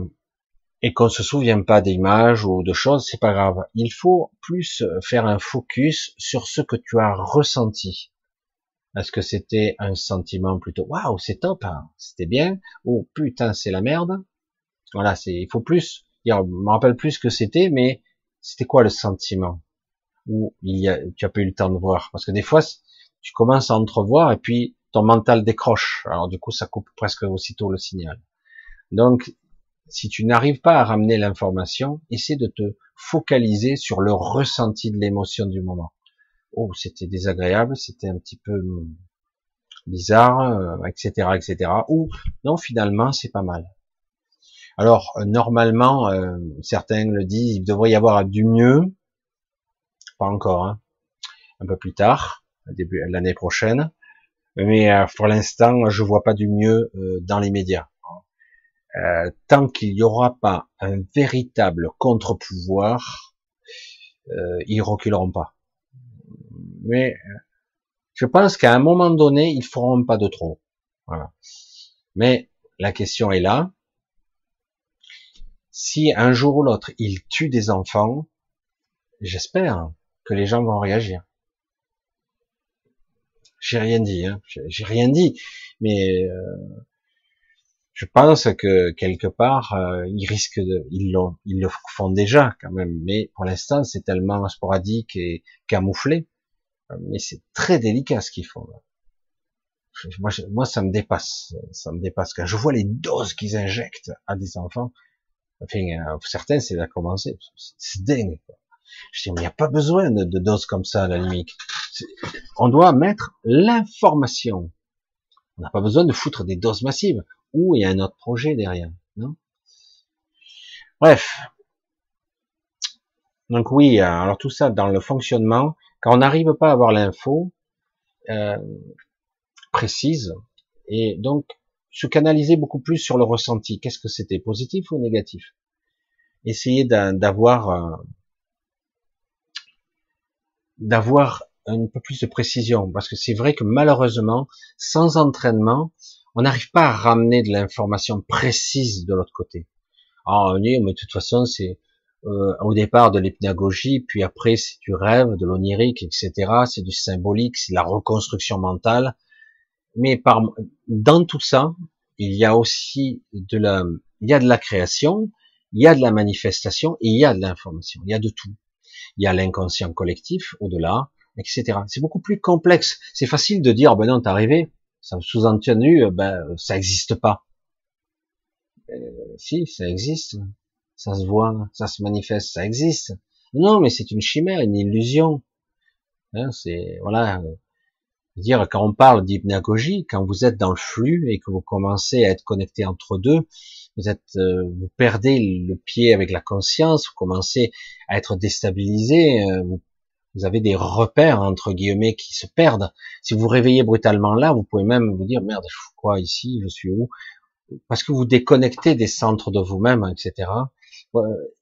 et qu'on se souvient pas d'images ou de choses, c'est pas grave. Il faut plus faire un focus sur ce que tu as ressenti. Est-ce que c'était un sentiment plutôt waouh, c'est top, hein, c'était bien, ou putain, c'est la merde. Voilà, c'est, il faut plus. Je me rappelle plus ce que c'était, mais c'était quoi le sentiment Ou il y a, tu as pas eu le temps de voir, parce que des fois, tu commences à entrevoir et puis ton mental décroche. Alors du coup, ça coupe presque aussitôt le signal. Donc, si tu n'arrives pas à ramener l'information, essaie de te focaliser sur le ressenti de l'émotion du moment. Oh, c'était désagréable, c'était un petit peu bizarre, etc., euh, etc. Ou non, finalement, c'est pas mal. Alors, euh, normalement, euh, certains le disent, il devrait y avoir du mieux, pas encore, hein, un peu plus tard, début l'année prochaine. Mais pour l'instant, je vois pas du mieux dans les médias. Euh, tant qu'il n'y aura pas un véritable contre-pouvoir, euh, ils reculeront pas. Mais je pense qu'à un moment donné, ils feront pas de trop. Voilà. Mais la question est là. Si un jour ou l'autre, ils tuent des enfants, j'espère que les gens vont réagir. J'ai rien dit, hein. j'ai rien dit, mais euh, je pense que quelque part euh, ils risquent de, ils ils le font déjà quand même, mais pour l'instant c'est tellement sporadique et camouflé mais c'est très délicat ce qu'ils font. Moi, moi, ça me dépasse, ça me dépasse. Quand je vois les doses qu'ils injectent à des enfants, enfin, euh, certains, c'est à commencer, c'est dingue. Je dis, mais il n'y a pas besoin de, de, doses comme ça à la limite. On doit mettre l'information. On n'a pas besoin de foutre des doses massives. Ou il y a un autre projet derrière, non? Bref. Donc oui, alors tout ça dans le fonctionnement, quand on n'arrive pas à avoir l'info euh, précise, et donc se canaliser beaucoup plus sur le ressenti. Qu'est-ce que c'était, positif ou négatif? Essayer d'avoir euh, d'avoir un peu plus de précision, parce que c'est vrai que malheureusement, sans entraînement, on n'arrive pas à ramener de l'information précise de l'autre côté. Ah, on dit, mais de toute façon, c'est euh, au départ de l'hypnagogie, puis après c'est du rêve, de l'onirique, etc. C'est du symbolique, c'est la reconstruction mentale. Mais par, dans tout ça, il y a aussi de la, il y a de la création, il y a de la manifestation et il y a de l'information. Il y a de tout. Il y a l'inconscient collectif au-delà, etc. C'est beaucoup plus complexe. C'est facile de dire, ben non, t'es arrivé. Ça sous-entendu, ben ça n'existe pas. Euh, si, ça existe ça se voit, ça se manifeste, ça existe. Non, mais c'est une chimère, une illusion. Hein, c'est voilà. Euh, dire quand on parle d'hypnagogie, quand vous êtes dans le flux et que vous commencez à être connecté entre deux, vous êtes, euh, vous perdez le pied avec la conscience, vous commencez à être déstabilisé, euh, vous, vous, avez des repères entre guillemets qui se perdent. Si vous réveillez brutalement là, vous pouvez même vous dire merde, je suis quoi ici, je suis où? Parce que vous déconnectez des centres de vous-même, etc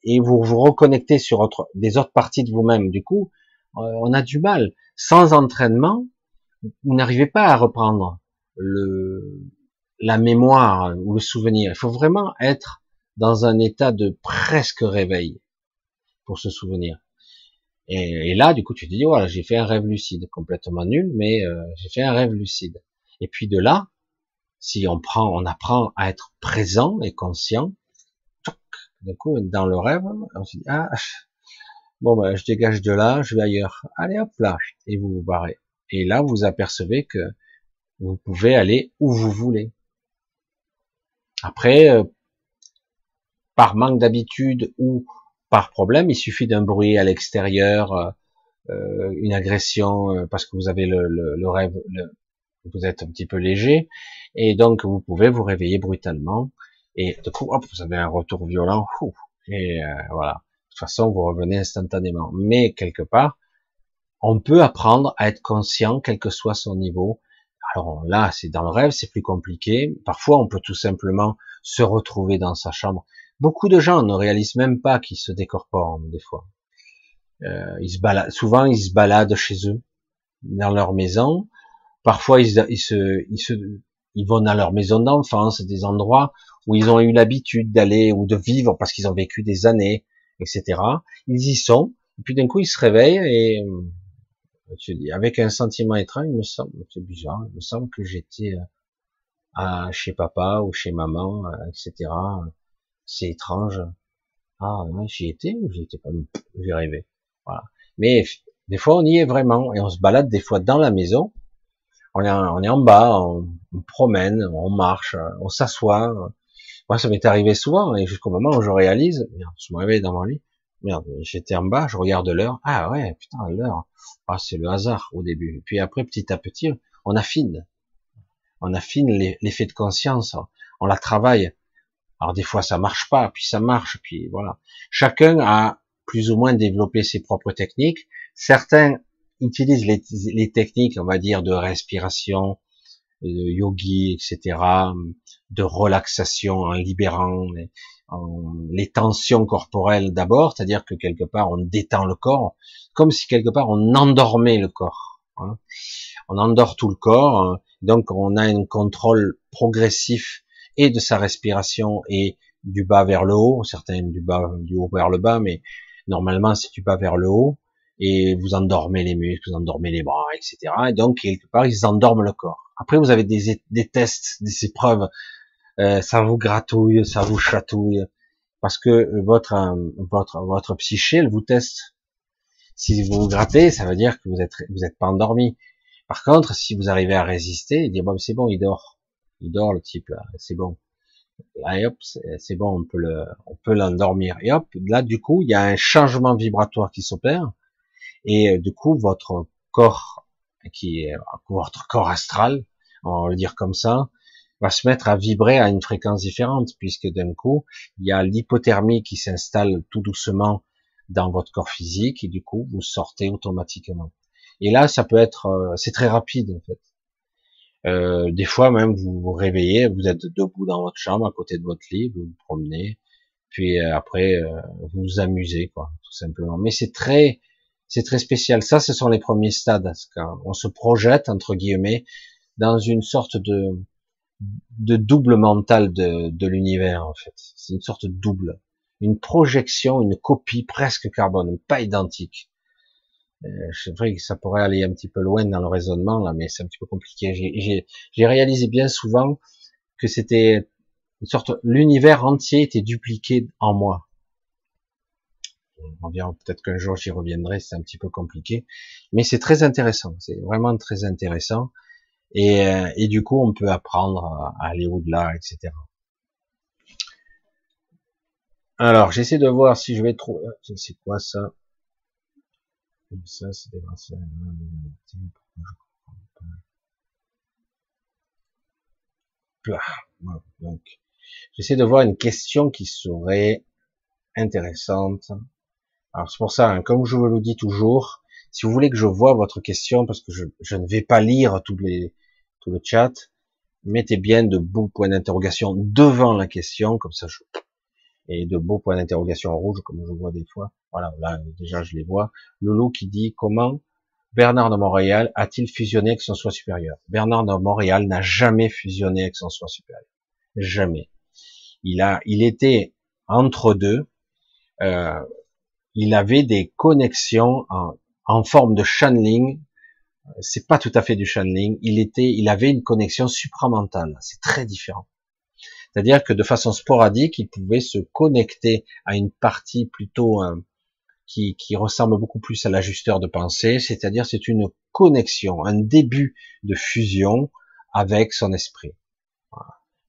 et vous vous reconnectez sur autre, des autres parties de vous-même. Du coup, euh, on a du mal. Sans entraînement, vous n'arrivez pas à reprendre le, la mémoire ou le souvenir. Il faut vraiment être dans un état de presque réveil pour se souvenir. Et, là, du coup, tu te dis, voilà, j'ai fait un rêve lucide, complètement nul, mais euh, j'ai fait un rêve lucide. Et puis de là, si on prend, on apprend à être présent et conscient, du coup, dans le rêve, on se dit, ah, bon, ben, je dégage de là, je vais ailleurs. Allez, hop là, et vous vous barrez. Et là, vous apercevez que vous pouvez aller où vous voulez. Après, euh, par manque d'habitude ou par problème, il suffit d'un bruit à l'extérieur, euh, euh, une agression parce que vous avez le, rêve, vous êtes un petit peu léger, et donc vous pouvez vous réveiller brutalement et de coup, hop, vous avez un retour violent, et euh, voilà. De toute façon, vous revenez instantanément. Mais quelque part, on peut apprendre à être conscient, quel que soit son niveau. Alors là, c'est dans le rêve, c'est plus compliqué. Parfois, on peut tout simplement se retrouver dans sa chambre. Beaucoup de gens ne réalisent même pas qu'ils se décorporent des fois. Euh, ils baladent, souvent, ils se baladent chez eux, dans leur maison. Parfois, ils, se, ils vont dans leur maison d'enfance, des endroits où ils ont eu l'habitude d'aller ou de vivre parce qu'ils ont vécu des années, etc. Ils y sont, puis d'un coup ils se réveillent et je dis, avec un sentiment étrange, il me semble, c'est bizarre, il me semble que j'étais euh, à, chez papa ou chez maman, euh, etc. C'est étrange. Ah, j'y étais ou j'y étais pas? J'ai rêvé. Voilà. Mais des fois on y est vraiment et on se balade des fois dans la maison. On est, en bas, on, promène, on marche, on s'assoit, moi, ça m'est arrivé souvent, et jusqu'au moment où je réalise, je me réveille dans mon lit, merde, j'étais en bas, je regarde l'heure, ah ouais, putain, l'heure, ah, c'est le hasard au début. Puis après, petit à petit, on affine. On affine l'effet de conscience, on la travaille. Alors des fois, ça marche pas, puis ça marche, puis voilà. Chacun a plus ou moins développé ses propres techniques. Certains utilisent les, techniques, on va dire, de respiration, de yogi, etc., de relaxation en libérant les, tensions corporelles d'abord, c'est-à-dire que quelque part on détend le corps, comme si quelque part on endormait le corps. Hein. On endort tout le corps, hein. donc on a un contrôle progressif et de sa respiration et du bas vers le haut, certains du bas du haut vers le bas, mais normalement c'est du bas vers le haut, et vous endormez les muscles, vous endormez les bras, etc. Et donc quelque part ils endorment le corps. Après vous avez des, tests, des épreuves euh, ça vous gratouille, ça vous chatouille, parce que votre votre votre psyché, elle vous teste. Si vous vous grattez, ça veut dire que vous êtes vous êtes pas endormi. Par contre, si vous arrivez à résister, il dit bon c'est bon, il dort, il dort le type là, c'est bon. Là, hop, c'est bon, on peut le, on peut l'endormir. Et hop, là du coup, il y a un changement vibratoire qui s'opère, et euh, du coup votre corps, qui est votre corps astral, on va le dire comme ça, va se mettre à vibrer à une fréquence différente, puisque d'un coup, il y a l'hypothermie qui s'installe tout doucement dans votre corps physique, et du coup, vous sortez automatiquement. Et là, ça peut être, euh, c'est très rapide en fait. Euh, des fois même, vous vous réveillez, vous êtes debout dans votre chambre, à côté de votre lit, vous vous promenez, puis euh, après, vous vous amusez, quoi, tout simplement. Mais c'est très, c'est très spécial. Ça, ce sont les premiers stades. Quand on se projette entre guillemets dans une sorte de de double mental de, de l'univers en fait. C'est une sorte de double, une projection, une copie presque carbone, pas identique. Euh, c'est vrai que ça pourrait aller un petit peu loin dans le raisonnement là, mais c'est un petit peu compliqué. J'ai réalisé bien souvent que c'était une sorte, l'univers entier était dupliqué en moi. On verra peut-être qu'un jour j'y reviendrai, c'est un petit peu compliqué, mais c'est très intéressant. C'est vraiment très intéressant. Et, euh, et du coup, on peut apprendre à aller au-delà, etc. Alors, j'essaie de voir si je vais trouver. C'est quoi ça? Ça, c'est des Donc, j'essaie de voir une question qui serait intéressante. Alors c'est pour ça, hein, comme je vous le dis toujours, si vous voulez que je vois votre question, parce que je, je ne vais pas lire tous les, tout le chat, mettez bien de beaux points d'interrogation devant la question, comme ça je... Et de beaux points d'interrogation rouge, comme je vois des fois. Voilà, là déjà je les vois. Loulou qui dit comment Bernard de Montréal a-t-il fusionné avec son soi supérieur? Bernard de Montréal n'a jamais fusionné avec son soi supérieur. Jamais. Il a, il était entre deux. Euh, il avait des connexions en, en forme de channeling c'est pas tout à fait du channeling. Il était, il avait une connexion supramentale. C'est très différent. C'est-à-dire que de façon sporadique, il pouvait se connecter à une partie plutôt euh, qui, qui, ressemble beaucoup plus à l'ajusteur de pensée. C'est-à-dire, c'est une connexion, un début de fusion avec son esprit.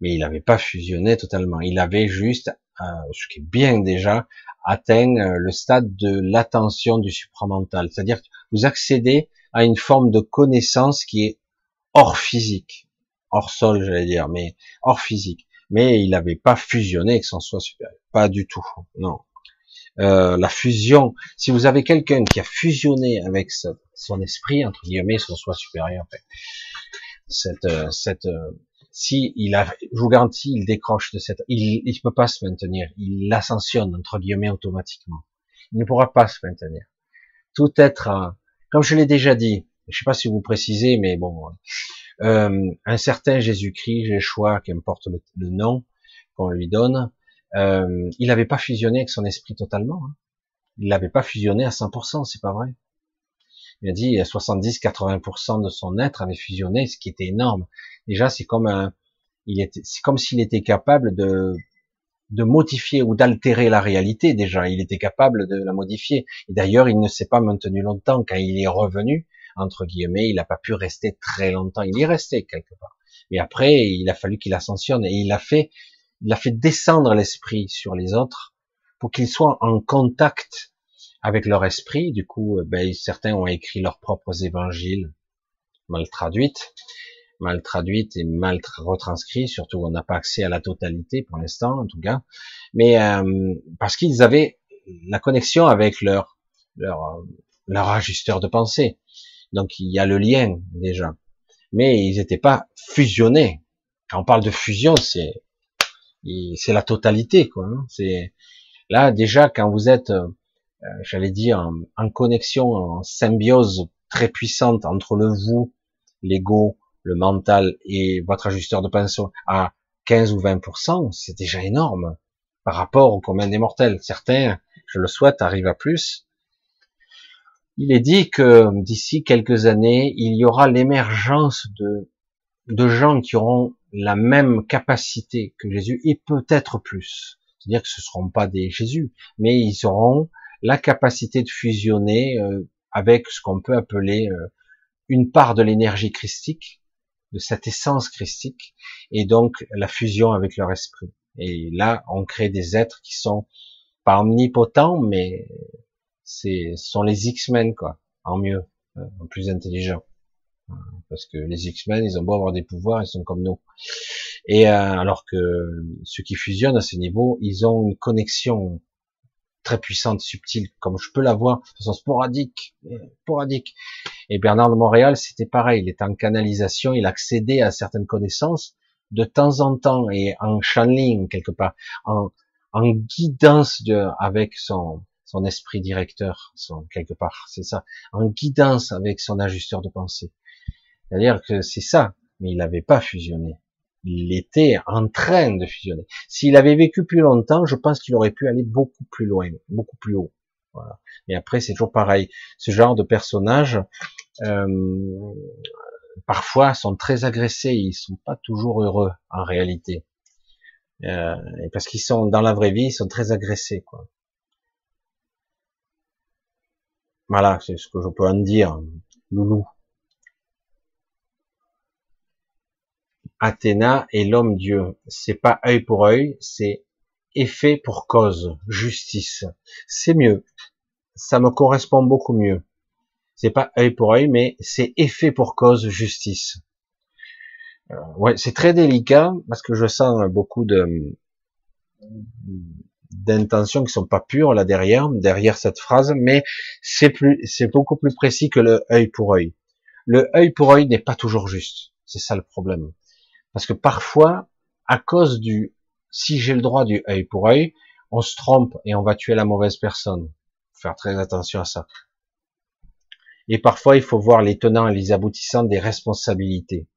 Mais il n'avait pas fusionné totalement. Il avait juste, euh, ce qui est bien déjà, atteint euh, le stade de l'attention du supramental. C'est-à-dire que vous accédez à une forme de connaissance qui est hors physique, hors sol, j'allais dire, mais hors physique. Mais il n'avait pas fusionné avec son soi supérieur, pas du tout, non. Euh, la fusion, si vous avez quelqu'un qui a fusionné avec son esprit, entre guillemets, son soi supérieur, cette, euh, cette, euh, si il a, je vous garantis, il décroche de cette, il, il peut pas se maintenir, il ascensionne entre guillemets automatiquement. Il ne pourra pas se maintenir. Tout être comme je l'ai déjà dit, je sais pas si vous précisez, mais bon, un certain Jésus-Christ, Jéchoua, qu'importe le, le nom qu'on lui donne, euh, il n'avait pas fusionné avec son esprit totalement. Hein. Il l'avait pas fusionné à 100%, c'est pas vrai. Il a dit 70-80% de son être avait fusionné, ce qui était énorme. Déjà, c'est comme un, il était, comme s'il était capable de de modifier ou d'altérer la réalité déjà. Il était capable de la modifier. Et d'ailleurs, il ne s'est pas maintenu longtemps. Quand il est revenu, entre guillemets, il n'a pas pu rester très longtemps. Il est resté quelque part. Mais après, il a fallu qu'il ascensionne et il a fait, il a fait descendre l'esprit sur les autres pour qu'ils soient en contact avec leur esprit. Du coup, ben, certains ont écrit leurs propres évangiles mal traduites mal traduite et mal retranscrite, surtout on n'a pas accès à la totalité pour l'instant en tout cas, mais euh, parce qu'ils avaient la connexion avec leur leur euh, leur ajusteur de pensée. Donc il y a le lien déjà, mais ils n'étaient pas fusionnés. Quand on parle de fusion, c'est c'est la totalité quoi. Hein. C'est là déjà quand vous êtes, euh, j'allais dire, en, en, connexion, en symbiose très puissante entre le vous, l'ego, le mental et votre ajusteur de pinceau à 15 ou 20%, c'est déjà énorme par rapport au commun des mortels. Certains, je le souhaite, arrivent à plus. Il est dit que d'ici quelques années, il y aura l'émergence de, de gens qui auront la même capacité que Jésus et peut-être plus. C'est-à-dire que ce ne seront pas des Jésus, mais ils auront la capacité de fusionner euh, avec ce qu'on peut appeler euh, une part de l'énergie christique, de cette essence christique, et donc la fusion avec leur esprit. Et là, on crée des êtres qui sont pas omnipotents, mais c'est sont les X-Men quoi, en mieux, euh, en plus intelligents. Parce que les X-Men, ils ont beau avoir des pouvoirs, ils sont comme nous. Et alors que ceux qui fusionnent à ce niveau, ils ont une connexion très puissante, subtile, comme je peux la voir de façon sporadique, sporadique. Et Bernard de Montréal, c'était pareil, il était en canalisation, il accédait à certaines connaissances de temps en temps et en channeling quelque part, en, en guidance de, avec son, son esprit directeur, son, quelque part, c'est ça, en guidance avec son ajusteur de pensée. C'est-à-dire que c'est ça, mais il n'avait pas fusionné il était en train de fusionner. S'il avait vécu plus longtemps, je pense qu'il aurait pu aller beaucoup plus loin, beaucoup plus haut. Voilà. Et après, c'est toujours pareil. Ce genre de personnages, euh, parfois, sont très agressés. Ils sont pas toujours heureux en réalité, euh, parce qu'ils sont dans la vraie vie, ils sont très agressés. Quoi. Voilà, c'est ce que je peux en dire. Loulou. Athéna est l'homme Dieu. C'est pas œil pour œil, c'est effet pour cause, justice. C'est mieux. Ça me correspond beaucoup mieux. C'est pas œil pour œil, mais c'est effet pour cause, justice. Euh, ouais, c'est très délicat parce que je sens beaucoup de d'intentions qui sont pas pures là derrière, derrière cette phrase, mais c'est plus, c'est beaucoup plus précis que le œil pour œil. Le œil pour œil n'est pas toujours juste. C'est ça le problème. Parce que parfois, à cause du si j'ai le droit du œil pour œil, on se trompe et on va tuer la mauvaise personne. Faut faire très attention à ça. Et parfois, il faut voir les tenants et les aboutissants des responsabilités.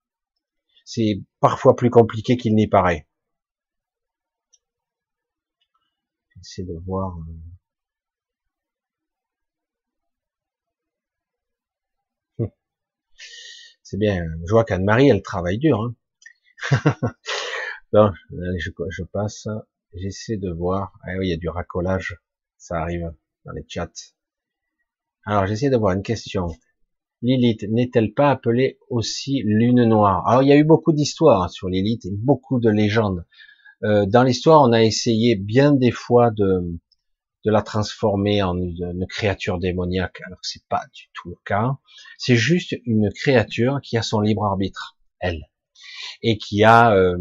C'est parfois plus compliqué qu'il n'y paraît. J'essaie de voir. Euh. C'est bien. Je vois qu'Anne-Marie, elle travaille dur. Hein. non, je, passe. J'essaie de voir. Ah oui, il y a du racolage. Ça arrive dans les chats. Alors, j'essaie de voir une question. Lilith n'est-elle pas appelée aussi lune noire? Alors, il y a eu beaucoup d'histoires sur Lilith et beaucoup de légendes. Euh, dans l'histoire, on a essayé bien des fois de, de la transformer en une, créature démoniaque, alors que c'est pas du tout le cas. C'est juste une créature qui a son libre arbitre, elle et qui a euh,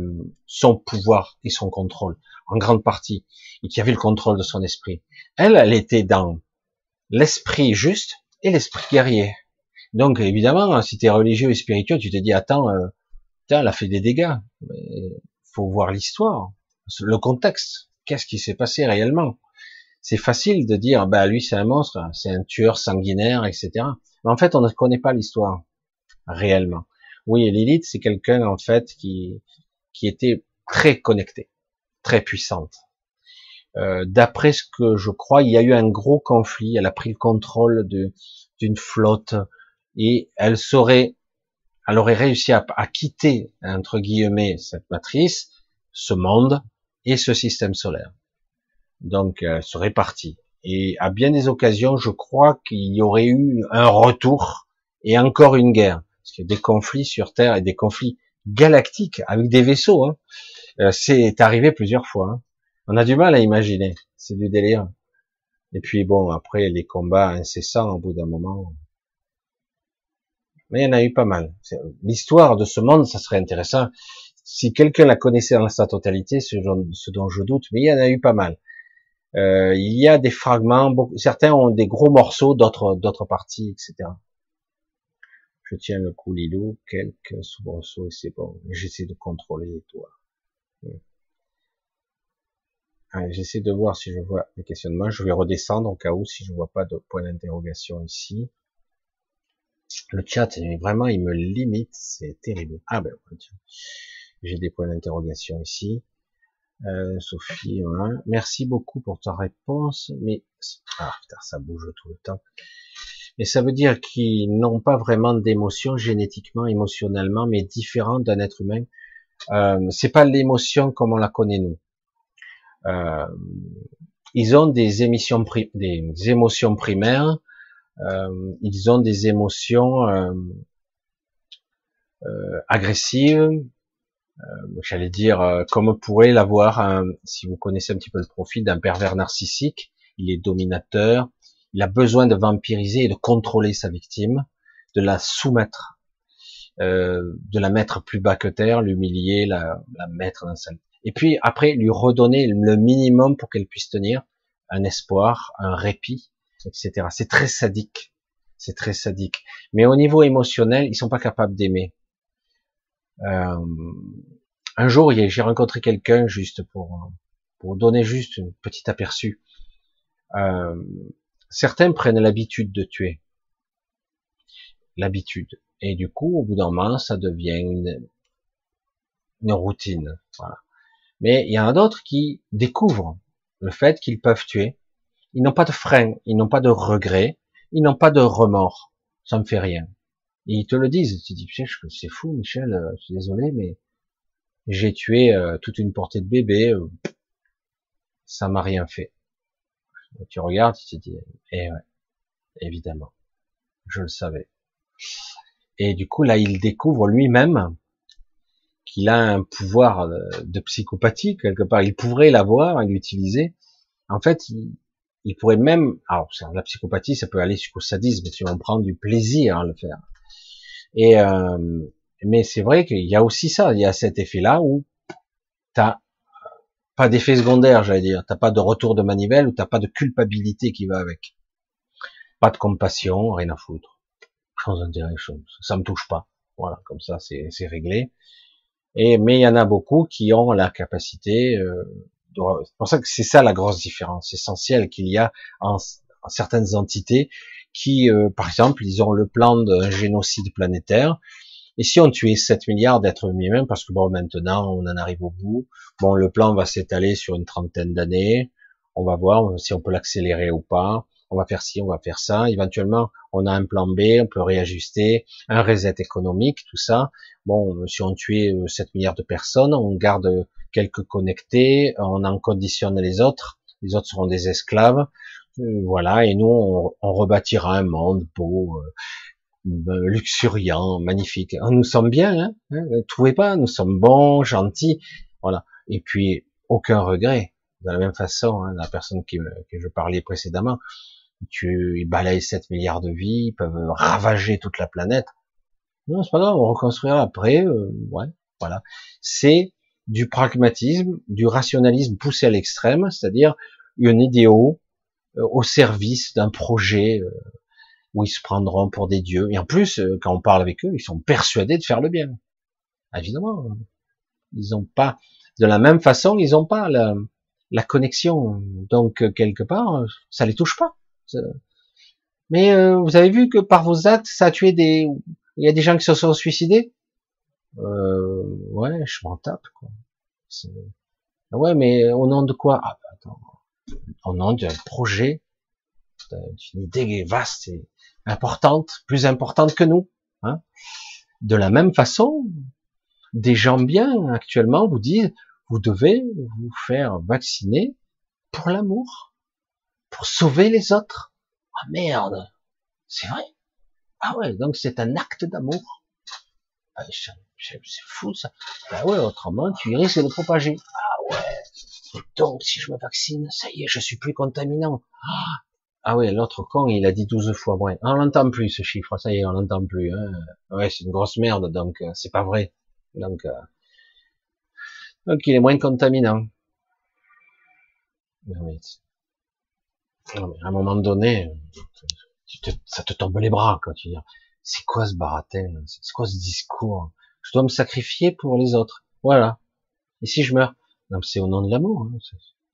son pouvoir et son contrôle en grande partie et qui avait le contrôle de son esprit. Elle, elle était dans l'esprit juste et l'esprit guerrier. Donc évidemment, si tu es religieux et spirituel, tu te dis attends, euh, elle a fait des dégâts. Faut voir l'histoire, le contexte. Qu'est-ce qui s'est passé réellement? C'est facile de dire bah lui c'est un monstre, c'est un tueur sanguinaire, etc. Mais en fait, on ne connaît pas l'histoire réellement. Oui, Lilith, c'est quelqu'un en fait qui qui était très connecté, très puissante. Euh, D'après ce que je crois, il y a eu un gros conflit. Elle a pris le contrôle d'une flotte et elle saurait, elle aurait réussi à, à, quitter entre guillemets cette matrice, ce monde et ce système solaire. Donc, elle serait partie. Et à bien des occasions, je crois qu'il y aurait eu un retour et encore une guerre parce qu'il y a des conflits sur Terre et des conflits galactiques avec des vaisseaux. Hein. Euh, c'est arrivé plusieurs fois. Hein. On a du mal à imaginer. C'est du délire. Et puis bon, après les combats incessants au bout d'un moment. Mais il y en a eu pas mal. L'histoire de ce monde, ça serait intéressant. Si quelqu'un la connaissait dans sa totalité, ce, dont je doute, mais il y en a eu pas mal. Euh, il y a des fragments, certains ont des gros morceaux, d'autres d'autres parties, etc. Je tiens le coup, Lilou, quelques soubresauts et c'est bon. J'essaie de contrôler, toi. J'essaie de voir si je vois les questionnements. Je vais redescendre au cas où si je vois pas de point d'interrogation ici. Le chat, vraiment, il me limite. C'est terrible. Ah ben, j'ai des points d'interrogation ici. Euh, Sophie, merci beaucoup pour ta réponse. Mais ah putain, ça bouge tout le temps. Et ça veut dire qu'ils n'ont pas vraiment d'émotion génétiquement, émotionnellement, mais différente d'un être humain. Euh, c'est pas l'émotion comme on la connaît nous. Euh, ils ont des émissions, des émotions primaires, euh, ils ont des émotions euh, agressives, j'allais dire comme pourrait l'avoir, si vous connaissez un petit peu le profil d'un pervers narcissique, il est dominateur, il a besoin de vampiriser et de contrôler sa victime, de la soumettre, euh, de la mettre plus bas que terre, l'humilier, la, mettre dans sa... Et puis après, lui redonner le minimum pour qu'elle puisse tenir un espoir, un répit, etc. C'est très sadique. C'est très sadique. Mais au niveau émotionnel, ils sont pas capables d'aimer. Euh, un jour, j'ai rencontré quelqu'un juste pour pour donner juste un petit aperçu. Euh, certains prennent l'habitude de tuer. L'habitude. Et du coup, au bout d'un moment, ça devient une, routine. Voilà. Mais il y en a d'autres qui découvrent le fait qu'ils peuvent tuer. Ils n'ont pas de frein, ils n'ont pas de regret, ils n'ont pas de remords. Ça me fait rien. Ils te le disent. Tu dis, c'est fou, Michel, euh, je suis désolé, mais j'ai tué euh, toute une portée de bébés, euh, ça m'a rien fait. Tu regardes, tu te dis, eh ouais, évidemment, je le savais. Et du coup, là, il découvre lui-même qu'il a un pouvoir de psychopathie, quelque part. Il pourrait l'avoir et l'utiliser. En fait, il, pourrait même, alors, la psychopathie, ça peut aller jusqu'au sadisme, si on prend du plaisir à le faire. Et, euh, mais c'est vrai qu'il y a aussi ça, il y a cet effet-là où t'as pas d'effet secondaire, j'allais dire. T'as pas de retour de manivelle ou t'as pas de culpabilité qui va avec. Pas de compassion, rien à foutre. Sans intérêt, ça me touche pas. Voilà, comme ça, c'est réglé. Et mais il y en a beaucoup qui ont la capacité. Euh, c'est pour ça que c'est ça la grosse différence essentielle qu'il y a en, certaines entités qui, euh, par exemple, ils ont le plan d'un génocide planétaire et si on tuait 7 milliards d'êtres humains, parce que bon, maintenant, on en arrive au bout, bon, le plan va s'étaler sur une trentaine d'années, on va voir si on peut l'accélérer ou pas, on va faire ci, on va faire ça, éventuellement, on a un plan B, on peut réajuster, un reset économique, tout ça. Bon, si on tuait 7 euh, milliards de personnes, on garde quelques connectés, on en conditionne les autres, les autres seront des esclaves, euh, voilà, et nous, on, on rebâtira un monde beau, euh, luxuriant, magnifique. Oh, nous sommes bien, hein, hein trouvez pas Nous sommes bons, gentils, voilà. Et puis aucun regret. De la même façon, hein, la personne qui, que je parlais précédemment, tu ils balayent 7 milliards de vies, ils peuvent ravager toute la planète. Non, c'est pas grave, on reconstruira après. Euh, ouais, voilà. C'est du pragmatisme, du rationalisme poussé à l'extrême, c'est-à-dire un idéal euh, au service d'un projet où ils se prendront pour des dieux. Et en plus, euh, quand on parle avec eux, ils sont persuadés de faire le bien. Évidemment, ils n'ont pas, de la même façon, ils n'ont pas la, la, connexion. Donc euh, quelque part, ça les touche pas. Mais euh, vous avez vu que par vos actes, ça a tué des, il y a des gens qui se sont suicidés? Euh, ouais, je m'en tape. Quoi. Ouais, mais au nom de quoi? Ah, bah, attends. Au nom d'un projet, d'une idée vaste et importante, plus importante que nous. Hein. De la même façon, des gens bien actuellement vous disent, vous devez vous faire vacciner pour l'amour, pour sauver les autres. Ah merde, c'est vrai. Ah ouais, donc c'est un acte d'amour. Ah, c'est fou ça. Ah ouais, autrement tu risques de propager. Ah ouais. donc si je me vaccine, ça y est, je suis plus contaminant. Ah, ah oui, l'autre con, il a dit 12 fois moins. On l'entend plus ce chiffre, ça y est, on l'entend plus. Hein. Ouais, c'est une grosse merde, donc euh, c'est pas vrai. Donc, euh, donc il est moins contaminant. Non mais, non mais à un moment donné, ça te tombe les bras quand tu dis c'est quoi ce baratin, c'est quoi ce discours? Je dois me sacrifier pour les autres. Voilà. Et si je meurs? Non, c'est au nom de l'amour. Hein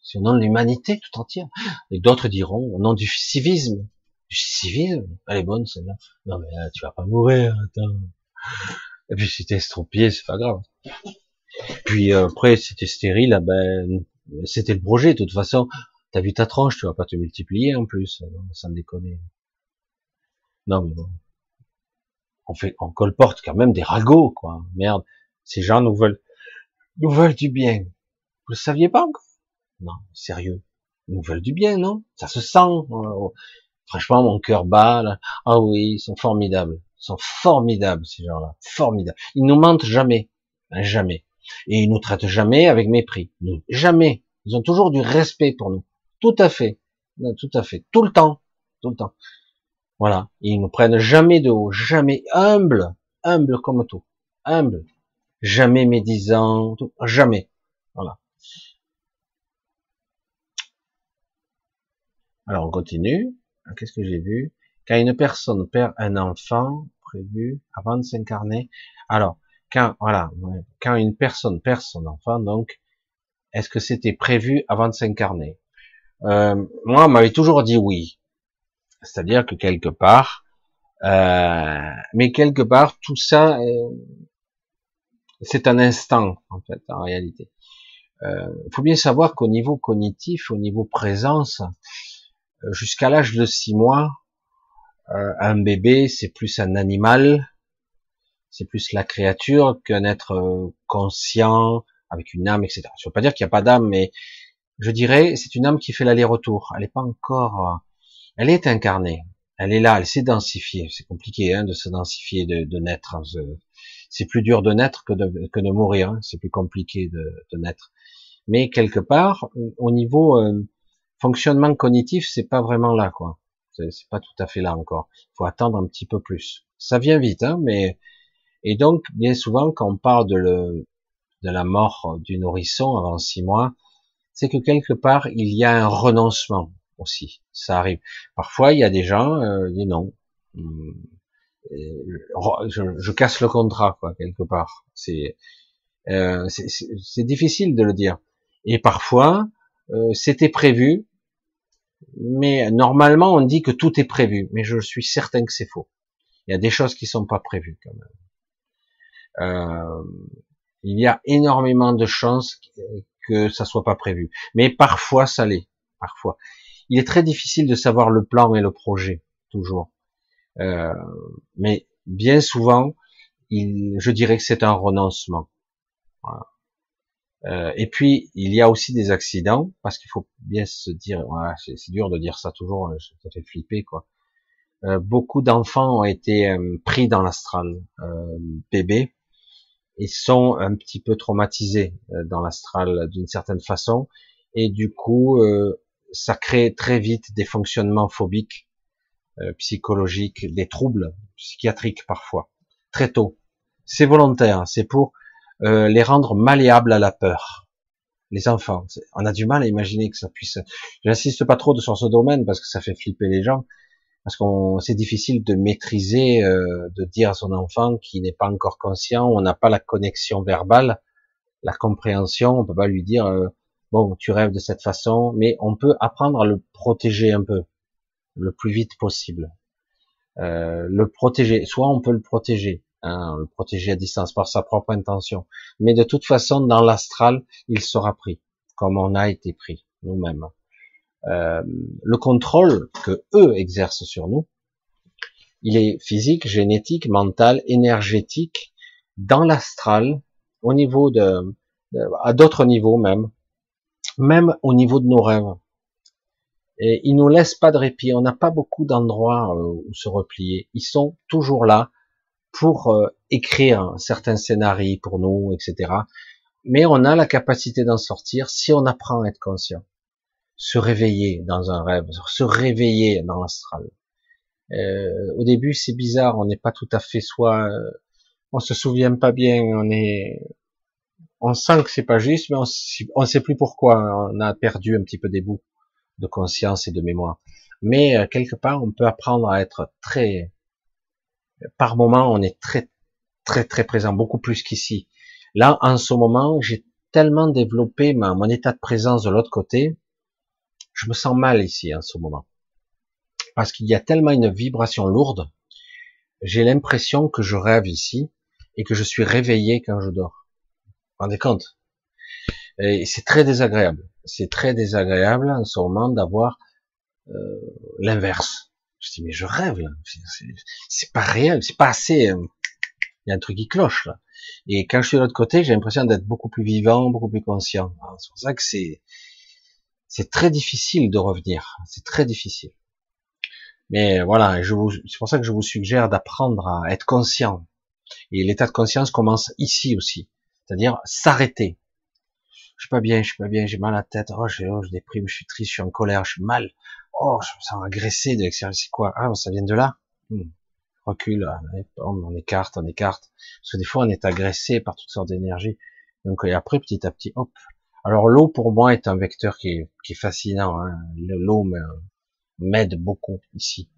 c'est au nom de l'humanité tout entière. Et d'autres diront au nom du civisme. Du civisme? Elle est bonne celle-là. Non mais tu vas pas mourir, attends. Et puis si t'es estropié, c'est pas grave. Puis euh, après, si t'es stérile, ah ben c'était le projet. De toute façon, t'as vu ta tranche, tu vas pas te multiplier en plus. Ça me déconne. Non mais bon. On fait, on colporte quand même des ragots, quoi. Merde. Ces gens nous veulent, nous veulent du bien. Vous le saviez pas encore? Non, sérieux. Ils nous veulent du bien, non? Ça se sent. Euh, franchement, mon cœur bat. Là. Ah oui, ils sont formidables. Ils sont formidables, ces gens-là. Formidables. Ils nous mentent jamais. Hein, jamais. Et ils nous traitent jamais avec mépris. Jamais. Ils ont toujours du respect pour nous. Tout à fait. tout à fait. Tout le temps. Tout le temps. Voilà. Ils nous prennent jamais de haut. Jamais humble. Humble comme tout. Humble. Jamais médisant. Jamais. Voilà. Alors on continue. Qu'est-ce que j'ai vu? Quand une personne perd un enfant prévu avant de s'incarner. Alors, quand voilà, quand une personne perd son enfant, donc, est-ce que c'était prévu avant de s'incarner? Euh, Moi, on m'avait toujours dit oui. C'est-à-dire que quelque part, euh, mais quelque part, tout ça, euh, c'est un instant en fait, en réalité. Il faut bien savoir qu'au niveau cognitif, au niveau présence, jusqu'à l'âge de six mois, euh, un bébé, c'est plus un animal, c'est plus la créature qu'un être euh, conscient, avec une âme, etc. Je veux pas dire qu'il n'y a pas d'âme, mais je dirais, c'est une âme qui fait l'aller-retour. Elle n'est pas encore, elle est incarnée. Elle est là, elle s'est densifiée. C'est compliqué hein, de se densifier, de, de naître. C'est plus dur de naître que de, que de mourir. Hein. C'est plus compliqué de, de, naître. Mais quelque part, au niveau fonctionnement cognitif, c'est pas vraiment là, quoi. C'est pas tout à fait là encore. Il faut attendre un petit peu plus. Ça vient vite, hein, mais et donc bien souvent quand on parle de, le... de la mort du nourrisson avant six mois, c'est que quelque part il y a un renoncement aussi. Ça arrive. Parfois il y a des gens euh, disent non. Hum, je, casse le contrat quoi quelque part. C'est euh, difficile de le dire. Et parfois euh, c'était prévu, mais normalement on dit que tout est prévu, mais je suis certain que c'est faux. Il y a des choses qui sont pas prévues quand même. Euh, il y a énormément de chances que ça soit pas prévu, mais parfois ça l'est. Parfois, il est très difficile de savoir le plan et le projet toujours, euh, mais bien souvent, je dirais que c'est un renoncement. Voilà. Euh, et puis, il y a aussi des accidents, parce qu'il faut bien se dire, c'est dur de dire ça toujours, hein, ça fait flipper, quoi. Euh, beaucoup d'enfants ont été euh, pris dans l'astral bébé et sont un petit peu traumatisés dans l'astral d'une certaine façon, et du coup, ça crée très vite des fonctionnements phobiques, psychologiques, des troubles psychiatriques parfois, très tôt. C'est volontaire, c'est pour euh, les rendre malléables à la peur. Les enfants, on a du mal à imaginer que ça puisse. J'insiste pas trop sur ce domaine parce que ça fait flipper les gens, parce qu'on c'est difficile de maîtriser, euh, de dire à son enfant qui n'est pas encore conscient, on n'a pas la connexion verbale, la compréhension, on peut pas lui dire euh, bon tu rêves de cette façon, mais on peut apprendre à le protéger un peu, le plus vite possible. le protéger, soit on peut le protéger, hein, le protéger à distance par sa propre intention. Mais de toute façon, dans l'astral, il sera pris, comme on a été pris nous-mêmes. Euh, le contrôle que eux exercent sur nous, il est physique, génétique, mental, énergétique, dans l'astral, au niveau de, à d'autres niveaux même, même au niveau de nos rêves. Et ils nous laissent pas de répit. On n'a pas beaucoup d'endroits euh, où se replier. Ils sont toujours là pour euh, écrire certains scénarios pour nous, etc. Mais on a la capacité d'en sortir si on apprend à être conscient, se réveiller dans un rêve, se réveiller dans l'astral. Euh, au début, c'est bizarre, on n'est pas tout à fait soi, euh, on se souvient pas bien, on est, on sent que c'est pas juste, mais on, ne sait plus pourquoi. On a perdu un petit peu des bouts de conscience et de mémoire. Mais euh, quelque part, on peut apprendre à être très par moment, on est très, très, très présent, beaucoup plus qu'ici. Là, en ce moment, j'ai tellement développé ma, mon état de présence de l'autre côté, je me sens mal ici en ce moment. Parce qu'il y a tellement une vibration lourde, j'ai l'impression que je rêve ici et que je suis réveillé quand je dors. Vous vous rendez compte? Et c'est très désagréable. C'est très désagréable en ce moment d'avoir euh, l'inverse. Je dis mais je rêve là, c'est pas réel, c'est pas assez. Euh, il y a un truc qui cloche là. Et quand je suis de l'autre côté, j'ai l'impression d'être beaucoup plus vivant, beaucoup plus conscient. C'est pour ça que c'est c'est très difficile de revenir. C'est très difficile. Mais voilà, c'est pour ça que je vous suggère d'apprendre à être conscient. Et l'état de conscience commence ici aussi. C'est-à-dire s'arrêter. Je suis pas bien, je suis pas bien, j'ai mal à la tête, oh, je, oh, je déprime, je suis triste, je suis en colère, je suis mal. Oh, je me sens agressé de l'extérieur. C'est quoi? Ah, ça vient de là? Hmm. Recule, on écarte, on écarte. Parce que des fois, on est agressé par toutes sortes d'énergies. Donc, et après, petit à petit, hop. Alors, l'eau, pour moi, est un vecteur qui est, qui est fascinant. Hein. L'eau m'aide beaucoup ici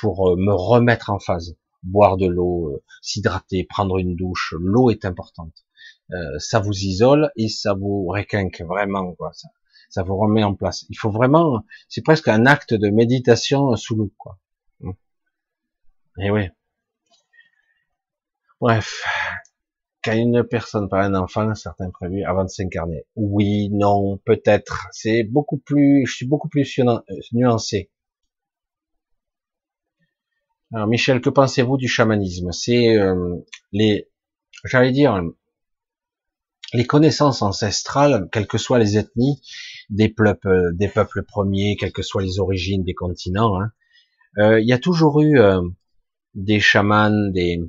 pour euh, me remettre en phase. Boire de l'eau, euh, s'hydrater, prendre une douche. L'eau est importante. Euh, ça vous isole et ça vous réquinque vraiment. Quoi. Ça, ça vous remet en place. Il faut vraiment, c'est presque un acte de méditation sous l'eau, quoi. Hum. Et oui. Bref, quand une personne par un enfant, certains prévus avant de s'incarner. Oui, non, peut-être. C'est beaucoup plus, je suis beaucoup plus nuancé. Alors Michel, que pensez-vous du chamanisme? C'est euh, les, j'allais dire, les connaissances ancestrales, quelles que soient les ethnies, des peuples, des peuples premiers, quelles que soient les origines des continents, hein, euh, il y a toujours eu euh, des chamans, des,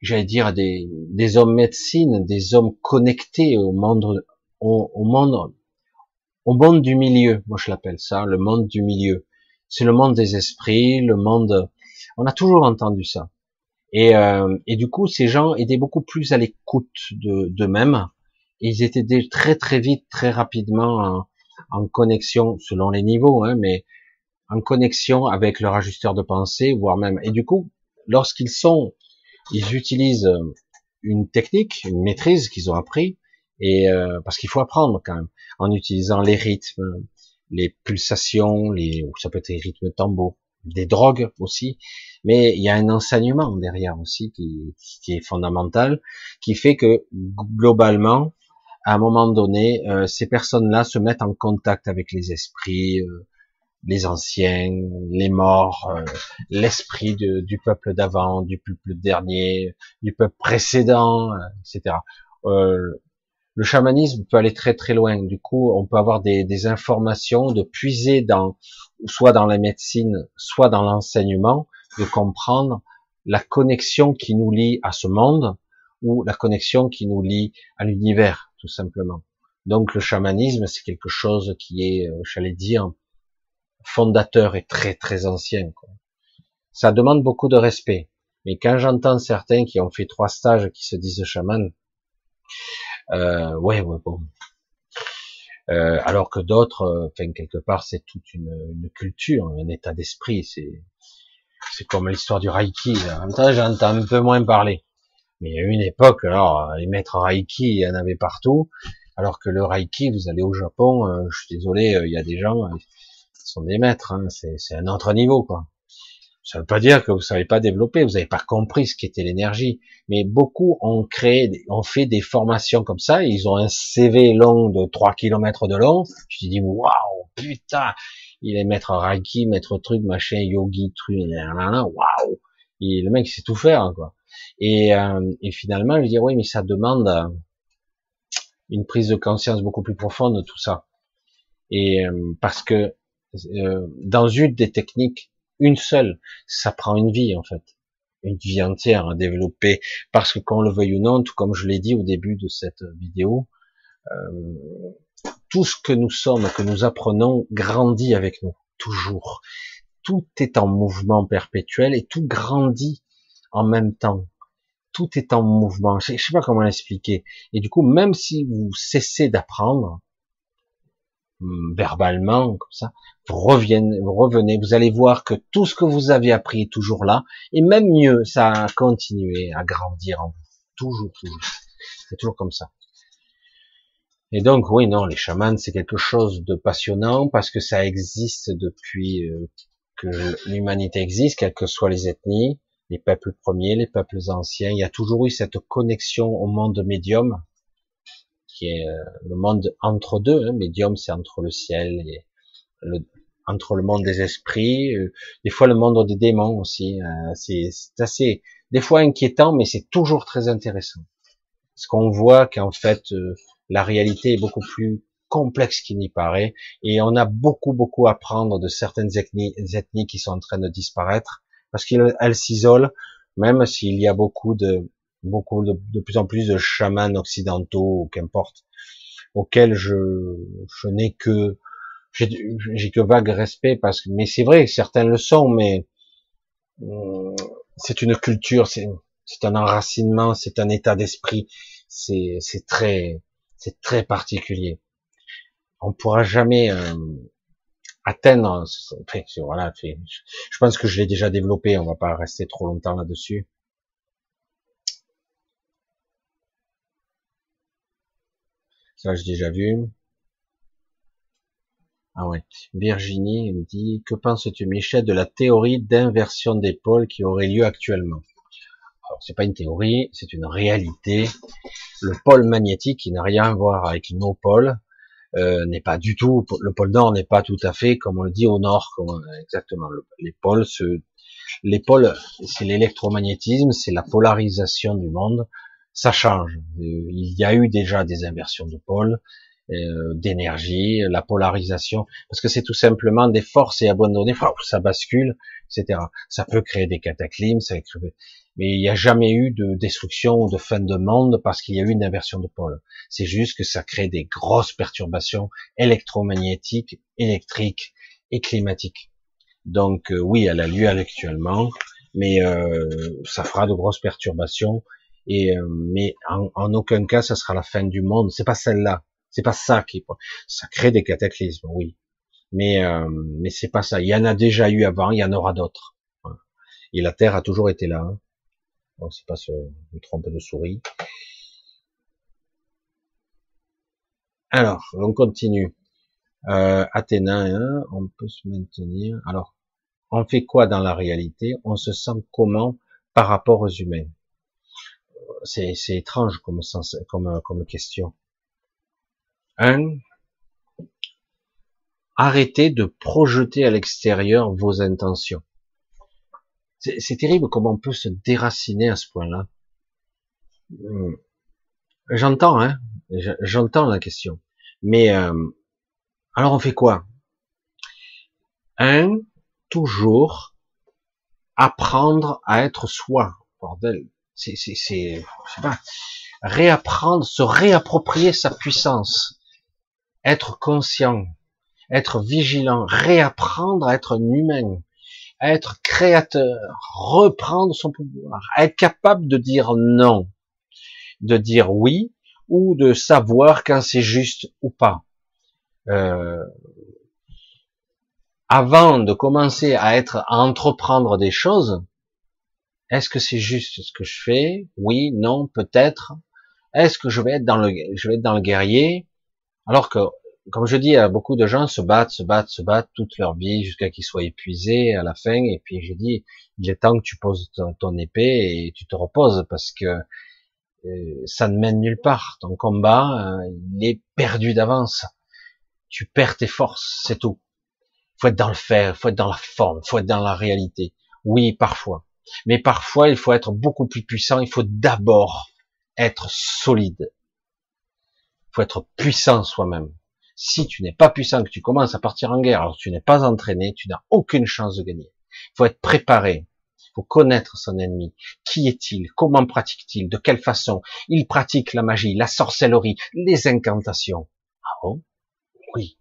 j'allais dire des, des hommes médecine, des hommes connectés au monde, au, au monde, au monde du milieu. Moi, je l'appelle ça, le monde du milieu. C'est le monde des esprits, le monde. On a toujours entendu ça. Et, euh, et du coup, ces gens étaient beaucoup plus à l'écoute d'eux-mêmes. ils étaient très très vite, très rapidement en, en connexion, selon les niveaux, hein, mais en connexion avec leur ajusteur de pensée, voire même. Et du coup, lorsqu'ils sont, ils utilisent euh, une technique, une maîtrise qu'ils ont appris, et euh, parce qu'il faut apprendre quand même, en utilisant les rythmes, les pulsations, les, ça peut être les rythmes tambour, des drogues aussi, mais il y a un enseignement derrière aussi qui, qui est fondamental, qui fait que globalement, à un moment donné, euh, ces personnes-là se mettent en contact avec les esprits, euh, les anciens, les morts, euh, l'esprit du peuple d'avant, du peuple dernier, du peuple précédent, etc. le chamanisme peut aller très très loin. Du coup, on peut avoir des, des informations, de puiser dans soit dans la médecine, soit dans l'enseignement, de comprendre la connexion qui nous lie à ce monde ou la connexion qui nous lie à l'univers, tout simplement. Donc le chamanisme, c'est quelque chose qui est, euh, j'allais dire, fondateur et très très ancien. Quoi. Ça demande beaucoup de respect. Mais quand j'entends certains qui ont fait trois stages qui se disent chaman, euh, ouais, ouais, bon, euh, alors que d'autres, euh, enfin quelque part, c'est toute une, une, culture, un état d'esprit. C'est c'est comme l'histoire du Reiki. En même temps, j'entends un peu moins parler. Mais il y a une époque, alors les maîtres Reiki, il y en avait partout. Alors que le Reiki, vous allez au Japon, euh, je suis désolé, il y a des gens, qui sont des maîtres. Hein, c'est un autre niveau, quoi. Ça ne veut pas dire que vous savez pas développer, vous n'avez pas compris ce qu'était l'énergie. Mais beaucoup ont créé, ont fait des formations comme ça, ils ont un CV long de 3 km de long. Tu te dis, waouh, putain, il est maître Reiki, maître truc, machin, yogi, truc, waouh. Et le mec, sait tout faire, quoi. Et, euh, et finalement, je dis, oui, mais ça demande euh, une prise de conscience beaucoup plus profonde de tout ça. Et euh, parce que dans une des techniques une seule, ça prend une vie en fait, une vie entière à développer, parce que qu'on le veuille ou non, tout comme je l'ai dit au début de cette vidéo, euh, tout ce que nous sommes, que nous apprenons, grandit avec nous, toujours. Tout est en mouvement perpétuel et tout grandit en même temps. Tout est en mouvement. Je sais pas comment l'expliquer. Et du coup, même si vous cessez d'apprendre, Hum, verbalement, comme ça, vous revenez, vous revenez, vous allez voir que tout ce que vous avez appris est toujours là, et même mieux, ça a continué à grandir en vous. Toujours, toujours. C'est toujours comme ça. Et donc, oui, non, les chamans, c'est quelque chose de passionnant parce que ça existe depuis euh, que l'humanité existe, quelles que soient les ethnies, les peuples premiers, les peuples anciens. Il y a toujours eu cette connexion au monde médium qui est euh, le monde entre deux. Hein, médium, c'est entre le ciel et le, entre le monde des esprits, euh, des fois le monde des démons aussi. C'est assez, des fois inquiétant, mais c'est toujours très intéressant. Parce qu'on voit qu'en fait, la réalité est beaucoup plus complexe qu'il n'y paraît, et on a beaucoup, beaucoup à apprendre de certaines ethnies, ethnies qui sont en train de disparaître, parce qu'elles s'isolent, même s'il y a beaucoup de, beaucoup de, de, plus en plus de chamans occidentaux, ou qu'importe, auxquels je, je n'ai que, j'ai que vague respect parce que, mais c'est vrai, certains le sont, mais hum, c'est une culture, c'est un enracinement, c'est un état d'esprit, c'est très, c'est très particulier. On pourra jamais euh, atteindre. Voilà, je pense que je l'ai déjà développé. On va pas rester trop longtemps là-dessus. Ça, j'ai déjà vu. Ah ouais. Virginie me dit, que penses-tu, Michel, de la théorie d'inversion des pôles qui aurait lieu actuellement? Alors, c'est pas une théorie, c'est une réalité. Le pôle magnétique, qui n'a rien à voir avec nos pôles, euh, n'est pas du tout, le pôle nord n'est pas tout à fait comme on le dit au nord, comme, exactement. les pôles, les pôles, c'est l'électromagnétisme, c'est la polarisation du monde, ça change. Euh, il y a eu déjà des inversions de pôles, euh, d'énergie, la polarisation, parce que c'est tout simplement des forces et abandonnées, ça bascule, etc. Ça peut créer des cataclysmes, ça mais il n'y a jamais eu de destruction ou de fin de monde parce qu'il y a eu une inversion de pôle. C'est juste que ça crée des grosses perturbations électromagnétiques, électriques et climatiques. Donc euh, oui, elle a lieu actuellement, mais euh, ça fera de grosses perturbations. Et mais en, aucun cas, ça sera la fin du monde. C'est pas celle-là. C'est pas ça qui, ça crée des cataclysmes, oui. Mais, euh, mais c'est pas ça. Il y en a déjà eu avant, il y en aura d'autres. Et la Terre a toujours été là. Hein. Bon, c'est pas se me trompe de souris. Alors, on continue. Euh, Athéna, hein, on peut se maintenir. Alors, on fait quoi dans la réalité? On se sent comment par rapport aux humains? C'est étrange comme, comme, comme question. Un, arrêtez de projeter à l'extérieur vos intentions. C'est terrible comment on peut se déraciner à ce point-là. Hmm. J'entends, hein, j'entends la question. Mais euh, alors on fait quoi? Un, toujours apprendre à être soi. Bordel, c'est, c'est, c'est, je sais pas, réapprendre, se réapproprier sa puissance être conscient, être vigilant, réapprendre à être humain, être créateur, reprendre son pouvoir, être capable de dire non, de dire oui, ou de savoir quand c'est juste ou pas. Euh, avant de commencer à être à entreprendre des choses, est-ce que c'est juste ce que je fais? Oui, non, peut-être. Est-ce que je vais être dans le, je vais être dans le guerrier? Alors que, comme je dis, beaucoup de gens se battent, se battent, se battent toute leur vie jusqu'à qu'ils soient épuisés à la fin. Et puis je dis, il est temps que tu poses ton, épée et tu te reposes parce que euh, ça ne mène nulle part. Ton combat, euh, il est perdu d'avance. Tu perds tes forces, c'est tout. Faut être dans le faire, faut être dans la forme, faut être dans la réalité. Oui, parfois. Mais parfois, il faut être beaucoup plus puissant. Il faut d'abord être solide faut être puissant soi-même. Si tu n'es pas puissant, que tu commences à partir en guerre, alors tu n'es pas entraîné, tu n'as aucune chance de gagner. Il faut être préparé. Il faut connaître son ennemi. Qui est-il? Comment pratique-t-il? De quelle façon? Il pratique la magie, la sorcellerie, les incantations. Ah bon? Oui.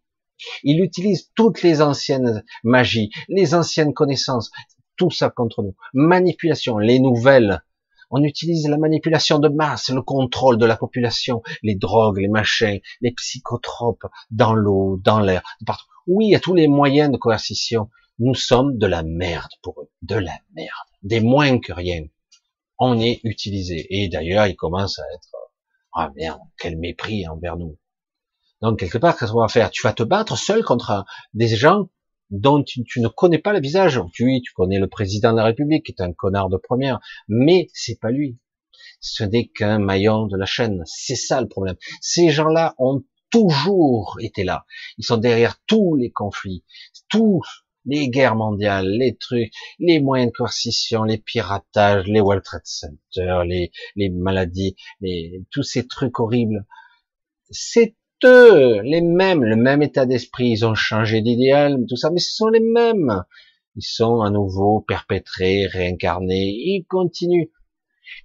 Il utilise toutes les anciennes magies, les anciennes connaissances, tout ça contre nous. Manipulation, les nouvelles on utilise la manipulation de masse, le contrôle de la population, les drogues, les machins, les psychotropes, dans l'eau, dans l'air, partout. Oui, il y a tous les moyens de coercition. Nous sommes de la merde pour eux, de la merde, des moins que rien. On est utilisé. Et d'ailleurs, il commence à être, ah merde, quel mépris envers nous. Donc quelque part, qu'est-ce qu'on va faire? Tu vas te battre seul contre des gens dont tu, ne connais pas le visage. Tu, tu connais le président de la République, qui est un connard de première, mais c'est pas lui. Ce n'est qu'un maillon de la chaîne. C'est ça le problème. Ces gens-là ont toujours été là. Ils sont derrière tous les conflits, tous les guerres mondiales, les trucs, les moyens de coercition, les piratages, les World Trade Center, les, maladies, tous ces trucs horribles. C'est les mêmes, le même état d'esprit, ils ont changé d'idéal, tout ça, mais ce sont les mêmes. Ils sont à nouveau perpétrés, réincarnés, ils continuent.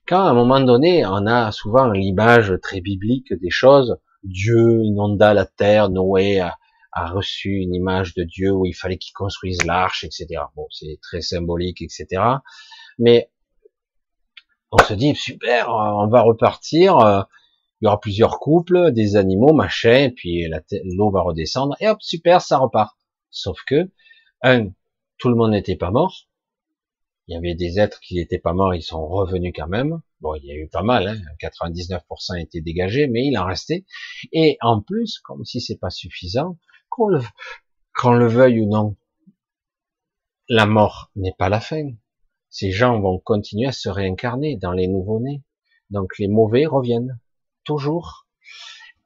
Quand à un moment donné, on a souvent l'image très biblique des choses, Dieu inonda la terre, Noé a, a reçu une image de Dieu où il fallait qu'il construise l'arche, etc. Bon, c'est très symbolique, etc. Mais on se dit super, on va repartir. Il y aura plusieurs couples, des animaux, machin, puis l'eau va redescendre et hop, super, ça repart. Sauf que un, tout le monde n'était pas mort. Il y avait des êtres qui n'étaient pas morts, ils sont revenus quand même. Bon, il y a eu pas mal, hein, 99% étaient dégagés, mais il en restait. Et en plus, comme si c'est pas suffisant, qu'on le, qu'on le veuille ou non, la mort n'est pas la fin. Ces gens vont continuer à se réincarner dans les nouveaux-nés. Donc les mauvais reviennent toujours.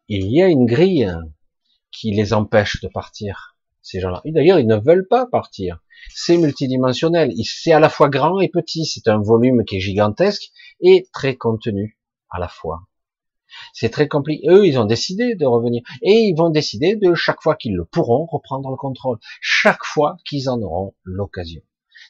Il y a une grille qui les empêche de partir, ces gens-là. D'ailleurs, ils ne veulent pas partir. C'est multidimensionnel. C'est à la fois grand et petit. C'est un volume qui est gigantesque et très contenu à la fois. C'est très compliqué. Eux, ils ont décidé de revenir. Et ils vont décider de, chaque fois qu'ils le pourront, reprendre le contrôle. Chaque fois qu'ils en auront l'occasion.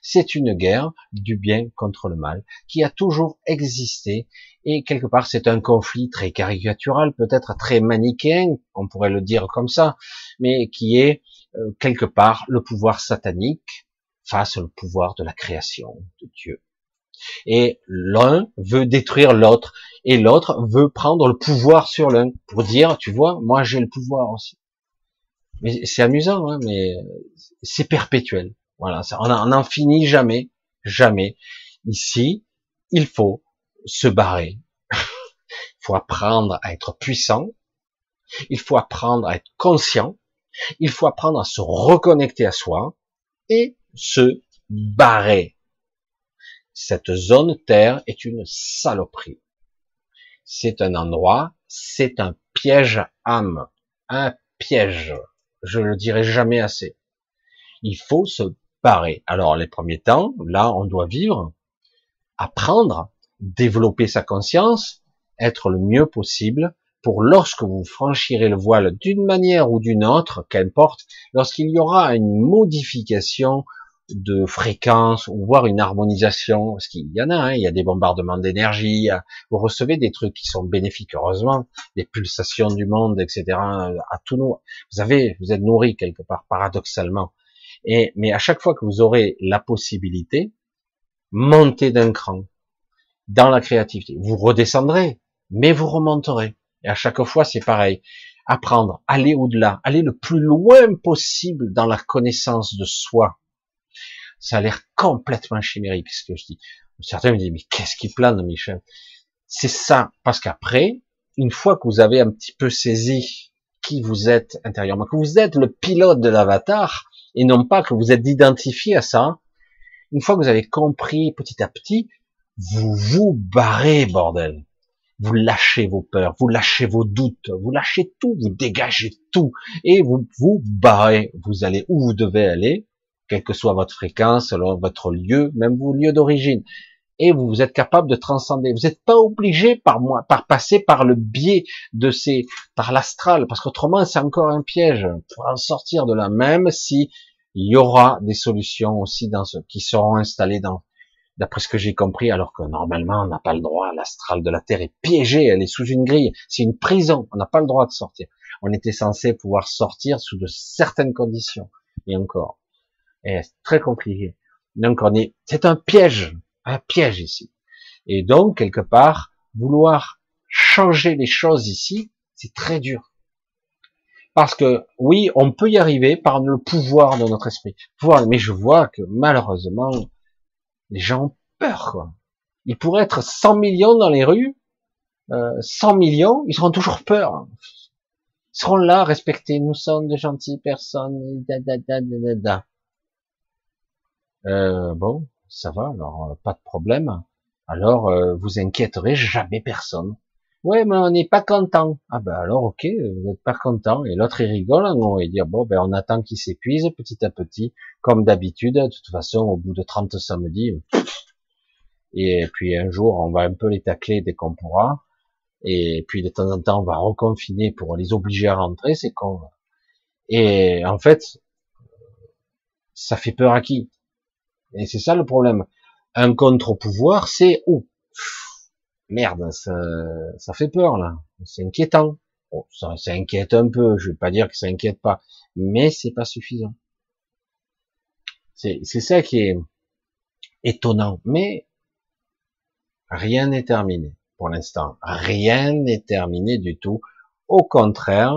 C'est une guerre du bien contre le mal qui a toujours existé et quelque part c'est un conflit très caricatural, peut-être très manichéen, on pourrait le dire comme ça, mais qui est euh, quelque part le pouvoir satanique face au pouvoir de la création de Dieu. Et l'un veut détruire l'autre, et l'autre veut prendre le pouvoir sur l'un, pour dire, tu vois, moi j'ai le pouvoir aussi. Mais c'est amusant, hein, mais c'est perpétuel. Voilà, on n'en finit jamais, jamais. Ici, il faut se barrer. il faut apprendre à être puissant. Il faut apprendre à être conscient. Il faut apprendre à se reconnecter à soi et se barrer. Cette zone Terre est une saloperie. C'est un endroit, c'est un piège âme, un piège. Je le dirai jamais assez. Il faut se Alors, les premiers temps, là, on doit vivre, apprendre, développer sa conscience, être le mieux possible pour lorsque vous franchirez le voile d'une manière ou d'une autre, qu'importe, lorsqu'il y aura une modification de fréquence voire une harmonisation, parce qu'il y en a, hein, il y a des bombardements d'énergie, vous recevez des trucs qui sont bénéfiques, heureusement, des pulsations du monde, etc. À tout nous, vous avez, vous êtes nourri quelque part, paradoxalement. Et mais à chaque fois que vous aurez la possibilité, montez d'un cran dans la créativité. Vous redescendrez, mais vous remonterez. Et à chaque fois, c'est pareil. Apprendre, aller au-delà, aller le plus loin possible dans la connaissance de soi. Ça a l'air complètement chimérique, ce que je dis. Certains me disent, mais qu'est-ce qui plane, Michel? C'est ça, parce qu'après, une fois que vous avez un petit peu saisi qui vous êtes intérieurement, que vous êtes le pilote de l'avatar, et non pas que vous êtes identifié à ça, une fois que vous avez compris petit à petit, vous vous barrez, bordel. Vous lâchez vos peurs, vous lâchez vos doutes, vous lâchez tout, vous dégagez tout, et vous vous barrez. Vous allez où vous devez aller, quelle que soit votre fréquence, votre lieu, même vos lieux d'origine. Et vous êtes capable de transcender. Vous n'êtes pas obligé par moi, par passer par le biais de ces, par l'astral, parce qu'autrement c'est encore un piège. Pour en sortir de là, même si il y aura des solutions aussi dans ce, qui seront installées dans, d'après ce que j'ai compris, alors que normalement on n'a pas le droit, l'astral de la Terre est piégée, elle est sous une grille, c'est une prison, on n'a pas le droit de sortir. On était censé pouvoir sortir sous de certaines conditions, et encore. Et c'est très compliqué. Donc on est, c'est un piège, un piège ici. Et donc, quelque part, vouloir changer les choses ici, c'est très dur. Parce que oui, on peut y arriver par le pouvoir de notre esprit. mais je vois que malheureusement, les gens ont peur. Quoi. Ils pourraient être 100 millions dans les rues, euh, 100 millions, ils seront toujours peur. Ils seront là, respectés. Nous sommes de gentilles personnes. Da, da, da, da, da. Euh, bon, ça va, alors euh, pas de problème. Alors euh, vous inquiéterez jamais personne. Ouais, mais on n'est pas content. Ah ben alors ok, vous n'êtes pas content. Et l'autre il rigole, on va dire bon ben on attend qu'il s'épuise petit à petit, comme d'habitude. De toute façon, au bout de 30 samedis, et puis un jour on va un peu les tacler dès qu'on pourra. Et puis de temps en temps, on va reconfiner pour les obliger à rentrer, c'est con. Et en fait, ça fait peur à qui? Et c'est ça le problème. Un contre-pouvoir, c'est oh, merde, ça, ça fait peur là. C'est inquiétant. ça, ça inquiète un peu. Je vais pas dire que ça inquiète pas, mais c'est pas suffisant. C'est ça qui est étonnant. Mais rien n'est terminé pour l'instant. Rien n'est terminé du tout. Au contraire,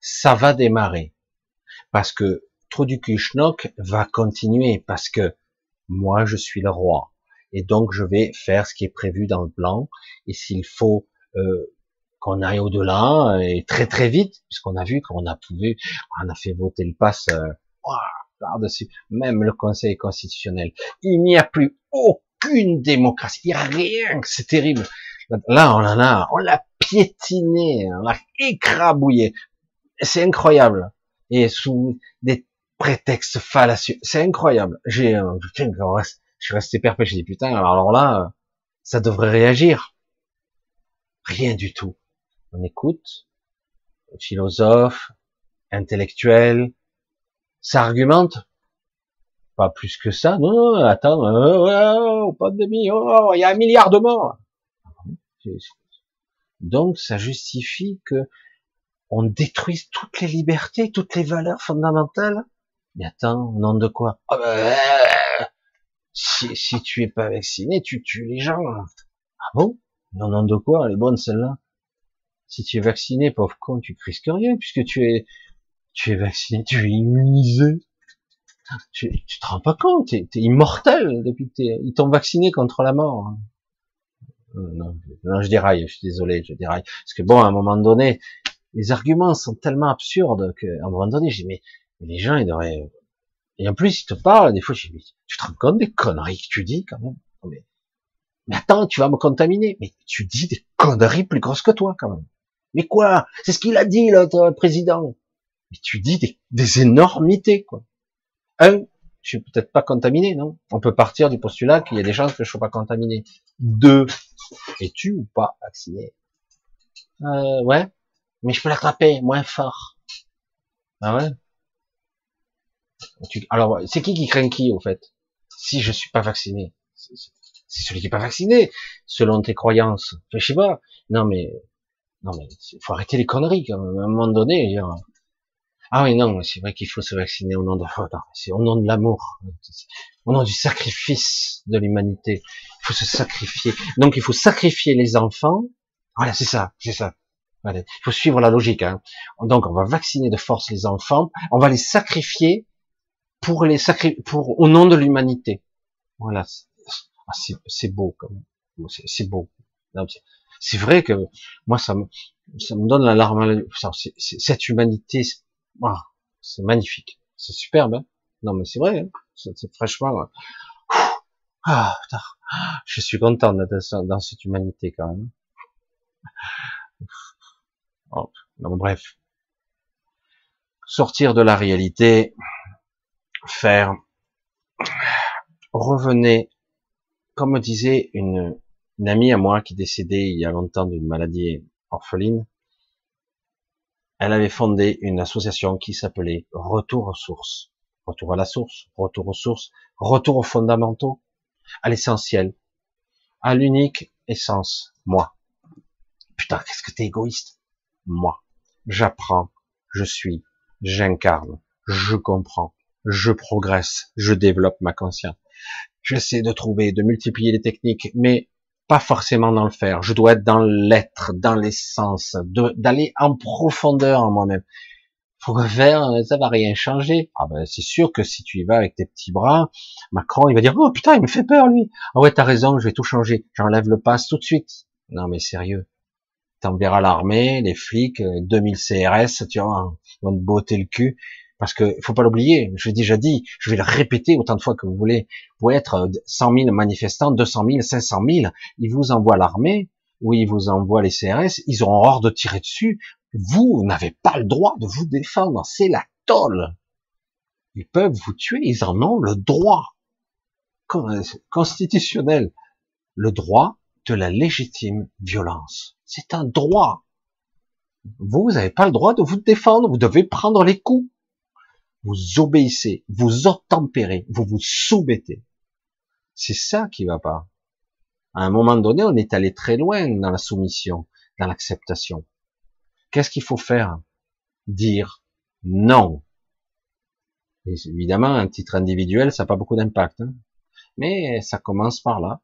ça va démarrer. Parce que Trudukushnok va continuer. Parce que moi, je suis le roi. Et donc, je vais faire ce qui est prévu dans le plan. Et s'il faut euh, qu'on aille au-delà, et très très vite, puisqu'on a vu qu'on a pu, on a fait voter le pass euh, par-dessus, même le Conseil constitutionnel. Il n'y a plus aucune démocratie. Il n'y a rien. C'est terrible. Là, on en a, on l'a piétiné, on l'a écrabouillé. C'est incroyable. Et sous des prétextes fallacieux. C'est incroyable. J'ai, euh, je suis resté perpétué. J'ai dit, putain, alors là, ça devrait réagir. Rien du tout. On écoute, philosophe, intellectuel, ça Pas plus que ça. Non, non attends, euh, pas de oh, il y a un milliard de morts. Donc, ça justifie que on détruise toutes les libertés, toutes les valeurs fondamentales. Mais attends, au nom de quoi? Ah ben, si, tu es pas vacciné, tu tues les gens. Ah bon? Au nom de quoi? Elle est bonne celle-là. Si tu es vacciné, pauvre con, tu risques rien puisque tu es tu es vacciné, tu es immunisé. Tu, tu te rends pas compte, tu es, immortel depuis que ils t'ont vacciné contre la mort. Euh, non, non, je déraille, je suis désolé, je déraille. Parce que bon, à un moment donné, les arguments sont tellement absurdes qu'à un moment donné, j'ai mais, les gens, ils devraient... Et en plus, ils te parlent, des fois, je dis, tu te rends compte des conneries que tu dis, quand même? Mais, mais attends, tu vas me contaminer. Mais tu dis des conneries plus grosses que toi, quand même. Mais quoi? C'est ce qu'il a dit, l'autre président tu dis des, énormités, quoi. Un, je suis peut-être pas contaminé, non? On peut partir du postulat qu'il y a des chances que je sois pas contaminé. Deux, es-tu ou pas vacciné? Euh, Ouais, mais je peux l'attraper moins fort. Ah ouais? Alors, c'est qui qui craint qui, au fait? Si je suis pas vacciné, c'est celui qui est pas vacciné, selon tes croyances. je sais pas. Non mais, non mais, faut arrêter les conneries quand même. À un moment donné, ah oui, non, c'est vrai qu'il faut se vacciner au nom de, c'est au nom de l'amour, au nom du sacrifice de l'humanité. Il faut se sacrifier. Donc il faut sacrifier les enfants. Voilà, c'est ça, c'est ça. Il faut suivre la logique. Hein. Donc on va vacciner de force les enfants. On va les sacrifier pour les sacri pour au nom de l'humanité. Voilà, ah, c'est beau comme c'est beau. C'est vrai que moi ça me ça me donne la larme. Cette humanité, c'est magnifique, c'est superbe. Hein non mais c'est vrai, hein c'est fraîchement. Ah, putain, je suis content d'être dans cette humanité quand même. Oh, non, bref, sortir de la réalité, faire, revenez, comme me disait une, amie à moi qui est décédée il y a longtemps d'une maladie orpheline, elle avait fondé une association qui s'appelait Retour aux sources. Retour à la source, retour aux sources, retour aux fondamentaux, à l'essentiel, à l'unique essence, moi. Putain, qu'est-ce que t'es égoïste? Moi. J'apprends, je suis, j'incarne, je comprends, je progresse, je développe ma conscience. J'essaie de trouver, de multiplier les techniques, mais pas forcément dans le faire. Je dois être dans l'être, dans l'essence, d'aller en profondeur en moi-même. Faut faire, ça va rien changer. Ah ben c'est sûr que si tu y vas avec tes petits bras, Macron il va dire oh putain il me fait peur lui. Ah ouais t'as raison, je vais tout changer. J'enlève le pass tout de suite. Non mais sérieux. T'enverras l'armée, les flics, 2000 CRS, tu vois, ils vont te botter le cul. Parce que faut pas l'oublier, je l'ai déjà dit, je vais le répéter autant de fois que vous voulez. Vous être 100 000 manifestants, 200 000, 500 000, ils vous envoient l'armée ou ils vous envoient les CRS, ils auront hors de tirer dessus. Vous n'avez pas le droit de vous défendre, c'est la tolle. Ils peuvent vous tuer, ils en ont le droit constitutionnel, le droit de la légitime violence. C'est un droit. Vous n'avez pas le droit de vous défendre, vous devez prendre les coups. Vous obéissez, vous obtempérez, vous vous soumettez. C'est ça qui va pas. À un moment donné, on est allé très loin dans la soumission, dans l'acceptation. Qu'est-ce qu'il faut faire? Dire non. Et évidemment, un titre individuel, ça n'a pas beaucoup d'impact. Hein. Mais ça commence par là.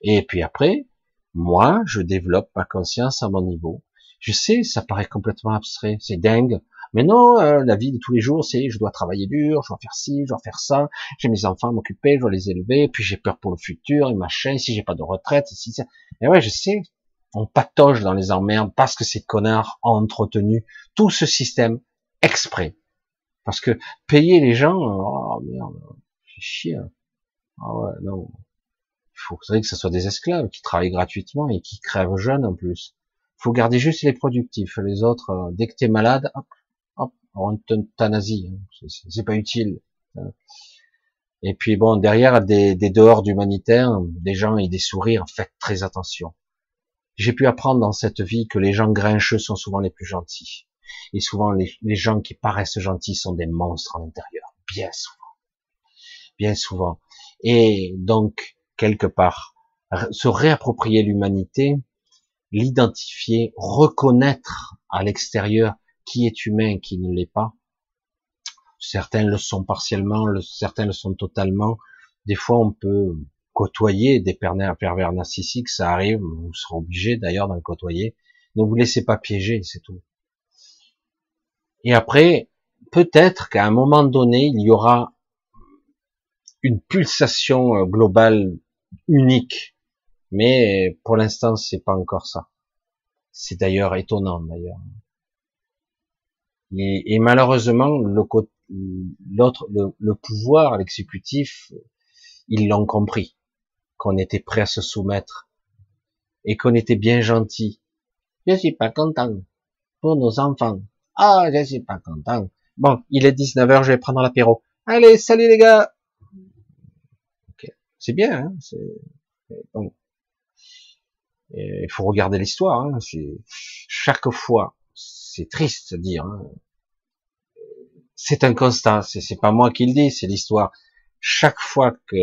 Et puis après, moi, je développe ma conscience à mon niveau. Je sais, ça paraît complètement abstrait, c'est dingue. Mais non, euh, la vie de tous les jours, c'est je dois travailler dur, je dois faire ci, je dois faire ça, j'ai mes enfants à m'occuper, je dois les élever, puis j'ai peur pour le futur, et machin, si j'ai pas de retraite, si ça. Et ouais, je sais, on patoche dans les emmerdes parce que ces connards ont entretenu tout ce système exprès. Parce que payer les gens, oh merde, c'est chier. Ah ouais, non. Il faudrait que ce soit des esclaves qui travaillent gratuitement et qui crèvent jeunes en plus. Faut garder juste les productifs. Les autres, euh, dès que t'es malade, hop, hop, on t'euthanasie. Hein. C'est pas utile. Et puis bon, derrière des, des dehors d'humanitaire, des gens et des sourires, faites très attention. J'ai pu apprendre dans cette vie que les gens grincheux sont souvent les plus gentils. Et souvent, les, les gens qui paraissent gentils sont des monstres à l'intérieur. Bien souvent. Bien souvent. Et donc, quelque part, se réapproprier l'humanité, l'identifier, reconnaître à l'extérieur qui est humain, qui ne l'est pas. Certains le sont partiellement, certains le sont totalement. Des fois, on peut côtoyer des pervers narcissiques, ça arrive, vous serez obligé d'ailleurs d'en côtoyer. Ne vous laissez pas piéger, c'est tout. Et après, peut-être qu'à un moment donné, il y aura une pulsation euh, globale unique, mais pour l'instant, c'est pas encore ça. C'est d'ailleurs étonnant d'ailleurs. Et, et, malheureusement, l'autre, le, le pouvoir, l'exécutif, ils l'ont compris qu'on était prêt à se soumettre et qu'on était bien gentil. Je suis pas content pour nos enfants. Ah, je suis pas content. Bon, il est 19h, je vais prendre l'apéro. Allez, salut les gars. C'est bien, hein bon. Il faut regarder l'histoire. Hein chaque fois, c'est triste de dire. Hein c'est un constat. C'est pas moi qui le dis, c'est l'histoire. Chaque fois que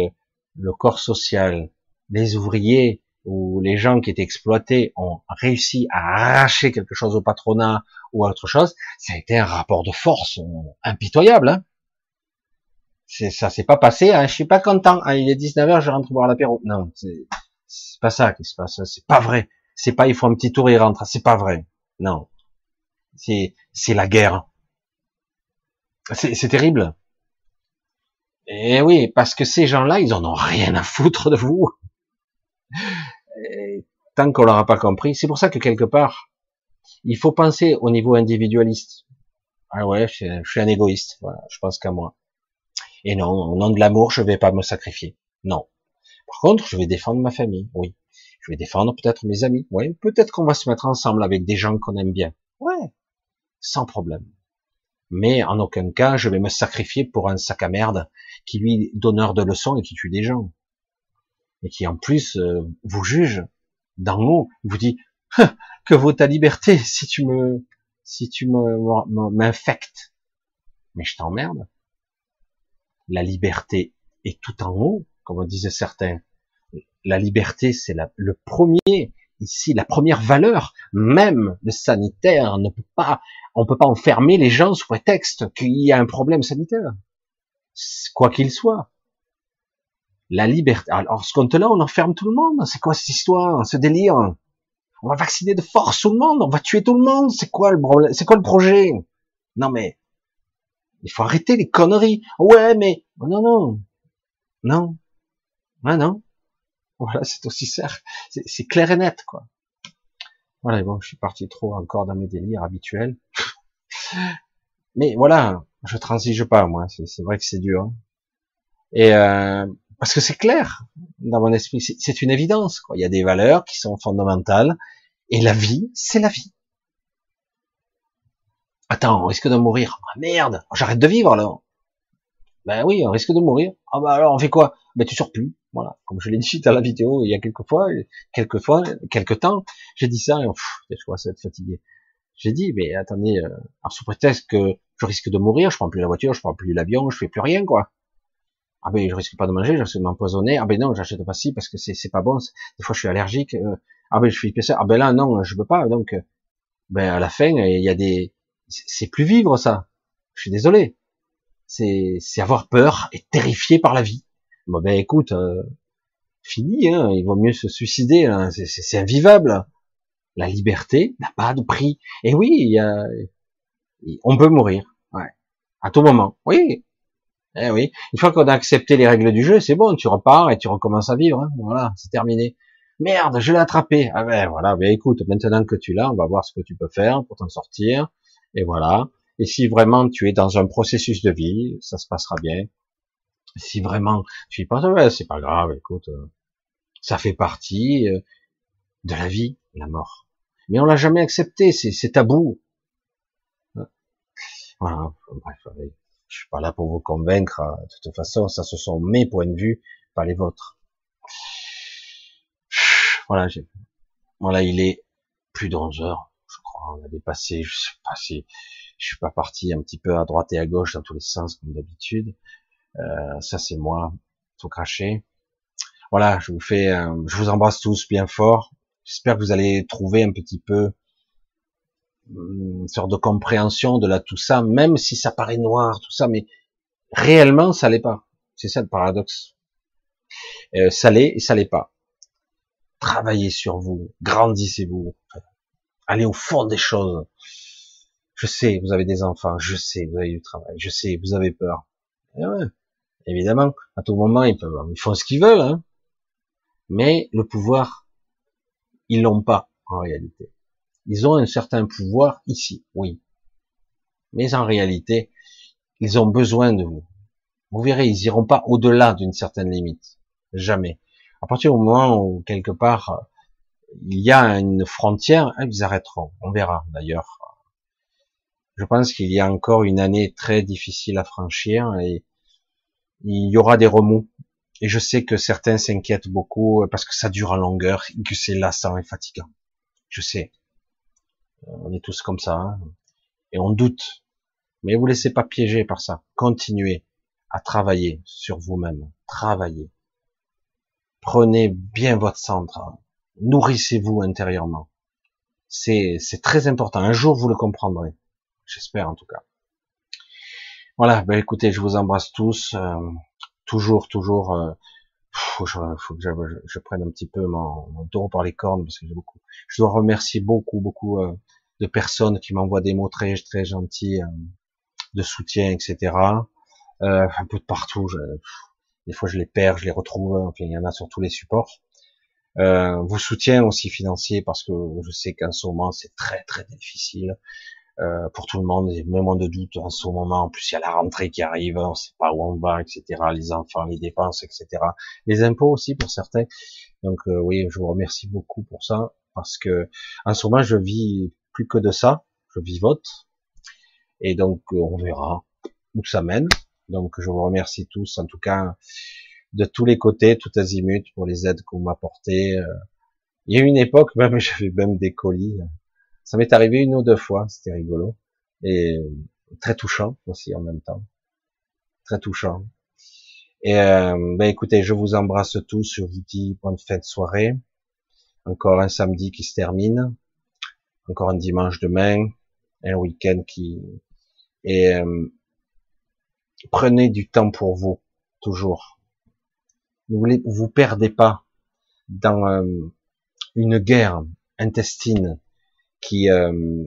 le corps social, les ouvriers ou les gens qui étaient exploités ont réussi à arracher quelque chose au patronat ou à autre chose, ça a été un rapport de force impitoyable. Hein ça s'est pas passé. Hein, je suis pas content. Ah, il est 19h, je rentre boire l'apéro. Non, c'est pas ça qui se passe. C'est pas vrai. C'est pas il faut un petit tour et il rentre. C'est pas vrai. Non. C'est la guerre. C'est terrible. Et oui, parce que ces gens-là, ils en ont rien à foutre de vous. tant qu'on l'aura pas compris, c'est pour ça que quelque part, il faut penser au niveau individualiste. Ah ouais, je, suis un égoïste. Voilà, je pense qu'à moi. Et non, au nom de l'amour, je vais pas me sacrifier. Non. Par contre, je vais défendre ma famille. Oui. Je vais défendre peut-être mes amis. Oui. Peut-être qu'on va se mettre ensemble avec des gens qu'on aime bien. Sans problème mais en aucun cas je vais me sacrifier pour un sac à merde qui lui donneur de leçons et qui tue des gens et qui en plus euh, vous juge d'en haut, vous dit que vaut ta liberté si tu me si tu me m'infectes? Mais je t'emmerde. La liberté est tout en haut, comme disaient certains. La liberté, c'est le premier ici la première valeur, même le sanitaire ne peut pas, on peut pas enfermer les gens sous prétexte qu'il y a un problème sanitaire, quoi qu'il soit. La liberté. Alors, ce compte-là, on enferme tout le monde. C'est quoi cette histoire, ce délire? On va vacciner de force tout le monde, on va tuer tout le monde. C'est quoi le problème C'est quoi le projet? Non mais, il faut arrêter les conneries. Ouais, mais non, non, non, ah non. Voilà, c'est aussi. C'est clair et net, quoi. Voilà, bon, je suis parti trop encore dans mes délires habituels. Mais voilà, je transige pas, moi. C'est vrai que c'est dur. Et euh, parce que c'est clair dans mon esprit, c'est une évidence. Quoi. Il y a des valeurs qui sont fondamentales, et la vie, c'est la vie. Attends, on risque de mourir. Ah merde, j'arrête de vivre alors. Ben oui, on risque de mourir. Ah bah alors on fait quoi? Ben tu sors plus. Voilà, comme je l'ai dit dans la vidéo il y a quelques fois, quelques fois, quelques temps, j'ai dit ça et pff, je vois être fatigué. J'ai dit, mais attendez, euh, sous prétexte que je risque de mourir, je prends plus la voiture, je prends plus l'avion, je fais plus rien, quoi. Ah ben, je risque pas de manger, je risque de m'empoisonner. Ah ben non, j'achète pas ci parce que c'est, pas bon. Des fois, je suis allergique. Euh, ah ben, je suis épaisseur. Ah ben là, non, je peux pas. Donc, euh, ben, à la fin, il y a des, c'est plus vivre, ça. Je suis désolé. C'est avoir peur et terrifié par la vie. Bon ben, écoute, euh, fini, hein. Il vaut mieux se suicider, hein. c'est, invivable. La liberté n'a pas de prix. Et oui, il y a, on peut mourir. Ouais. À tout moment. Oui. Eh oui. Une fois qu'on a accepté les règles du jeu, c'est bon, tu repars et tu recommences à vivre. Hein. Voilà, c'est terminé. Merde, je l'ai attrapé. Ah ben voilà, ben écoute, maintenant que tu l'as, on va voir ce que tu peux faire pour t'en sortir. Et voilà. Et si vraiment tu es dans un processus de vie, ça se passera bien. Si vraiment tu y penses, ouais, c'est pas grave, écoute, euh, ça fait partie euh, de la vie, la mort. Mais on l'a jamais accepté, c'est tabou. Voilà, bref, je suis pas là pour vous convaincre. Hein. De toute façon, ça ce sont mes points de vue, pas les vôtres. Voilà, voilà, il est plus de 11 heures, je crois. On a dépassé, je sais pas si, je suis pas parti un petit peu à droite et à gauche dans tous les sens comme d'habitude. Euh, ça c'est moi, tout craché. Voilà, je vous fais, je vous embrasse tous bien fort. J'espère que vous allez trouver un petit peu une sorte de compréhension de la tout ça, même si ça paraît noir, tout ça, mais réellement ça l'est pas. C'est ça le paradoxe. Euh, ça l'est et ça l'est pas. Travaillez sur vous, grandissez-vous, allez au fond des choses. Je sais, vous avez des enfants, je sais, vous avez du travail, je sais, vous avez peur. Évidemment, à tout moment, ils, peuvent, ils font ce qu'ils veulent, hein. mais le pouvoir, ils l'ont pas en réalité. Ils ont un certain pouvoir ici, oui. Mais en réalité, ils ont besoin de vous. Vous verrez, ils iront pas au-delà d'une certaine limite. Jamais. À partir du moment où, quelque part, il y a une frontière, hein, ils arrêteront. On verra, d'ailleurs. Je pense qu'il y a encore une année très difficile à franchir et il y aura des remous. Et je sais que certains s'inquiètent beaucoup parce que ça dure en longueur et que c'est lassant et fatigant. Je sais. On est tous comme ça. Hein. et on doute. Mais vous laissez pas piéger par ça. Continuez à travailler sur vous-même. Travaillez. Prenez bien votre centre. Nourrissez-vous intérieurement. C'est très important. Un jour, vous le comprendrez. J'espère, en tout cas. Voilà. Ben, écoutez, je vous embrasse tous. Euh, toujours, toujours, euh, faut, faut que je, je, prenne un petit peu mon, mon par les cornes parce que j'ai beaucoup. Je dois remercier beaucoup, beaucoup euh, de personnes qui m'envoient des mots très, très gentils euh, de soutien, etc. Euh, un peu de partout. Je, des fois, je les perds, je les retrouve. Enfin, il y en a sur tous les supports. Euh, vous soutien aussi financier parce que je sais qu'en ce moment c'est très très difficile euh, pour tout le monde, même on de doute en ce moment. En plus, il y a la rentrée qui arrive, on sait pas où on va, etc. Les enfants, les dépenses, etc. Les impôts aussi pour certains. Donc euh, oui, je vous remercie beaucoup pour ça parce que en ce moment, je vis plus que de ça, je vivote. Et donc, on verra où ça mène. Donc, je vous remercie tous, en tout cas, de tous les côtés, tout azimut, pour les aides que vous m'apportez. Euh, il y a une époque, même, j'avais même des colis. Ça m'est arrivé une ou deux fois, c'était rigolo. Et très touchant aussi en même temps. Très touchant. Et euh, ben écoutez, je vous embrasse tous, je vous dis bonne fête de soirée. Encore un samedi qui se termine. Encore un dimanche demain. Un week-end qui... Et euh, prenez du temps pour vous, toujours. Ne vous, vous perdez pas dans euh, une guerre intestine qui euh,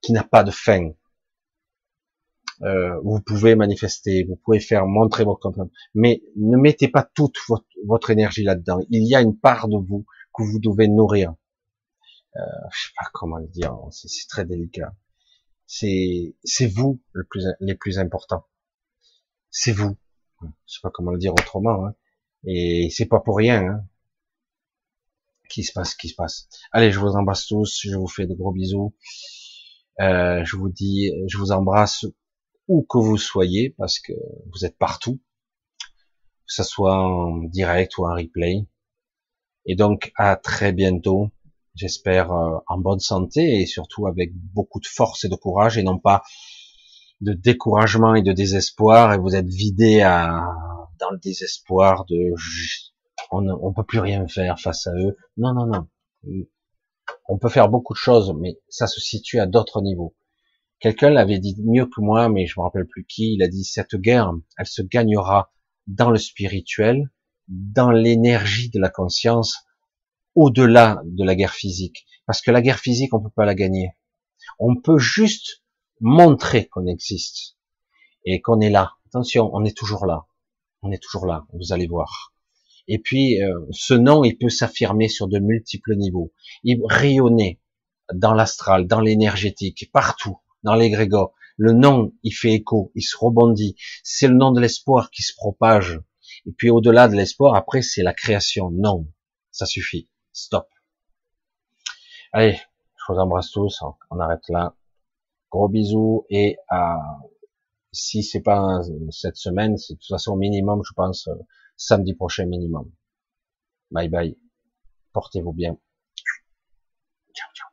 qui n'a pas de fin. Euh, vous pouvez manifester, vous pouvez faire montrer votre contrôle, mais ne mettez pas toute votre, votre énergie là-dedans. Il y a une part de vous que vous devez nourrir. Euh, je sais pas comment le dire, c'est très délicat. C'est c'est vous le plus les plus importants. C'est vous. Je sais pas comment le dire autrement. Hein. Et c'est pas pour rien. Hein qui se passe, qui se passe. Allez, je vous embrasse tous, je vous fais de gros bisous. Euh, je vous dis, je vous embrasse où que vous soyez, parce que vous êtes partout. que ce soit en direct ou en replay. Et donc à très bientôt, j'espère euh, en bonne santé et surtout avec beaucoup de force et de courage et non pas de découragement et de désespoir et vous êtes vidé à, dans le désespoir de on ne peut plus rien faire face à eux. Non, non, non. On peut faire beaucoup de choses, mais ça se situe à d'autres niveaux. Quelqu'un l'avait dit mieux que moi, mais je me rappelle plus qui. Il a dit cette guerre, elle se gagnera dans le spirituel, dans l'énergie de la conscience, au-delà de la guerre physique. Parce que la guerre physique, on peut pas la gagner. On peut juste montrer qu'on existe et qu'on est là. Attention, on est toujours là. On est toujours là. Vous allez voir. Et puis, euh, ce nom, il peut s'affirmer sur de multiples niveaux. Il rayonner dans l'astral, dans l'énergétique, partout, dans l'égrégore. Le nom, il fait écho, il se rebondit. C'est le nom de l'espoir qui se propage. Et puis, au-delà de l'espoir, après, c'est la création. Non, ça suffit. Stop. Allez, je vous embrasse tous. On arrête là. Gros bisous et à si c'est pas cette semaine, c'est de toute façon minimum, je pense, samedi prochain minimum. Bye bye. Portez-vous bien. Ciao, ciao.